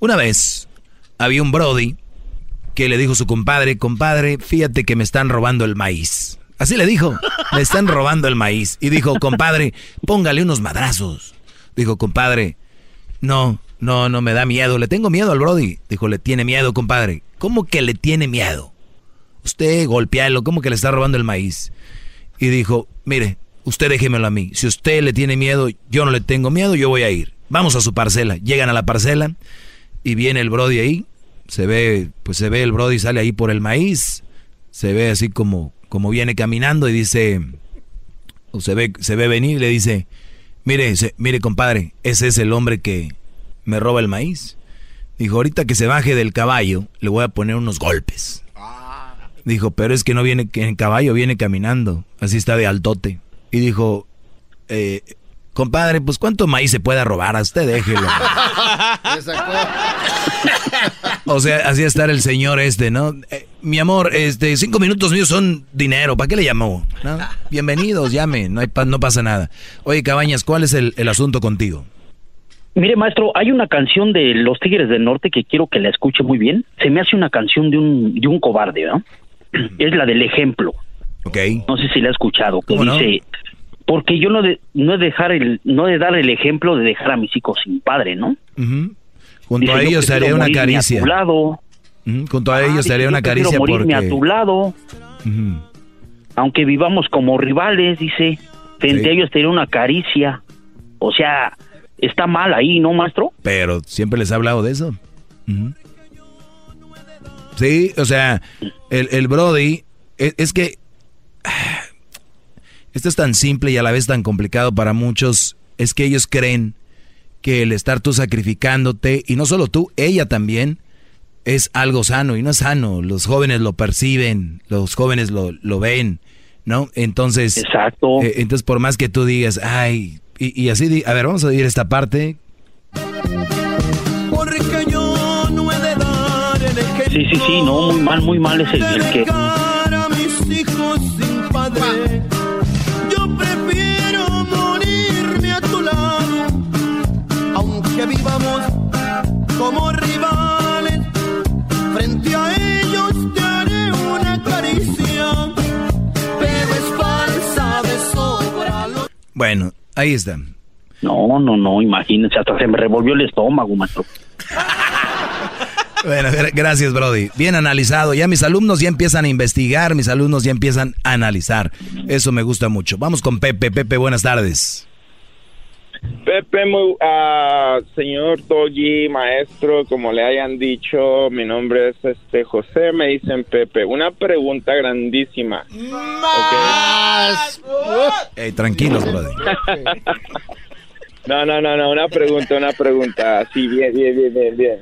Una vez había un Brody que le dijo su compadre, compadre, fíjate que me están robando el maíz. Así le dijo, me están robando el maíz. Y dijo, compadre, póngale unos madrazos. Dijo, compadre, no, no, no me da miedo, le tengo miedo al Brody. Dijo, le tiene miedo, compadre. ¿Cómo que le tiene miedo? Usted golpealo, ¿cómo que le está robando el maíz? Y dijo, mire, usted déjemelo a mí. Si usted le tiene miedo, yo no le tengo miedo, yo voy a ir. Vamos a su parcela. Llegan a la parcela y viene el Brody ahí se ve, pues se ve el Brody sale ahí por el maíz, se ve así como, como viene caminando y dice, o se ve, se ve venir y le dice, mire, mire compadre, ese es el hombre que me roba el maíz. Dijo, ahorita que se baje del caballo, le voy a poner unos golpes. Dijo, pero es que no viene en caballo, viene caminando, así está de altote. Y dijo, eh, compadre, pues cuánto maíz se puede robar a usted, déjelo. [LAUGHS] O sea, así estar el señor este, ¿no? Eh, mi amor, este, cinco minutos míos son dinero. ¿Para qué le llamó? Bienvenidos, llame, no, hay, no pasa nada. Oye, Cabañas, ¿cuál es el, asunto contigo? Mire, maestro, hay una canción de Los Tigres del Norte que quiero que la escuche muy bien. Se me hace una canción de un, de un cobarde, ¿no? [CLEARS THROAT] es la del ejemplo. Ok. No sé si la ha escuchado. Que ¿Cómo no? Porque yo no de, no de dejar el, no de dar el ejemplo de dejar a mis hijos sin padre, ¿no? Ujú. Junto Dice, a yo ellos haría una caricia. A tu lado. Ujú, Junto a Ah, ellos yo una caricia morirme porque... a tu lado. Ujú. Aunque vivamos como rivales, dice. Frente Sí. a ellos te una caricia. O sea, está mal ahí, ¿no, maestro? Pero siempre les he hablado de eso. Sí, o sea, el, el Brody, es, es que ah, esto es tan simple y a la vez tan complicado para muchos, es que ellos creen que el estar tú sacrificándote, y no solo tú, ella también, es algo sano, y no es sano, los jóvenes lo perciben, los jóvenes lo, lo ven, ¿no? Entonces, Exacto. eh, entonces por más que tú digas, ay, y, y así, di- a ver, vamos a oír esta parte. Sí, sí, sí, no, muy mal, muy mal es el, el que... padre. Aunque vivamos como rivales. Frente a ellos te haré una caricia, pero es falsa de sobra. Lo bueno, ahí está. No, no, no, imagínense, hasta se me revolvió el estómago, maestro. Bueno, gra- gracias, Brody. Bien analizado. Ya mis alumnos ya empiezan a investigar, mis alumnos ya empiezan a analizar. Eso me gusta mucho. Vamos con Pepe. Pepe, buenas tardes. Pepe, muy, ah, señor Togi, maestro, como le hayan dicho, mi nombre es este José, me dicen Pepe. Una pregunta grandísima. Ey, tranquilos, Brody. [LAUGHS] No, no, no, no, una pregunta, una pregunta, así bien, bien, bien, bien, bien,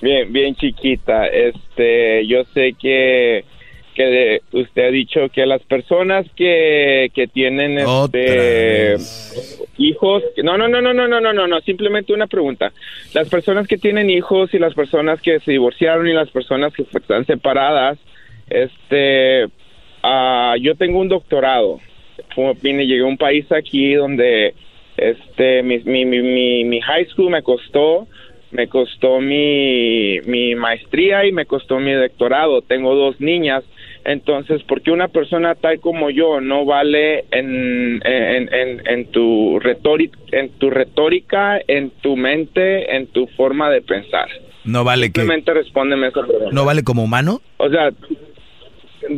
bien, bien chiquita. Este, yo sé que que de- usted ha dicho que las personas que, que tienen este hijos, no, no, no, no, no, no, no, no, no, simplemente una pregunta. Las personas que tienen hijos y las personas que se divorciaron y las personas que están separadas, este, ah, yo tengo un doctorado. Vine, llegué a un país aquí donde este mi, mi, mi, mi, mi high school me costó me costó mi, mi maestría y me costó mi doctorado. Tengo dos niñas. Entonces, ¿por qué una persona tal como yo no vale en, en, en, en tu retórica, en tu retórica, en tu mente, en tu forma de pensar? No vale que Simplemente respóndeme esa pregunta. no vale como humano. O sea,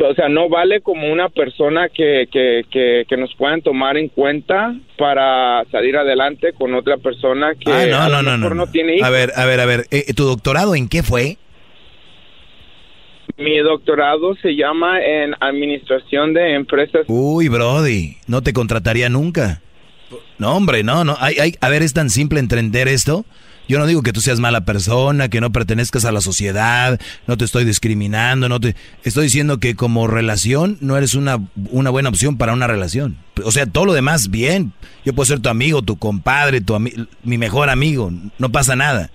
o sea, no vale como una persona que, que, que, que nos puedan tomar en cuenta para salir adelante con otra persona que Ah, no, a lo mejor no. no tiene hijos. A ver, a ver, a ver. Eh, ¿Tu doctorado en qué fue? Mi doctorado se llama en Administración de Empresas. Uy, Brody, no te contrataría nunca. No, hombre, no, no. Hay, hay, a ver, es tan simple entender esto. Yo no digo que tú seas mala persona, que no pertenezcas a la sociedad, no te estoy discriminando, no te estoy diciendo que como relación no eres una, una buena opción para una relación. O sea, todo lo demás bien. Yo puedo ser tu amigo, tu compadre, tu ami- mi mejor amigo, no pasa nada.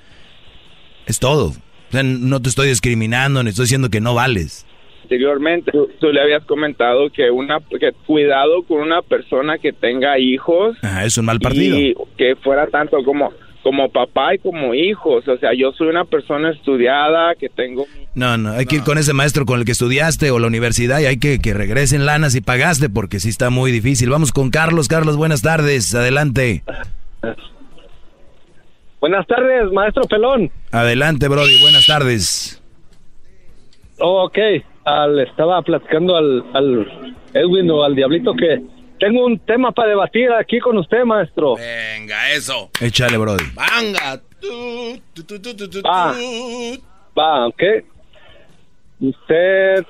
Es todo. O sea, no te estoy discriminando, ni estoy diciendo que no vales. Anteriormente, tú, tú le habías comentado que una que cuidado con una persona que tenga hijos Ajá, es un mal partido. y que fuera tanto como como papá y como hijos. O sea, yo soy una persona estudiada que tengo No, no, hay que ir con ese maestro con el que estudiaste o la universidad y hay que que regresen lanas y pagaste porque sí está muy difícil. Vamos con Carlos. Carlos, buenas tardes. Adelante. Buenas tardes, maestro Pelón. Adelante, Brody. Buenas tardes. Oh, ok, le estaba platicando al, al Edwin o al Diablito que tengo un tema para debatir aquí con usted, maestro. Venga, eso. Échale, Brody. Venga. Va, va, ok. Usted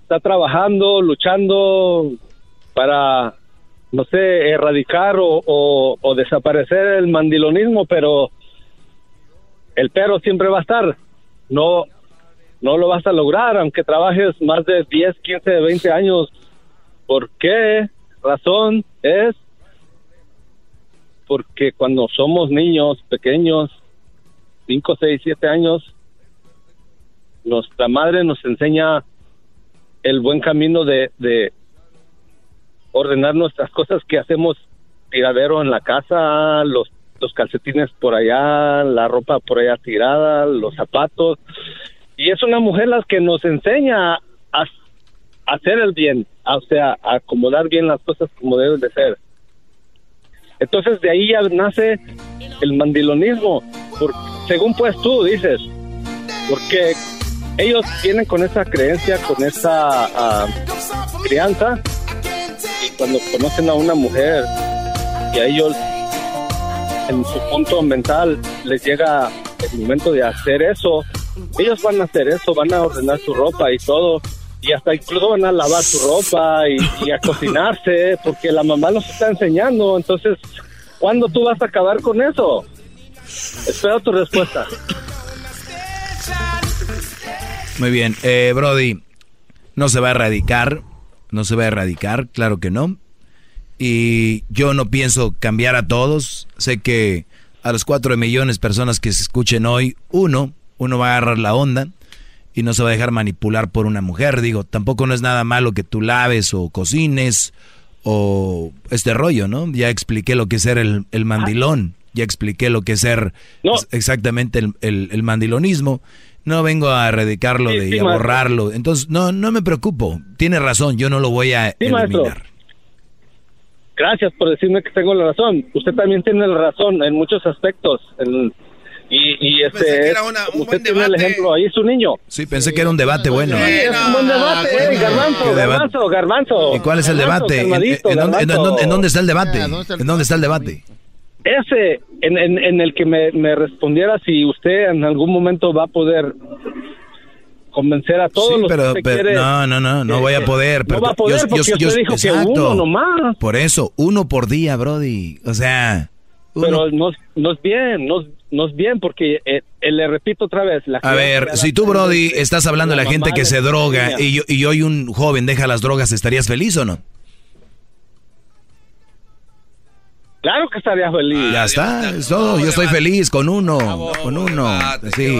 está trabajando, luchando para, no sé, erradicar o, desaparecer el mandilonismo, pero el pero siempre va a estar. No, no lo vas a lograr, aunque trabajes más de 10, 15, 20 años. ¿Por qué? Razón es porque cuando somos niños pequeños, 5, 6, 7 años, nuestra madre nos enseña el buen camino de, de ordenar nuestras cosas que hacemos tiradero en la casa, los, los calcetines por allá, la ropa por allá tirada, los zapatos. Y es una mujer la que nos enseña a, hacer el bien, o sea, acomodar bien las cosas como deben de ser. Entonces de ahí ya nace el mandilonismo, según pues tú dices, porque ellos vienen con esa creencia, con esa ah, crianza, y cuando conocen a una mujer y a ellos en su punto mental les llega el momento de hacer eso, ellos van a hacer eso, van a ordenar su ropa y todo, y hasta incluso van a lavar su ropa y, a cocinarse, porque la mamá los está enseñando, entonces, ¿cuándo tú vas a acabar con eso? Espero tu respuesta. Muy bien, eh, Brody, no se va a erradicar, no se va a erradicar, claro que no. Y yo no pienso cambiar a todos. Sé que a los cuatro millones de personas que se escuchen hoy, uno, uno va a agarrar la onda y no se va a dejar manipular por una mujer. Digo, tampoco no es nada malo que tú laves o cocines o este rollo, ¿no? Ya expliqué lo que es ser el, el mandilón, ya expliqué lo que es ser exactamente el, el, el mandilonismo. No vengo a erradicarlo Sí, de, sí, y a maestro. borrarlo. Entonces, no, no me preocupo. Tiene razón, yo no lo voy a Sí, maestro. eliminar. Gracias por decirme que tengo la razón. Usted también tiene la razón en muchos aspectos. en- y, y este, es- usted tiene el ejemplo ahí, su niño. Sí, pensé que era un debate bueno. Sí, es un buen debate, eh, garbanzo, garbanzo, garbanzo. ¿Y cuál es el Garbanzo, debate? ¿En, en dónde, en dónde- en dónde está el debate? ¿En dónde está el debate? Ese, en, en, en el que me, me respondiera si usted en algún momento va a poder convencer a todos Sí, los pero, que pero- quiere. no, no, no, no voy a poder. No pero va a poder porque usted dijo que uno nomás. Por eso, uno por día, Brody. O sea, Pero no, es- no es bien, no, es- no es bien porque eh, eh, le repito otra vez. La a ver, si tú, Brody, estás hablando de la gente que se droga y, yo, y hoy un joven deja las drogas, ¿estarías feliz o no? Claro que estaría feliz. Ya está, es todo. Yo estoy feliz con uno, con uno. Sí.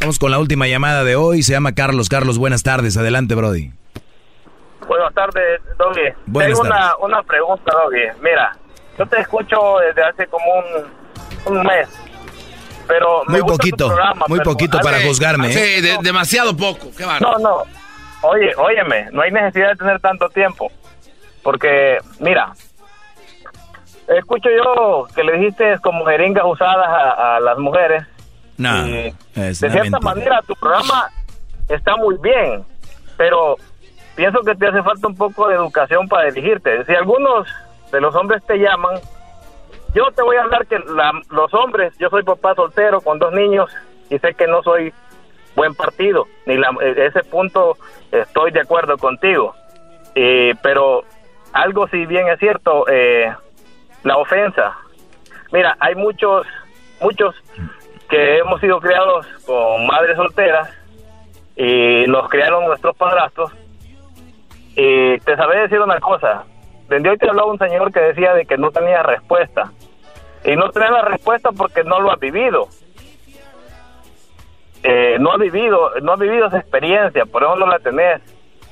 Vamos con la última llamada de hoy. Se llama Carlos. Carlos, buenas tardes. Adelante, Brody. Buenas tardes, Doggy. Buenas Tengo una, tardes. una pregunta, Doggy. Mira, yo te escucho desde hace como un, un mes. Pero me Muy gusta tu poquito, programa, muy pero poquito para hace- juzgarme. ¿eh? hace- de- demasiado poco. Qué No, no. Oye, óyeme, no hay necesidad de tener tanto tiempo. Porque, mira, escucho yo que le dijiste como jeringas usadas a, a las mujeres. No, Y de cierta mentira. manera, tu programa está muy bien, pero pienso que te hace falta un poco de educación para dirigirte. Si algunos de los hombres te llaman, yo te voy a hablar que la- los hombres, yo soy papá soltero con dos niños y sé que no soy buen partido, ni la, eh, ese punto estoy de acuerdo contigo. Eh, pero algo si bien es cierto, eh, la ofensa. Mira, hay muchos, muchos que hemos sido criados con madres solteras y nos criaron nuestros padrastros. Y te sabé decir una cosa. Desde hoy te hablaba un señor que decía de que no tenía respuesta. Y no tenía la respuesta porque no lo ha vivido. Eh, no ha vivido, no ha vivido esa experiencia, por eso no la tenés.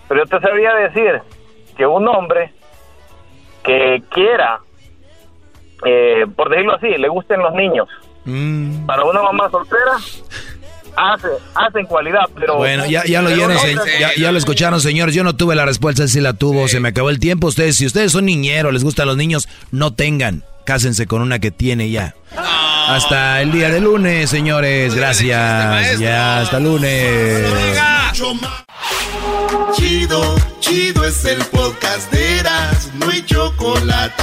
Pero yo te sabría decir que un hombre que quiera, eh, por decirlo así, le gusten los niños, Mm. para una mamá soltera, hace, hace en cualidad, pero... Bueno, ya, ya lo oyeron, no ya, ya lo escucharon, señores. Yo no tuve la respuesta, sí la tuvo, se me acabó el tiempo. Ustedes, si ustedes son niñeros, les gustan los niños, no tengan, cásense con una que tiene ya. Hasta el día de lunes, señores. Gracias. Ya, hasta lunes. Chido, chido es el podcast de Eras, no hay chocolate.